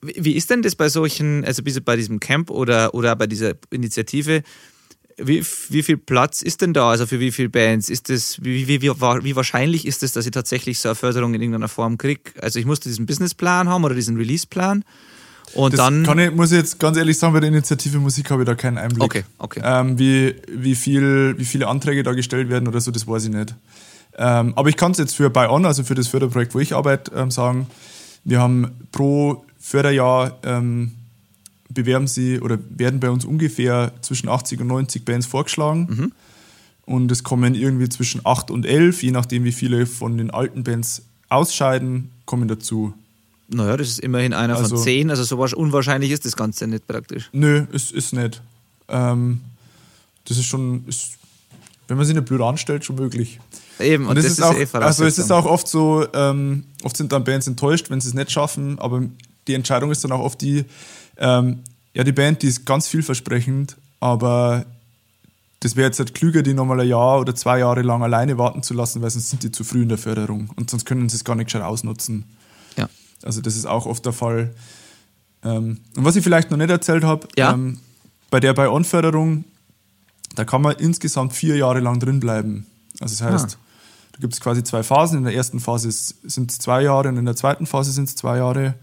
wie ist denn das bei solchen, also bei diesem Camp oder, oder bei dieser Initiative? Wie, wie viel Platz ist denn da? Also für wie viele Bands? Ist das, wie, wie, wie, wie wahrscheinlich ist es, dass ich tatsächlich so eine Förderung in irgendeiner Form kriege? Also ich musste diesen Businessplan haben oder diesen Releaseplan. Und Das dann. kann ich, muss ich jetzt ganz ehrlich sagen, bei der Initiative Musik habe ich da keinen Einblick. Okay, okay. Ähm, wie, wie, viel, wie viele Anträge da gestellt werden oder so, das weiß ich nicht. Ähm, aber ich kann es jetzt für Buy On, also für das Förderprojekt, wo ich arbeite, ähm, sagen, wir haben pro Förderjahr ähm, bewerben sie oder werden bei uns ungefähr zwischen 80 und 90 Bands vorgeschlagen. Mhm. Und es kommen irgendwie zwischen 8 und 11, je nachdem, wie viele von den alten Bands ausscheiden, kommen dazu. naja, das ist immerhin einer Also- von zehn. Also so wahrsch- unwahrscheinlich ist das Ganze nicht praktisch. Nö, ist, ist nicht. Ähm, das ist schon, ist, wenn man sich nicht blöd anstellt, schon möglich. Eben, und, Und es das ist, ist, auch, eh also es ist auch oft so, ähm, oft sind dann Bands enttäuscht, wenn sie es nicht schaffen, aber die Entscheidung ist dann auch oft die, ähm, ja, die Band, die ist ganz vielversprechend, aber das wäre jetzt halt klüger, die nochmal ein Jahr oder zwei Jahre lang alleine warten zu lassen, weil sonst sind die zu früh in der Förderung und sonst können sie es gar nicht gescheit ausnutzen. Ja. Also das ist auch oft der Fall. Ähm, und was ich vielleicht noch nicht erzählt habe, Ja. ähm, bei der Buy-On-Förderung, da kann man insgesamt vier Jahre lang drin bleiben. Also das heißt, Ah. Da gibt es quasi zwei Phasen. In der ersten Phase sind es zwei Jahre und in der zweiten Phase sind es zwei Jahre.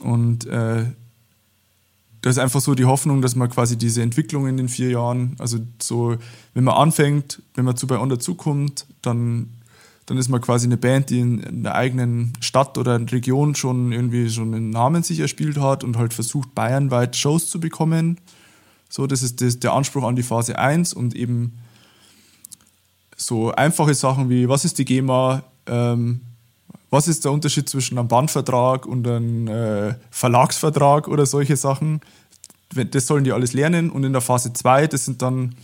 Und äh, da ist einfach so die Hoffnung, dass man quasi diese Entwicklung in den vier Jahren, also so, wenn man anfängt, wenn man zu bei On dazukommt, dann, dann ist man quasi eine Band, die in, in der eigenen Stadt oder Region schon irgendwie schon einen Namen sich erspielt hat und halt versucht, bayernweit Shows zu bekommen. So, das ist das, der Anspruch an die Phase 1 und eben so einfache Sachen wie, was ist die GEMA, ähm, was ist der Unterschied zwischen einem Bandvertrag und einem äh, Verlagsvertrag oder solche Sachen. Das sollen die alles lernen und in der Phase 2, das sind dann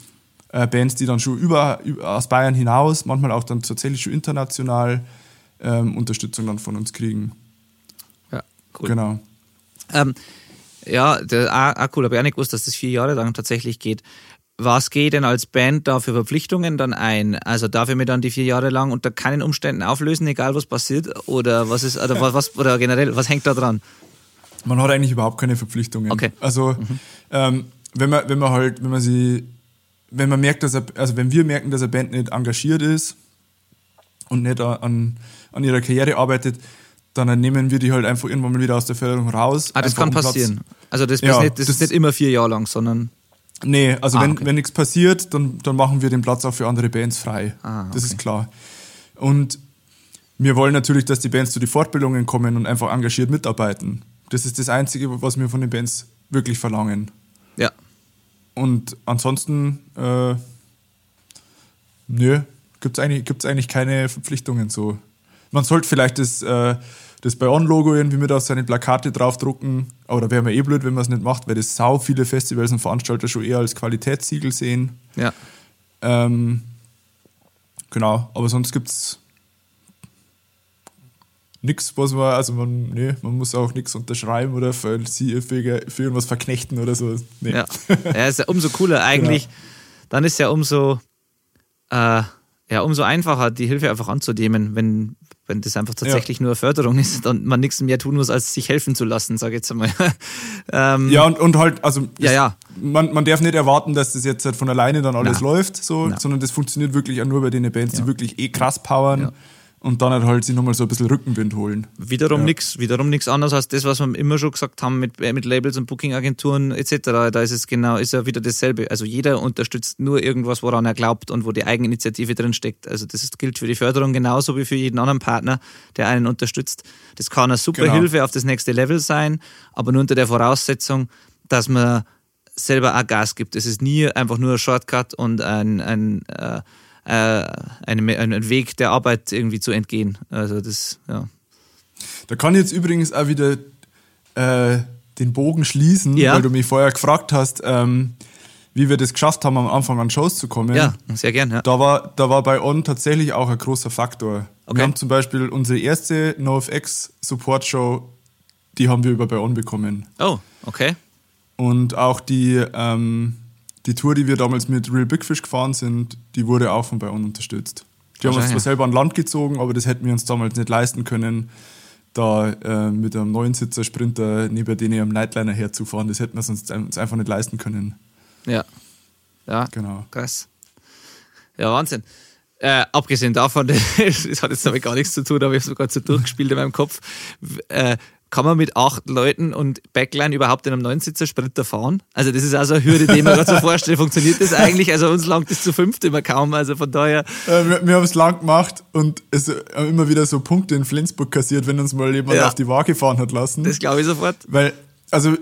äh, Bands, die dann schon über, über aus Bayern hinaus, manchmal auch dann tatsächlich schon international ähm, Unterstützung dann von uns kriegen. Ja, cool. Genau. Ähm, ja, der, auch cool, aber ich auch nicht gewusst, dass das vier Jahre lang tatsächlich geht. Was geht denn als Band da für Verpflichtungen dann ein? Also darf ich mir dann die vier Jahre lang unter keinen Umständen auflösen, egal was passiert? Oder was ist, oder was, oder generell, was hängt da dran? Man hat eigentlich überhaupt keine Verpflichtungen. Okay. Also ähm, wenn man, wenn man halt, wenn man sie, wenn man merkt, dass er, also wenn wir merken, dass eine Band nicht engagiert ist und nicht an, an ihrer Karriere arbeitet, dann nehmen wir die halt einfach irgendwann mal wieder aus der Förderung raus. Ah, das kann um Platz- passieren. Also das, Ja, nicht, das, das- ist nicht immer vier Jahre lang, sondern Nee, also Ah, wenn, okay. wenn nichts passiert, dann, dann machen wir den Platz auch für andere Bands frei. Ah, Das okay. ist klar. Und wir wollen natürlich, dass die Bands zu den Fortbildungen kommen und einfach engagiert mitarbeiten. Das ist das Einzige, was wir von den Bands wirklich verlangen. ja. Und ansonsten, äh, nö, gibt es eigentlich, gibt's eigentlich keine Verpflichtungen so. Man sollte vielleicht das, äh, das Bayonne-Logo irgendwie mit auf seine Plakate draufdrucken, aber da wäre mir eh blöd, wenn man es nicht macht, weil das sau viele Festivals und Veranstalter schon eher als Qualitätssiegel sehen. Ja. Ähm, genau, aber sonst gibt es nichts, was man, also man, nee, man muss auch nichts unterschreiben oder für, sie- für, für irgendwas verknechten oder so. Nee. Ja. ja, ist ja umso cooler eigentlich. Genau. Dann ist ja umso, äh, ja, umso einfacher, die Hilfe einfach anzunehmen, wenn, wenn das einfach tatsächlich nur eine Förderung ist und man nichts mehr tun muss, als sich helfen zu lassen, sage ich jetzt einmal. ähm, Ja, und, und halt, also Ja, ja. Man, man darf nicht erwarten, dass das jetzt halt von alleine dann alles Na. läuft, so, Na. sondern das funktioniert wirklich auch nur bei den Bands, die wirklich eh krass powern. Und dann halt sich nochmal so ein bisschen Rückenwind holen. Wiederum Ja. nichts, wiederum nichts anderes als das, was wir immer schon gesagt haben mit, mit Labels und Booking-Agenturen etc. Da ist es genau, ist ja wieder dasselbe. Also jeder unterstützt nur irgendwas, woran er glaubt und wo die Eigeninitiative drin steckt. Also das ist, gilt für die Förderung genauso wie für jeden anderen Partner, der einen unterstützt. Das kann eine super Genau. Hilfe auf das nächste Level sein, aber nur unter der Voraussetzung, dass man selber auch Gas gibt. Es ist nie einfach nur ein Shortcut und ein, ein äh, äh, eine, ein Weg der Arbeit irgendwie zu entgehen. Also das, ja. Da kann ich jetzt übrigens auch wieder äh, den Bogen schließen, Ja. weil du mich vorher gefragt hast, ähm, wie wir das geschafft haben, am Anfang an Shows zu kommen. Ja, sehr gern, ja. Da war, da war bei On tatsächlich auch ein großer Faktor. Okay. Wir haben zum Beispiel unsere erste NoFX Support Show, die haben wir über bei On bekommen. Oh, okay. Und auch die, ähm, die Tour, die wir damals mit Real Big Fish gefahren sind, die wurde auch von bei On unterstützt. Die haben uns zwar selber an Land gezogen, aber das hätten wir uns damals nicht leisten können, da äh, mit einem neuen Sitzer Sprinter neben denen am Nightliner herzufahren. Das hätten wir uns uns einfach nicht leisten können. Ja. Ja, Genau. krass. Ja, Wahnsinn. Äh, abgesehen davon, das hat jetzt damit gar nichts zu tun, aber ich habe es gerade so durchgespielt in meinem Kopf. Äh, kann man mit acht Leuten und Backline überhaupt in einem Neunsitzer Sprinter fahren? Also das ist also eine Hürde, die man gerade so vorstellt. Funktioniert das eigentlich? Also uns langt das zu fünft immer kaum. Also von daher, Äh, wir wir haben es lang gemacht und es haben immer wieder so Punkte in Flensburg kassiert, wenn uns mal jemand Ja. auf die Waage fahren hat lassen. das glaube ich sofort. Weil, also,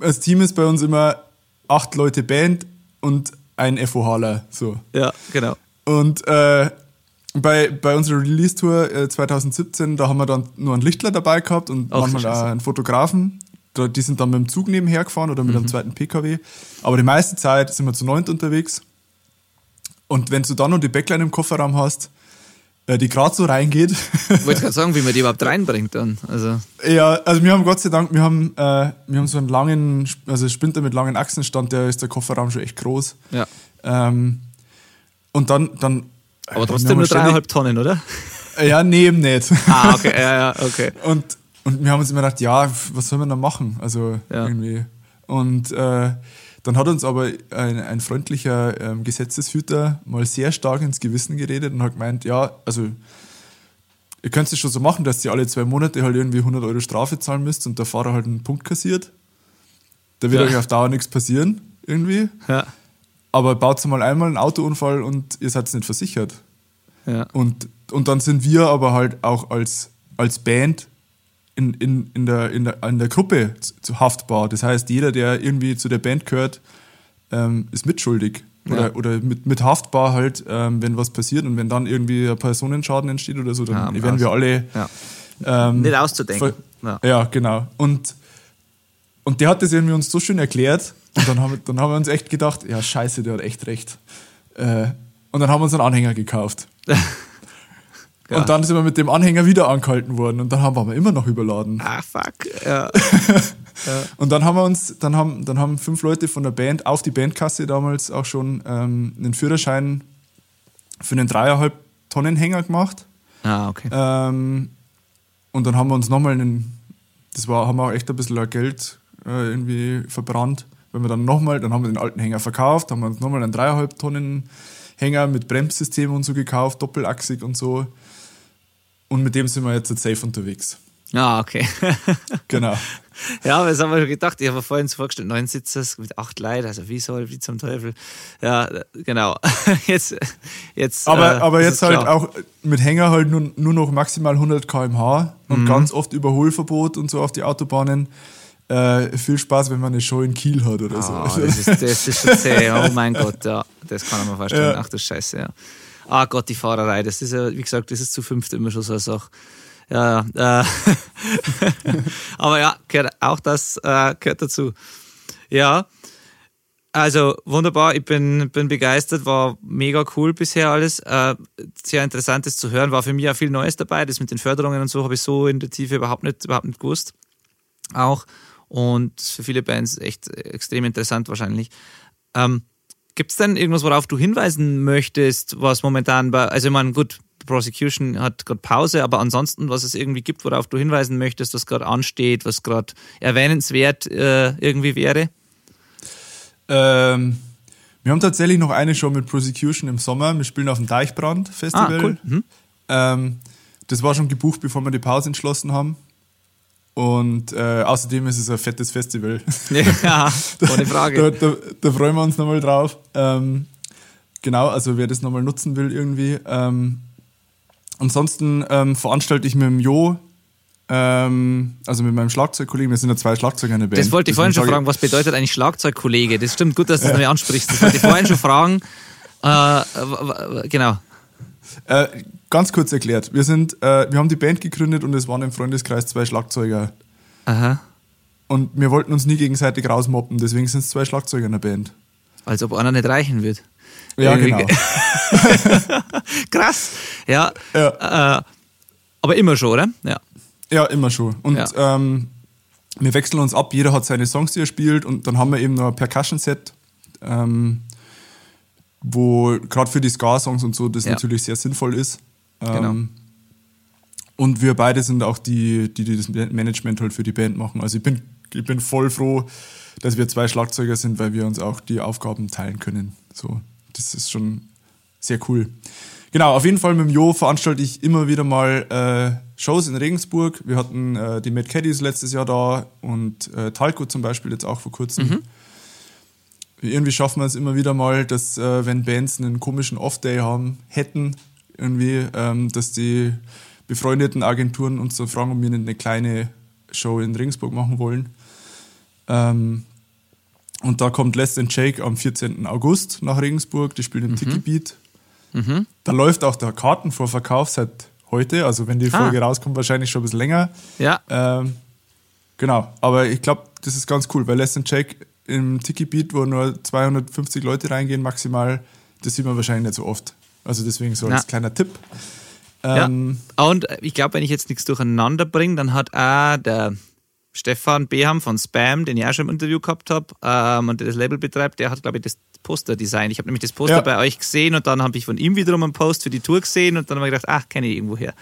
das Team ist bei uns immer acht Leute Band und ein FOHler. So. Ja, genau. Und äh, bei, bei unserer Release-Tour äh, 2017, da haben wir dann nur einen Lichtler dabei gehabt und Ach, manchmal auch einen Fotografen. Da, die sind dann mit dem Zug nebenher gefahren oder mit Mhm. einem zweiten PKW. Aber die meiste Zeit sind wir zu neunt unterwegs. Und wenn du dann noch die Backline im Kofferraum hast, äh, die gerade so reingeht, Ich wollte gerade sagen, wie man die überhaupt reinbringt dann. Also, Ja, also wir haben Gott sei Dank, wir haben, äh, wir haben so einen langen, also Sprinter mit langen Achsenstand, der ist der Kofferraum schon echt groß. ja. Ähm, und dann, dann. Aber trotzdem nur dreieinhalb Tonnen, oder? Ja, neben nicht. Ah, okay, ja, ja, okay. Und, und wir haben uns immer gedacht, ja, was sollen wir da machen? Also Ja. irgendwie. Und äh, dann hat uns aber ein, ein freundlicher ähm, Gesetzeshüter mal sehr stark ins Gewissen geredet und hat gemeint, ja, also ihr könnt es schon so machen, dass ihr alle zwei Monate halt irgendwie 100 Euro Strafe zahlen müsst und der Fahrer halt einen Punkt kassiert. Da wird Ja. euch auf Dauer nichts passieren, irgendwie. Ja, Aber baut mal einmal einen Autounfall und ihr seid nicht versichert. ja. Und, und dann sind wir aber halt auch als, als Band in, in, in, der, in, der, in der Gruppe zu, haftbar. Das heißt, jeder, der irgendwie zu der Band gehört, ähm, ist mitschuldig. Oder, Ja. oder mit, mit haftbar halt, ähm, wenn was passiert und wenn dann irgendwie ein Personenschaden entsteht oder so, dann Ja, werden wir alle. ja. Ähm, Nicht auszudenken. ja. genau. Und, und der hat das irgendwie uns so schön erklärt. Und dann haben, wir- dann haben wir uns echt gedacht, ja, scheiße, der hat echt recht. Äh, und dann haben wir uns einen Anhänger gekauft. Ja. Und dann sind wir mit dem Anhänger wieder angehalten worden und dann haben wir immer noch überladen. Ah, fuck. Ja. Und dann haben wir uns, dann haben, dann haben fünf Leute von der Band auf die Bandkasse damals auch schon ähm, einen Führerschein für einen dreieinhalb Tonnen Hänger gemacht. Ah, okay. Ähm, und dann haben wir uns nochmal einen, das war, haben wir auch echt ein bisschen Geld äh, irgendwie verbrannt, weil wir dann nochmal, dann haben wir den alten Hänger verkauft, haben wir uns nochmal einen dreieinhalb Tonnen Hänger mit Bremssystem und so gekauft, doppelachsig und so. Und mit dem sind wir jetzt safe unterwegs. Ah, okay. Genau. ja, aber das haben wir schon gedacht. Ich habe mir vorhin so vorgestellt, neun Sitzer mit acht Leuten, also wie soll, wie zum Teufel. Ja, genau. Jetzt, jetzt. Aber, äh, aber jetzt halt klar. auch mit Hänger halt nur, nur noch maximal 100 km/h und Mhm. ganz oft Überholverbot und so auf die Autobahnen. Äh, viel Spaß, wenn man eine Show in Kiel hat oder Ah, so. das, ist, das ist schon zäh. Oh mein Gott, ja. Das kann ich mir vorstellen. Ja. Ach du Scheiße, ja. Ah Gott, die Fahrerei, das ist ja, wie gesagt, das ist zu fünft immer schon so eine Sache. Ja, ja. Äh. Aber ja, gehört, auch das äh, gehört dazu. Ja, also wunderbar, ich bin, bin begeistert, war mega cool bisher alles. Äh, sehr interessantes zu hören, war für mich auch viel Neues dabei. Das mit den Förderungen und so habe ich so in der Tiefe überhaupt nicht, überhaupt nicht gewusst. Auch. Und für viele Bands echt extrem interessant wahrscheinlich. Ähm, Gibt es denn irgendwas, worauf du hinweisen möchtest, was momentan bei, also ich meine, gut, Prosecution hat gerade Pause, aber ansonsten, was es irgendwie gibt, worauf du hinweisen möchtest, was gerade ansteht, was gerade erwähnenswert äh, irgendwie wäre? Ähm, wir haben tatsächlich noch eine Show mit Prosecution im Sommer. Wir spielen auf dem Deichbrand Festival. Ah, cool. Mhm. Ähm, das war schon gebucht, bevor wir die Pause entschlossen haben. Und äh, außerdem ist es ein fettes Festival. Ja, ohne Frage. da, da, da freuen wir uns nochmal drauf. Ähm, genau, also wer das nochmal nutzen will irgendwie. Ähm, ansonsten ähm, veranstalte ich mit dem Jo, ähm, also mit meinem Schlagzeugkollegen, wir sind ja zwei Schlagzeuger in der Band. Das wollte ich vorhin schon fragen, was bedeutet eigentlich Schlagzeugkollege? Das stimmt gut, dass du das ja. ansprichst. Das wollte ich vorhin schon fragen. Äh, genau. Äh, ganz kurz erklärt, wir sind, äh, wir haben die Band gegründet und es waren im Freundeskreis zwei Schlagzeuger. Aha. Und wir wollten uns nie gegenseitig rausmoppen, deswegen sind es zwei Schlagzeuger in der Band. Als ob einer nicht reichen wird. Ja, genau. Krass. Ja. ja. Äh, aber immer schon, oder? Ja. Ja, immer schon. Und ja. ähm, wir wechseln uns ab, jeder hat seine Songs, die er spielt und dann haben wir eben noch ein Percussion-Set. Ähm, wo gerade für die Ska-Songs und so das ja. natürlich sehr sinnvoll ist. Genau. Ähm, und wir beide sind auch die, die, die das Management halt für die Band machen. Also ich bin, ich bin voll froh, dass wir zwei Schlagzeuger sind, weil wir uns auch die Aufgaben teilen können. So, das ist schon sehr cool. Genau, auf jeden Fall mit dem Jo veranstalte ich immer wieder mal äh, Shows in Regensburg. Wir hatten äh, die Mad Caddies letztes Jahr da und äh, Talco zum Beispiel jetzt auch vor kurzem. Mhm irgendwie schaffen wir es immer wieder mal, dass äh, wenn Bands einen komischen Off-Day haben, hätten, irgendwie, ähm, dass die befreundeten Agenturen uns so fragen, ob wir eine kleine Show in Regensburg machen wollen. Ähm, und da kommt Less Than Jake am 14. August nach Regensburg, die spielen im mhm. Tiki Beat. Mhm. Da läuft auch der Kartenvorverkauf seit heute, also wenn die ah. Folge rauskommt, wahrscheinlich schon ein bisschen länger. Ja. Ähm, genau, aber ich glaube, das ist ganz cool, weil Less Than Jake im Tiki-Beat, wo nur 250 Leute reingehen, maximal, das sieht man wahrscheinlich nicht so oft. Also deswegen so als Na. kleiner Tipp. Ähm, ja. Und ich glaube, wenn ich jetzt nichts durcheinander bringe, dann hat auch der Stefan Beham von Spam, den ich auch schon im Interview gehabt habe ähm, und der das Label betreibt, der hat, glaube ich, das Poster designt. Ich habe nämlich das Poster ja. bei euch gesehen und dann habe ich von ihm wiederum einen Post für die Tour gesehen und dann habe ich gedacht, ach, kenne ich irgendwo her.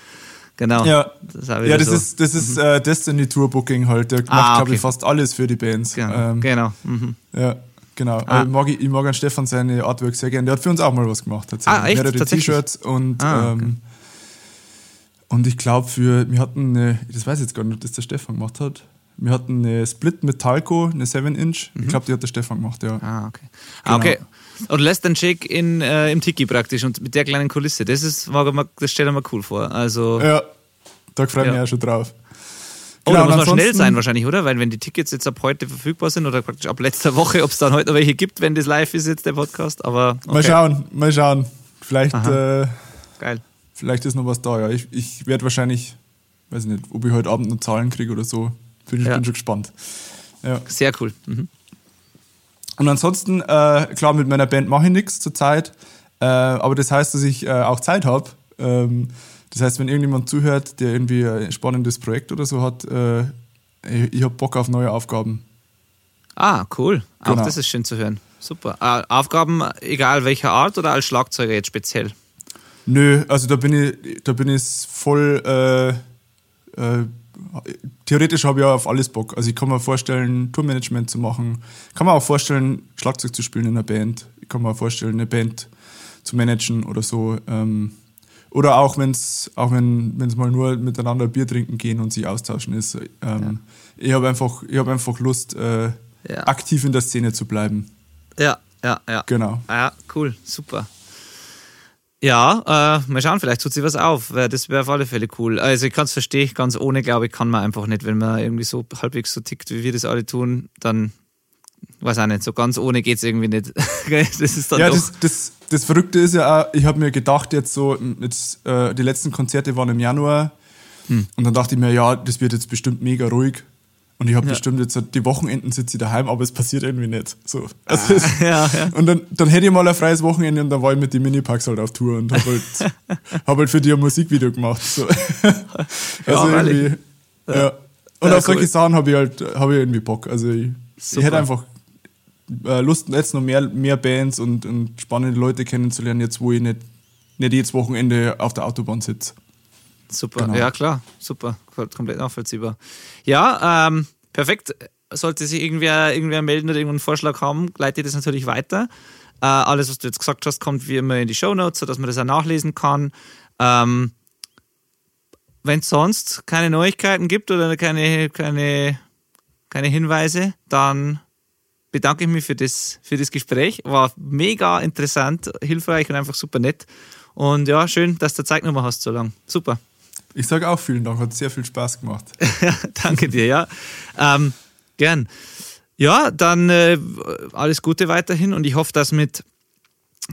Genau. Ja, das, ja, das so. ist, das ist mhm. äh, Destiny Tour Booking halt. Der ah, macht, okay. glaube ich, fast alles für die Bands. Genau. Ähm, genau. Mhm. Ja, genau. Ah. Ich, mag, ich mag an Stefan seine Artwork sehr gerne. Der hat für uns auch mal was gemacht. Ah, echt? Mehrere T-Shirts und, ah, okay. ähm, und ich glaube, für, wir hatten eine, das weiß ich jetzt gar nicht, ob das der Stefan gemacht hat. Wir hatten eine Split mit Talco, eine 7-Inch. Mhm. Ich glaube, die hat der Stefan gemacht, ja. Ah, okay. Genau. Ah, okay. Und lässt den Shake in, äh, im Tiki praktisch und mit der kleinen Kulisse. Das ist, das stellt mir cool vor. Also, ja, da freue ich mich ja. auch schon drauf. Oh, genau, da muss man schnell sein wahrscheinlich, oder? Weil wenn die Tickets jetzt ab heute verfügbar sind oder praktisch ab letzter Woche, ob es dann heute noch welche gibt, wenn das live ist jetzt der Podcast, aber okay. Mal schauen, mal schauen. Vielleicht, äh, Geil. vielleicht ist noch was da, ja. Ich, ich werde wahrscheinlich, weiß nicht, ob ich heute Abend noch Zahlen kriege oder so. Bin, ja. bin schon gespannt. Ja. Sehr cool. Mhm. Und ansonsten, äh, klar, mit meiner Band mache ich nichts zurzeit. Äh, aber das heißt, dass ich äh, auch Zeit habe. Ähm, das heißt, wenn irgendjemand zuhört, der irgendwie ein spannendes Projekt oder so hat, äh, ich, ich habe Bock auf neue Aufgaben. Ah, cool. Genau. Auch das ist schön zu hören. Super. Äh, Aufgaben, egal welcher Art oder als Schlagzeuger jetzt speziell? Nö, also da bin ich, da bin ich voll. Theoretisch habe ich ja auf alles Bock. Also ich kann mir vorstellen, Tourmanagement zu machen. Ich kann mir auch vorstellen, Schlagzeug zu spielen in einer Band. Ich kann mir vorstellen, eine Band zu managen oder so. Ähm, oder auch wenn's, auch wenn es mal nur miteinander Bier trinken gehen und sich austauschen ist. Ähm, ja. Ich habe einfach, hab einfach Lust, äh, ja. aktiv in der Szene zu bleiben. Ja, ja, ja. Genau. Ja, cool, super. Ja, äh, mal schauen, vielleicht tut sich was auf. Das wäre auf alle Fälle cool. Also ich kann es verstehen, ganz ohne, glaube ich, kann man einfach nicht. Wenn man irgendwie so halbwegs so tickt, wie wir das alle tun, dann weiß auch nicht, so ganz ohne geht es irgendwie nicht. das ist dann ja. Das, das, das Verrückte ist ja auch, ich habe mir gedacht, jetzt so, jetzt, äh, die letzten Konzerte waren im Januar hm. und dann dachte ich mir, ja, das wird jetzt bestimmt mega ruhig. Und ich habe ja. bestimmt jetzt die Wochenenden sitze ich daheim, aber es passiert irgendwie nicht. So. Also ah, ja, ja. Und dann, dann hätte ich mal ein freies Wochenende und dann war ich mit den Minipacks halt auf Tour und habe halt, hab halt für die ein Musikvideo gemacht. So. Also irgendwie, ja. Und auf solche cool. Sachen habe ich halt hab ich irgendwie Bock. Also ich, ich hätte einfach äh, Lust, jetzt noch mehr, mehr Bands und, und spannende Leute kennenzulernen, jetzt wo ich nicht, nicht jedes Wochenende auf der Autobahn sitze. Super, genau. ja klar, super, komplett nachvollziehbar. Ja, ähm, perfekt. Sollte sich irgendwer, irgendwer melden oder irgendeinen Vorschlag haben, leite das natürlich weiter. Äh, alles, was du jetzt gesagt hast, kommt wie immer in die Show Notes, sodass man das auch nachlesen kann. Ähm, wenn es sonst keine Neuigkeiten gibt oder keine, keine, keine Hinweise, dann bedanke ich mich für das, für das Gespräch. War mega interessant, hilfreich und einfach super nett. Und ja, schön, dass du Zeit genommen hast so lang. Super. Ich sage auch vielen Dank, hat sehr viel Spaß gemacht. Danke dir, ja. Ähm, gern. Ja, dann äh, alles Gute weiterhin und ich hoffe, dass mit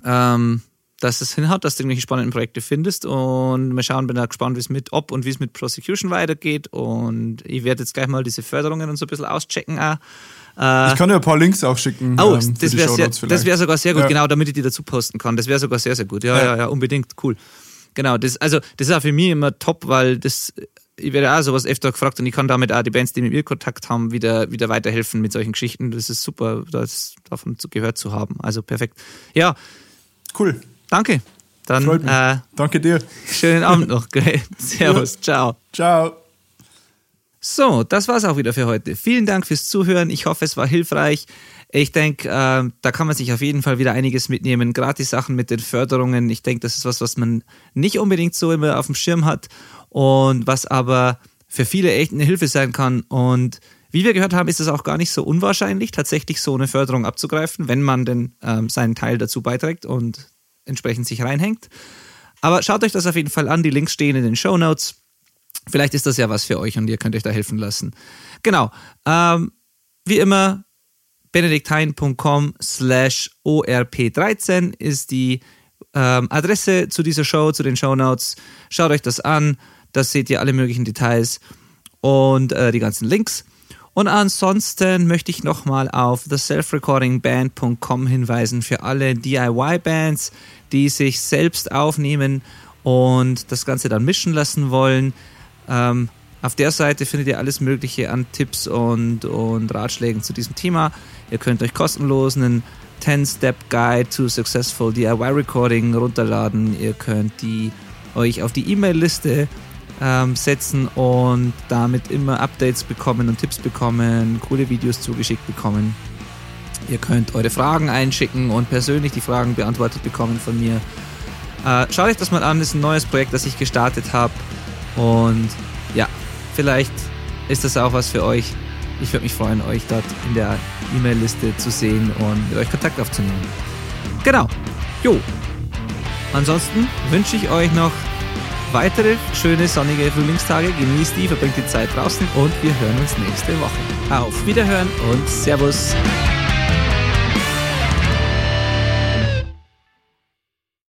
ähm, dass es hinhaut, dass du irgendwelche spannenden Projekte findest und mal schauen, bin da gespannt, wie es mit ob und wie es mit Prosecution weitergeht und ich werde jetzt gleich mal diese Förderungen und so ein bisschen auschecken auch. Äh, ich kann dir ein paar Links auch schicken. Oh, ähm, das wäre wär sogar sehr gut, ja. genau, damit ich die dazu posten kann. Das wäre sogar sehr, sehr gut. Ja, ja, ja, ja, unbedingt, cool. Genau, das, also das ist auch für mich immer top, weil das, ich werde auch sowas öfter gefragt und ich kann damit auch die Bands, die mit mir Kontakt haben, wieder, wieder weiterhelfen mit solchen Geschichten. Das ist super, das davon gehört zu haben. Also perfekt. Ja. Cool. Danke. Dann, Freut mich. Äh, Danke dir. Schönen Abend noch. Servus. Ja. Ciao. Ciao. So, das war's auch wieder für heute. Vielen Dank fürs Zuhören. Ich hoffe, es war hilfreich. Ich denke, äh, da kann man sich auf jeden Fall wieder einiges mitnehmen. Gerade die Sachen mit den Förderungen. Ich denke, das ist was, was man nicht unbedingt so immer auf dem Schirm hat und was aber für viele echt eine Hilfe sein kann. Und wie wir gehört haben, ist es auch gar nicht so unwahrscheinlich, tatsächlich so eine Förderung abzugreifen, wenn man denn ähm, seinen Teil dazu beiträgt und entsprechend sich reinhängt. Aber schaut euch das auf jeden Fall an. Die Links stehen in den Show Notes. Vielleicht ist das ja was für euch und ihr könnt euch da helfen lassen. Genau. Ähm, wie immer, benedikthein.com slash orp13 ist die ähm, Adresse zu dieser Show, zu den Show Notes. Schaut euch das an. Da seht ihr alle möglichen Details und äh, die ganzen Links. Und ansonsten möchte ich nochmal auf theselfrecordingband.com hinweisen für alle DIY-Bands, die sich selbst aufnehmen und das Ganze dann mischen lassen wollen. Ähm, auf der Seite findet ihr alles Mögliche an Tipps und, und Ratschlägen zu diesem Thema. Ihr könnt euch kostenlos einen 10-Step-Guide to Successful DIY Recording runterladen. Ihr könnt die, euch auf die E-Mail-Liste ähm, setzen und damit immer Updates bekommen und Tipps bekommen, coole Videos zugeschickt bekommen. Ihr könnt eure Fragen einschicken und persönlich die Fragen beantwortet bekommen von mir. Äh, schaut euch das mal an, das ist ein neues Projekt, das ich gestartet habe. Und ja, vielleicht ist das auch was für euch. Ich würde mich freuen, euch dort in der E-Mail-Liste zu sehen und mit euch Kontakt aufzunehmen. Genau. Jo. Ansonsten wünsche ich euch noch weitere schöne sonnige Frühlingstage. Genießt die, verbringt die Zeit draußen und wir hören uns nächste Woche. Auf Wiederhören und Servus.